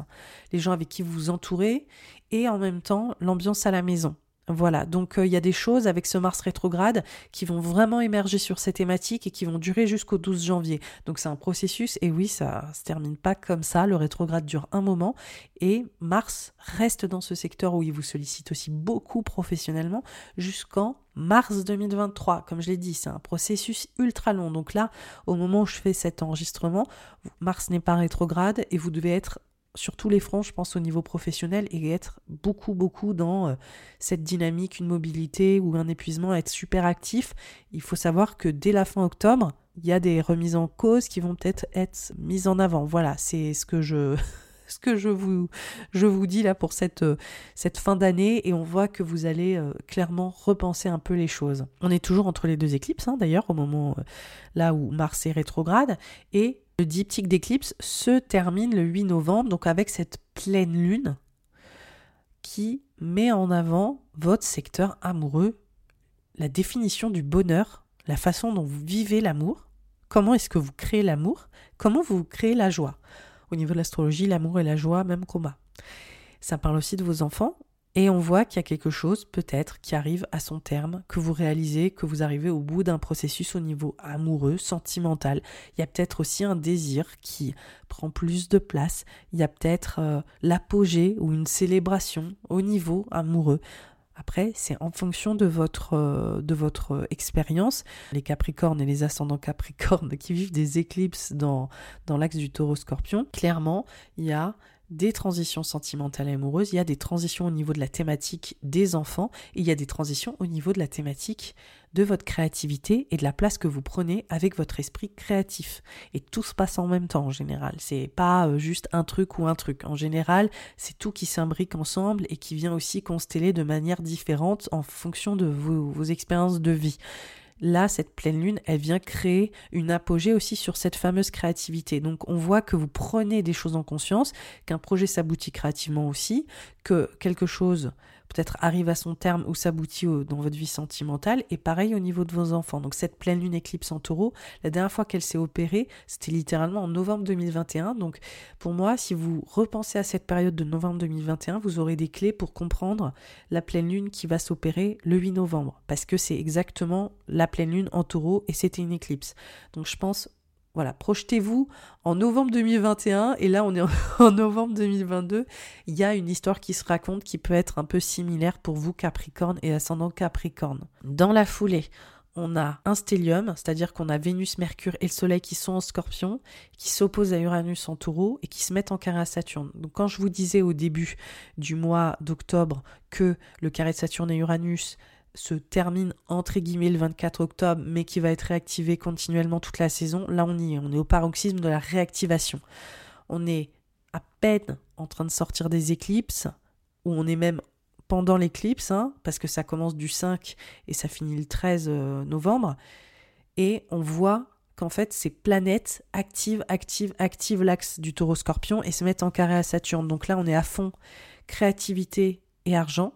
S1: les gens avec qui vous vous entourez, et en même temps l'ambiance à la maison. Voilà, donc euh, il y a des choses avec ce Mars rétrograde qui vont vraiment émerger sur ces thématiques et qui vont durer jusqu'au 12 janvier. Donc c'est un processus et oui, ça se termine pas comme ça, le rétrograde dure un moment et Mars reste dans ce secteur où il vous sollicite aussi beaucoup professionnellement jusqu'en mars 2023. Comme je l'ai dit, c'est un processus ultra long. Donc là, au moment où je fais cet enregistrement, Mars n'est pas rétrograde et vous devez être sur tous les fronts, je pense au niveau professionnel, et être beaucoup, beaucoup dans euh, cette dynamique, une mobilité ou un épuisement, être super actif. Il faut savoir que dès la fin octobre, il y a des remises en cause qui vont peut-être être mises en avant. Voilà, c'est ce que je <laughs> ce que je vous, je vous dis là pour cette, euh, cette fin d'année et on voit que vous allez euh, clairement repenser un peu les choses. On est toujours entre les deux éclipses hein, d'ailleurs au moment là où Mars est rétrograde et le diptyque d'éclipse se termine le 8 novembre, donc avec cette pleine lune qui met en avant votre secteur amoureux, la définition du bonheur, la façon dont vous vivez l'amour, comment est-ce que vous créez l'amour, comment vous créez la joie? Au niveau de l'astrologie, l'amour et la joie, même combat. Ça parle aussi de vos enfants, et on voit qu'il y a quelque chose peut-être qui arrive à son terme, que vous réalisez, que vous arrivez au bout d'un processus au niveau amoureux, sentimental. Il y a peut-être aussi un désir qui prend plus de place. Il y a peut-être euh, l'apogée ou une célébration au niveau amoureux. Après, c'est en fonction de votre, euh, de votre expérience. Les Capricornes et les ascendants Capricornes <laughs> qui vivent des éclipses dans, dans l'axe du taureau scorpion, clairement, il y a des transitions sentimentales et amoureuses, il y a des transitions au niveau de la thématique des enfants, il y a des transitions au niveau de la thématique de votre créativité et de la place que vous prenez avec votre esprit créatif. Et tout se passe en même temps en général. C'est pas euh, juste un truc ou un truc. En général, c'est tout qui s'imbrique ensemble et qui vient aussi consteller de manière différente en fonction de vos expériences de vie. Là, cette pleine lune, elle vient créer une apogée aussi sur cette fameuse créativité. Donc on voit que vous prenez des choses en conscience, qu'un projet s'aboutit créativement aussi, que quelque chose peut-être arrive à son terme ou s'aboutit dans votre vie sentimentale, et pareil au niveau de vos enfants. Donc cette pleine lune éclipse en taureau, la dernière fois qu'elle s'est opérée, c'était littéralement en novembre 2021. Donc pour moi, si vous repensez à cette période de novembre 2021, vous aurez des clés pour comprendre la pleine lune qui va s'opérer le 8 novembre, parce que c'est exactement la pleine lune en taureau et c'était une éclipse. Donc je pense voilà, projetez-vous en novembre 2021 et là on est en <laughs> novembre 2022. Il y a une histoire qui se raconte qui peut être un peu similaire pour vous Capricorne et ascendant Capricorne. Dans la foulée, on a un stellium, c'est-à-dire qu'on a Vénus, Mercure et le Soleil qui sont en scorpion, qui s'opposent à Uranus en taureau et qui se mettent en carré à Saturne. Donc quand je vous disais au début du mois d'octobre que le carré de Saturne et Uranus se termine entre guillemets le 24 octobre, mais qui va être réactivé continuellement toute la saison, là on y est, on est au paroxysme de la réactivation. On est à peine en train de sortir des éclipses, ou on est même pendant l'éclipse, hein, parce que ça commence du 5 et ça finit le 13 euh, novembre, et on voit qu'en fait ces planètes activent, activent, activent l'axe du taureau scorpion et se mettent en carré à Saturne. Donc là on est à fond. Créativité et argent,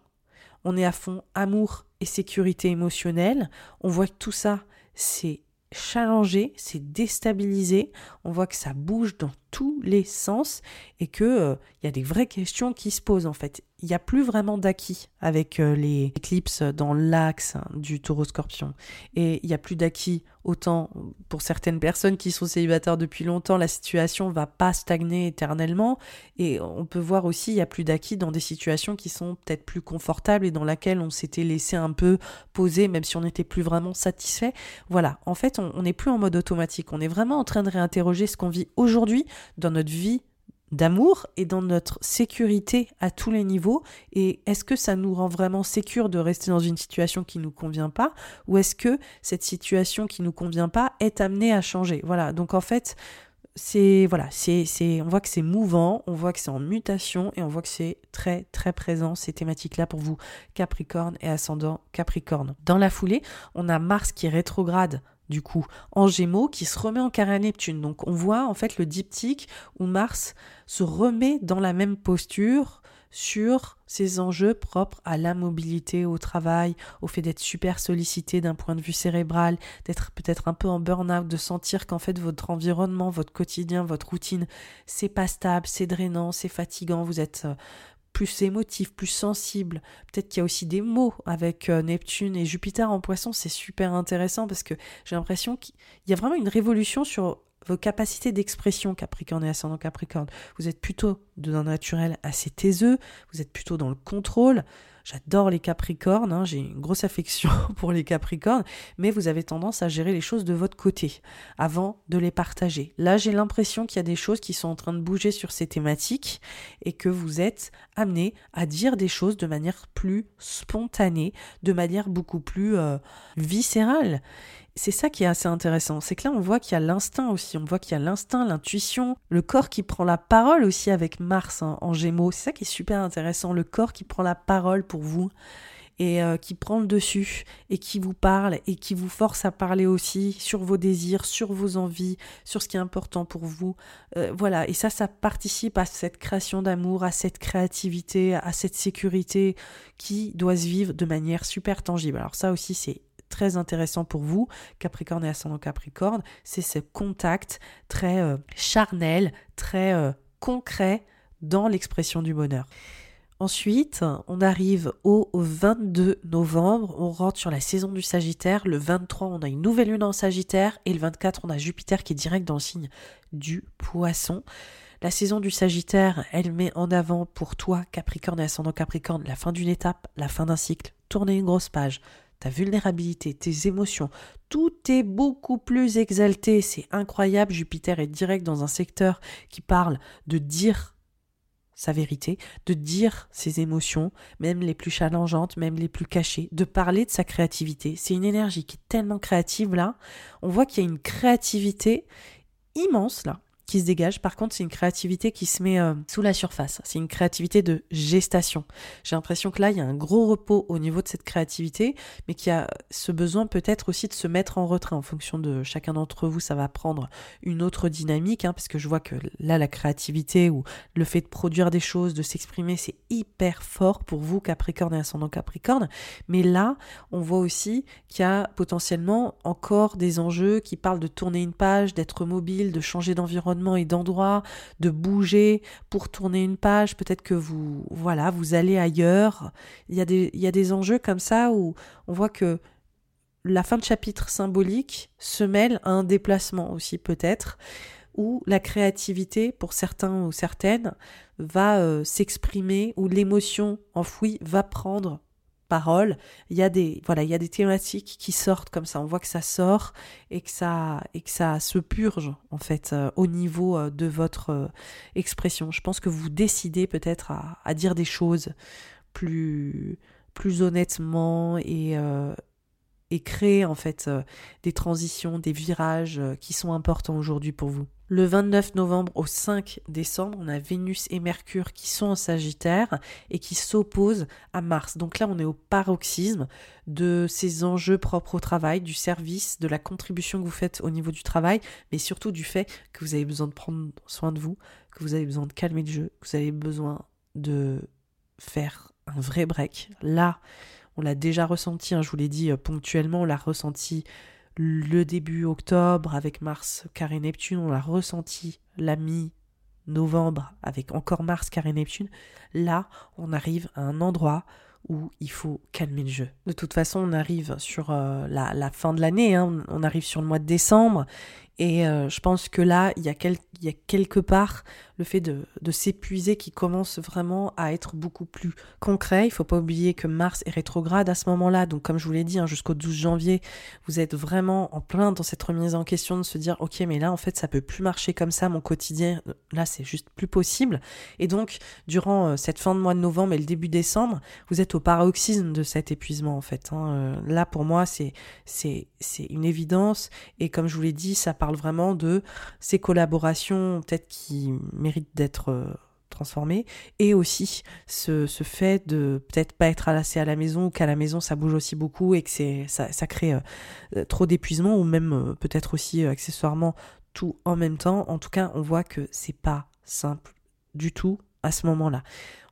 S1: on est à fond amour et sécurité émotionnelle. On voit que tout ça, c'est challengé, c'est déstabilisé. On voit que ça bouge dans tous les sens et que euh, il y a des vraies questions qui se posent en fait il n'y a plus vraiment d'acquis avec euh, les éclipses dans l'axe du taureau scorpion. Et il n'y a plus d'acquis autant pour certaines personnes qui sont célibataires depuis longtemps, la situation va pas stagner éternellement. Et on peut voir aussi, il n'y a plus d'acquis dans des situations qui sont peut-être plus confortables et dans lesquelles on s'était laissé un peu poser, même si on n'était plus vraiment satisfait. Voilà, en fait, on n'est plus en mode automatique. On est vraiment en train de réinterroger ce qu'on vit aujourd'hui dans notre vie d'amour et dans notre sécurité à tous les niveaux. Et est-ce que ça nous rend vraiment sécure de rester dans une situation qui nous convient pas ou est-ce que cette situation qui nous convient pas est amenée à changer? Voilà donc en fait c'est voilà c'est on voit que c'est mouvant on voit que c'est en mutation et on voit que c'est très très présent ces thématiques là pour vous Capricorne et ascendant Capricorne. Dans la foulée on a Mars qui rétrograde du coup, en Gémeaux, qui se remet en carré à Neptune. Donc on voit en fait le diptyque où Mars se remet dans la même posture sur ses enjeux propres à la mobilité, au travail, au fait d'être super sollicité d'un point de vue cérébral, d'être peut-être un peu en burn-out, de sentir qu'en fait votre environnement, votre quotidien, votre routine, c'est pas stable, c'est drainant, c'est fatigant, vous êtes euh, plus émotif, plus sensible. Peut-être qu'il y a aussi des mots avec euh, Neptune et Jupiter en poisson, c'est super intéressant parce que j'ai l'impression qu'il y a vraiment une révolution sur vos capacités d'expression Capricorne et ascendant Capricorne. Vous êtes plutôt d'un naturel assez taiseux, vous êtes plutôt dans le contrôle, J'adore les Capricornes, hein, j'ai une grosse affection <laughs> pour les Capricornes, mais vous avez tendance à gérer les choses de votre côté avant de les partager. Là, j'ai l'impression qu'il y a des choses qui sont en train de bouger sur ces thématiques et que vous êtes amené à dire des choses de manière plus spontanée, de manière beaucoup plus euh, viscérale c'est ça qui est assez intéressant. C'est que là, on voit qu'il y a l'instinct aussi. On voit qu'il y a l'instinct, l'intuition, le corps qui prend la parole aussi avec Mars hein, en Gémeaux. C'est ça qui est super intéressant. Le corps qui prend la parole pour vous et euh, qui prend le dessus et qui vous parle et qui vous force à parler aussi sur vos désirs, sur vos envies, sur ce qui est important pour vous. Euh, voilà, et ça, ça participe à cette création d'amour, à cette créativité, à cette sécurité qui doit se vivre de manière super tangible. Alors ça aussi, c'est très intéressant pour vous, Capricorne et ascendant Capricorne, c'est ce contact très euh, charnel, très euh, concret dans l'expression du bonheur. Ensuite, on arrive au 22 novembre, on rentre sur la saison du Sagittaire. Le 23, on a une nouvelle lune en Sagittaire et le 24, on a Jupiter qui est direct dans le signe du Poisson. La saison du Sagittaire, elle met en avant pour toi, Capricorne et ascendant Capricorne, la fin d'une étape, la fin d'un cycle. Tourner une grosse page, ta vulnérabilité, tes émotions, tout est beaucoup plus exalté. C'est incroyable. Jupiter est direct dans un secteur qui parle de dire sa vérité, de dire ses émotions, même les plus challengeantes, même les plus cachées, de parler de sa créativité. C'est une énergie qui est tellement créative là. On voit qu'il y a une créativité immense là qui se dégage. Par contre, c'est une créativité qui se met euh, sous la surface. C'est une créativité de gestation. J'ai l'impression que là, il y a un gros repos au niveau de cette créativité, mais qu'il y a ce besoin peut-être aussi de se mettre en retrait en fonction de chacun d'entre vous. Ça va prendre une autre dynamique, hein, parce que je vois que là, la créativité ou le fait de produire des choses, de s'exprimer, c'est hyper fort pour vous, Capricorne et ascendant Capricorne. Mais là, on voit aussi qu'il y a potentiellement encore des enjeux qui parlent de tourner une page, d'être mobile, de changer d'environnement et d'endroit, de bouger pour tourner une page. Peut-être que vous, voilà, vous allez ailleurs. Il y, a des, il y a des enjeux comme ça où on voit que la fin de chapitre symbolique se mêle à un déplacement aussi peut-être, où la créativité, pour certains ou certaines, va euh, s'exprimer, où l'émotion enfouie va prendre parole. Il y a des voilà, il y a des thématiques qui sortent comme ça. On voit que ça sort et que ça et que ça se purge en fait euh, au niveau euh, de votre euh, expression. Je pense que vous décidez peut-être à, à, dire des choses plus plus honnêtement et et créer en fait des transitions, des virages qui sont importants aujourd'hui pour vous. Le 29 novembre au 5 décembre, on a Vénus et Mercure qui sont en Sagittaire et qui s'opposent à Mars. Donc là, on est au paroxysme de ces enjeux propres au travail, du service, de la contribution que vous faites au niveau du travail, mais surtout du fait que vous avez besoin de prendre soin de vous, que vous avez besoin de calmer le jeu, que vous avez besoin de faire un vrai break. Là, on l'a déjà ressenti, hein, je vous l'ai dit euh, ponctuellement, on l'a ressenti le début octobre avec Mars carré Neptune, on l'a ressenti la mi-novembre avec encore Mars carré Neptune. Là, on arrive à un endroit où il faut calmer le jeu. De toute façon, on arrive sur euh, la, fin de l'année, hein. on arrive sur le mois de décembre, et euh, je pense que là, il y, a quelque part le fait de, s'épuiser qui commence vraiment à être beaucoup plus concret. Il faut pas oublier que Mars est rétrograde à ce moment-là. Donc, comme je vous l'ai dit, hein, jusqu'au 12 janvier, vous êtes vraiment en plein dans cette remise en question de se dire, OK, mais là, en fait, ça peut plus marcher comme ça. Mon quotidien, là, c'est juste plus possible. Et donc, durant euh, cette fin de mois de novembre et le début décembre, vous êtes au paroxysme de cet épuisement, en fait. Hein. Euh, là, pour moi, c'est, c'est, une évidence. Et comme je vous l'ai dit, ça parle vraiment de ces collaborations, peut-être qui mérite d'être euh, transformé et aussi ce, ce fait de peut-être pas être assez à la maison ou qu'à la maison ça bouge aussi beaucoup et que c'est ça, ça crée euh, euh, trop d'épuisement ou même peut-être aussi accessoirement tout en même temps. En tout cas, on voit que c'est pas simple du tout à ce moment-là.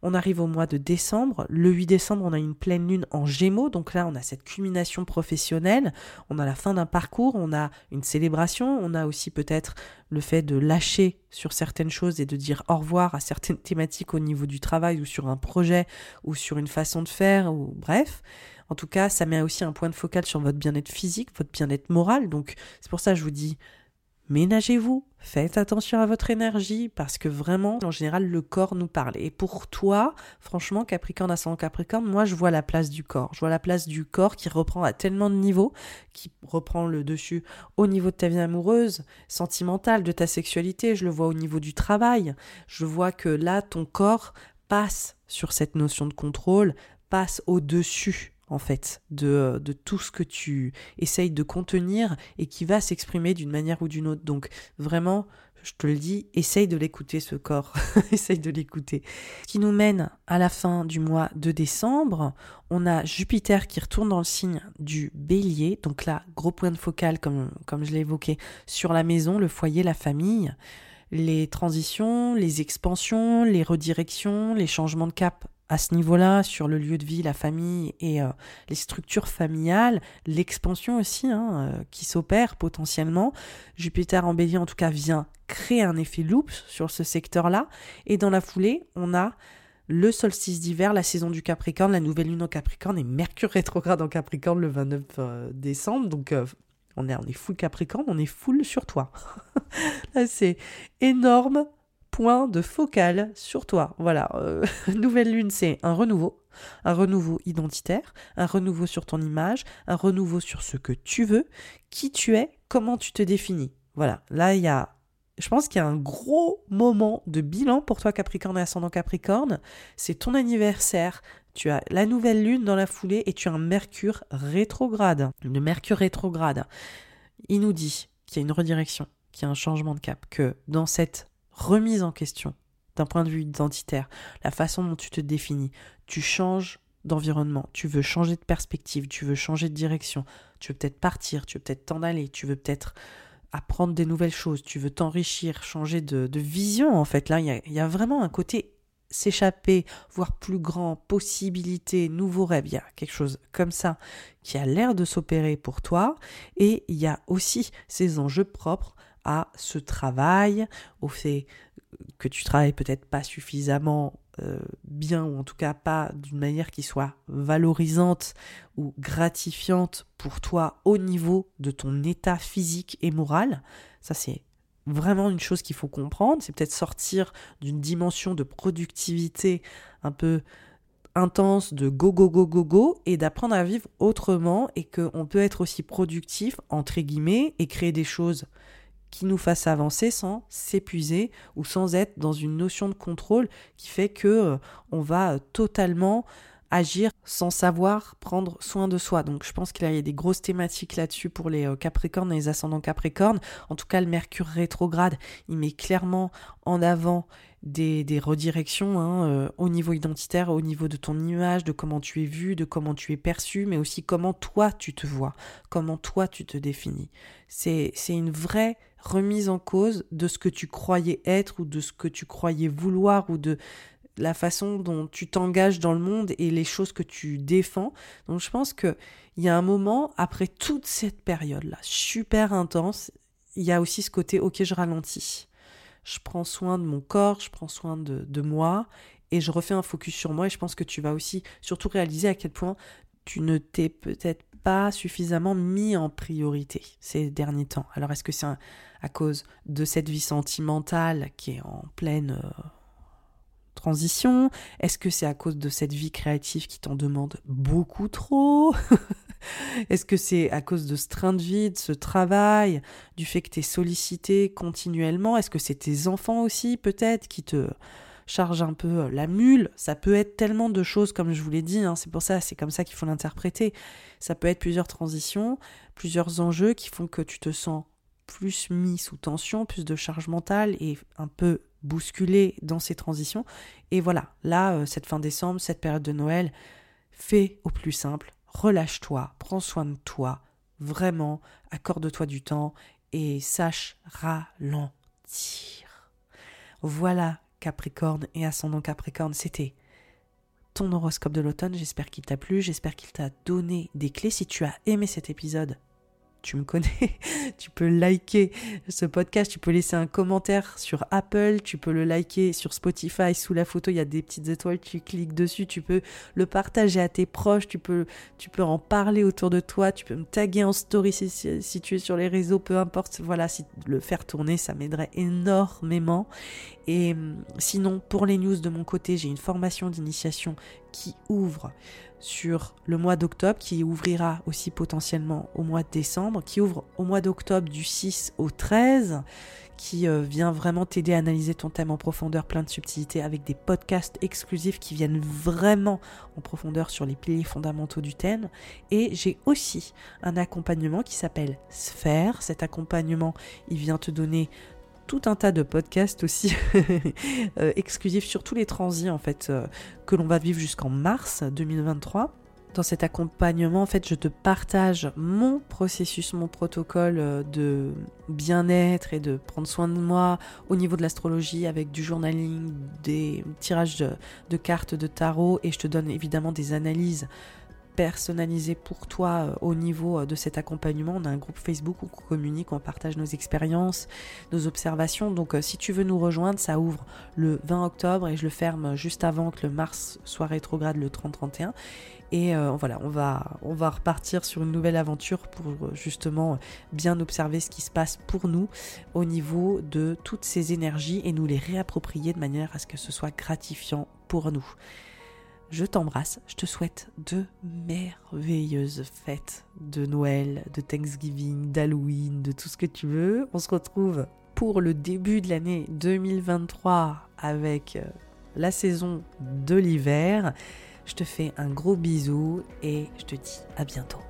S1: On arrive au mois de décembre. Le 8 décembre, on a une pleine lune en gémeaux. Donc là, on a cette culmination professionnelle. On a la fin d'un parcours. On a une célébration. On a aussi peut-être le fait de lâcher sur certaines choses et de dire au revoir à certaines <laughs> thématiques au niveau du travail ou sur un projet ou sur une façon de faire ou bref. En tout cas, ça met aussi un point de focal sur votre bien-être physique, votre bien-être moral. Donc c'est pour ça que je vous dis, ménagez-vous, faites attention à votre énergie parce que vraiment, en général, le corps nous parle. Et pour toi, franchement, Capricorne son Capricorne, moi, je vois la place du corps. Je vois la place du corps qui reprend à tellement de niveaux, qui reprend le dessus au niveau de ta vie amoureuse, sentimentale, de ta sexualité. Je le vois au niveau du travail. Je vois que là, ton corps passe sur cette notion de contrôle, passe au-dessus en fait, de, de, tout ce que tu essayes de contenir et qui va s'exprimer d'une manière ou d'une autre. Donc vraiment, je te le dis, essaye de l'écouter ce corps, <laughs> essaye de l'écouter. Ce qui nous mène à la fin du mois de décembre, on a Jupiter qui retourne dans le signe du bélier, donc là, gros point de focal comme je l'ai évoqué, sur la maison, le foyer, la famille les transitions, les expansions, les redirections, les changements de cap à ce niveau-là, sur le lieu de vie, la famille et euh, les structures familiales, l'expansion aussi hein, euh, qui s'opère potentiellement. Jupiter en bélier en tout cas vient créer un effet loops sur ce secteur-là. Et dans la foulée, on a le solstice d'hiver, la saison du Capricorne, la nouvelle lune en Capricorne et Mercure rétrograde en Capricorne le 29 euh, décembre. Donc on est, on est full Capricorne, on est full sur toi. <laughs> Là c'est énorme point de focal sur toi. Voilà, euh, <laughs> nouvelle lune, c'est un renouveau, un renouveau identitaire, un renouveau sur ton image, un renouveau sur ce que tu veux, qui tu es, comment tu te définis. Voilà, là il y a je pense qu'il y a un gros moment de bilan pour toi Capricorne et ascendant Capricorne. C'est ton anniversaire. Tu as la nouvelle lune dans la foulée et tu as un Mercure rétrograde. Le Mercure rétrograde. Il nous dit qu'il y a une redirection qu'il y a un changement de cap, que dans cette remise en question d'un point de vue identitaire, la façon dont tu te définis, tu changes d'environnement, tu veux changer de perspective, tu veux changer de direction, tu veux peut-être partir, tu veux peut-être t'en aller, tu veux peut-être apprendre des nouvelles choses, tu veux t'enrichir, changer de, vision en fait. Là, il y, a, vraiment un côté s'échapper, voir plus grand, possibilité, nouveau rêve. Il y a quelque chose comme ça qui a l'air de s'opérer pour toi. Et il y a aussi ces enjeux propres à ce travail, au fait que tu travailles peut-être pas suffisamment euh, bien, ou en tout cas pas d'une manière qui soit valorisante ou gratifiante pour toi au niveau de ton état physique et moral. Ça, c'est vraiment une chose qu'il faut comprendre. C'est peut-être sortir d'une dimension de productivité un peu intense de go go go go go et d'apprendre à vivre autrement et qu'on peut être aussi productif entre guillemets et créer des choses qui nous fasse avancer sans s'épuiser ou sans être dans une notion de contrôle qui fait que euh, on va totalement agir sans savoir prendre soin de soi. Donc je pense qu'il y a des grosses thématiques là-dessus pour les euh, Capricornes et les ascendants Capricornes. En tout cas, le Mercure rétrograde, il met clairement en avant des, redirections hein, au niveau identitaire, au niveau de ton image, de comment tu es vu, de comment tu es perçu, mais aussi comment toi tu te vois, comment toi tu te définis. C'est une vraie remise en cause de ce que tu croyais être ou de ce que tu croyais vouloir ou de la façon dont tu t'engages dans le monde et les choses que tu défends. Donc je pense qu'il y a un moment, après toute cette période-là, super intense, il y a aussi ce côté, ok, je ralentis. Je prends soin de mon corps, je prends soin de, de moi et je refais un focus sur moi et je pense que tu vas aussi surtout réaliser à quel point tu ne t'es peut-être pas suffisamment mis en priorité ces derniers temps. Alors est-ce que c'est à cause de cette vie sentimentale qui est en pleine euh, transition Est-ce que c'est à cause de cette vie créative qui t'en demande beaucoup trop <laughs> Est-ce que c'est à cause de ce train de vie, de ce travail, du fait que tu es sollicité continuellement? Est-ce que c'est tes enfants aussi peut-être qui te charge un peu euh, la mule? Ça peut être tellement de choses, comme je vous l'ai dit, hein, c'est pour ça, c'est comme ça qu'il faut l'interpréter. Ça peut être plusieurs transitions, plusieurs enjeux qui font que tu te sens plus mis sous tension, plus de charge mentale et un peu bousculé dans ces transitions. Et voilà, là, euh, cette fin décembre, cette période de Noël, fais au plus simple, relâche-toi, prends soin de toi, vraiment, accorde-toi du temps et sache ralentir. Voilà Capricorne et ascendant Capricorne, c'était ton horoscope de l'automne. J'espère qu'il t'a plu, j'espère qu'il t'a donné des clés. Si tu as aimé cet épisode, tu me connais, <laughs> tu peux liker ce podcast, tu peux laisser un commentaire sur Apple, tu peux le liker sur Spotify, sous la photo, il y a des petites étoiles, tu cliques dessus, tu peux le partager à tes proches, tu peux, tu peux en parler autour de toi, tu peux me taguer en story si, tu es sur les réseaux, peu importe, voilà, si le faire tourner, ça m'aiderait énormément. Et hum, sinon, pour les news de mon côté, j'ai une formation d'initiation qui ouvre sur le mois d'octobre, qui ouvrira aussi potentiellement au mois de décembre, qui ouvre au mois d'octobre du 6 au 13, qui euh, vient vraiment t'aider à analyser ton thème en profondeur, plein de subtilités, avec des podcasts exclusifs qui viennent vraiment en profondeur sur les piliers fondamentaux du thème. Et j'ai aussi un accompagnement qui s'appelle Sphère. Cet accompagnement, il vient te donner tout un tas de podcasts aussi <laughs> euh, exclusifs sur tous les transits en fait euh, que l'on va vivre jusqu'en mars 2023. Dans cet accompagnement, en fait, je te partage mon processus, mon protocole euh, de bien-être et de prendre soin de moi au niveau de l'astrologie avec du journaling, des tirages de cartes de tarot et je te donne évidemment des analyses personnalisé pour toi euh, au niveau euh, de cet accompagnement. On a un groupe Facebook où on communique, on partage nos expériences, nos observations. Donc euh, si tu veux nous rejoindre, ça ouvre le 20 octobre et je le ferme juste avant que le Mars soit rétrograde le 30-31. Et voilà, on va, on va repartir sur une nouvelle aventure pour justement bien observer ce qui se passe pour nous au niveau de toutes ces énergies et nous les réapproprier de manière à ce que ce soit gratifiant pour nous. Je t'embrasse, je te souhaite de merveilleuses fêtes de Noël, de Thanksgiving, d'Halloween, de tout ce que tu veux. On se retrouve pour le début de l'année 2023 avec euh, la saison de l'hiver. Je te fais un gros bisou et je te dis à bientôt.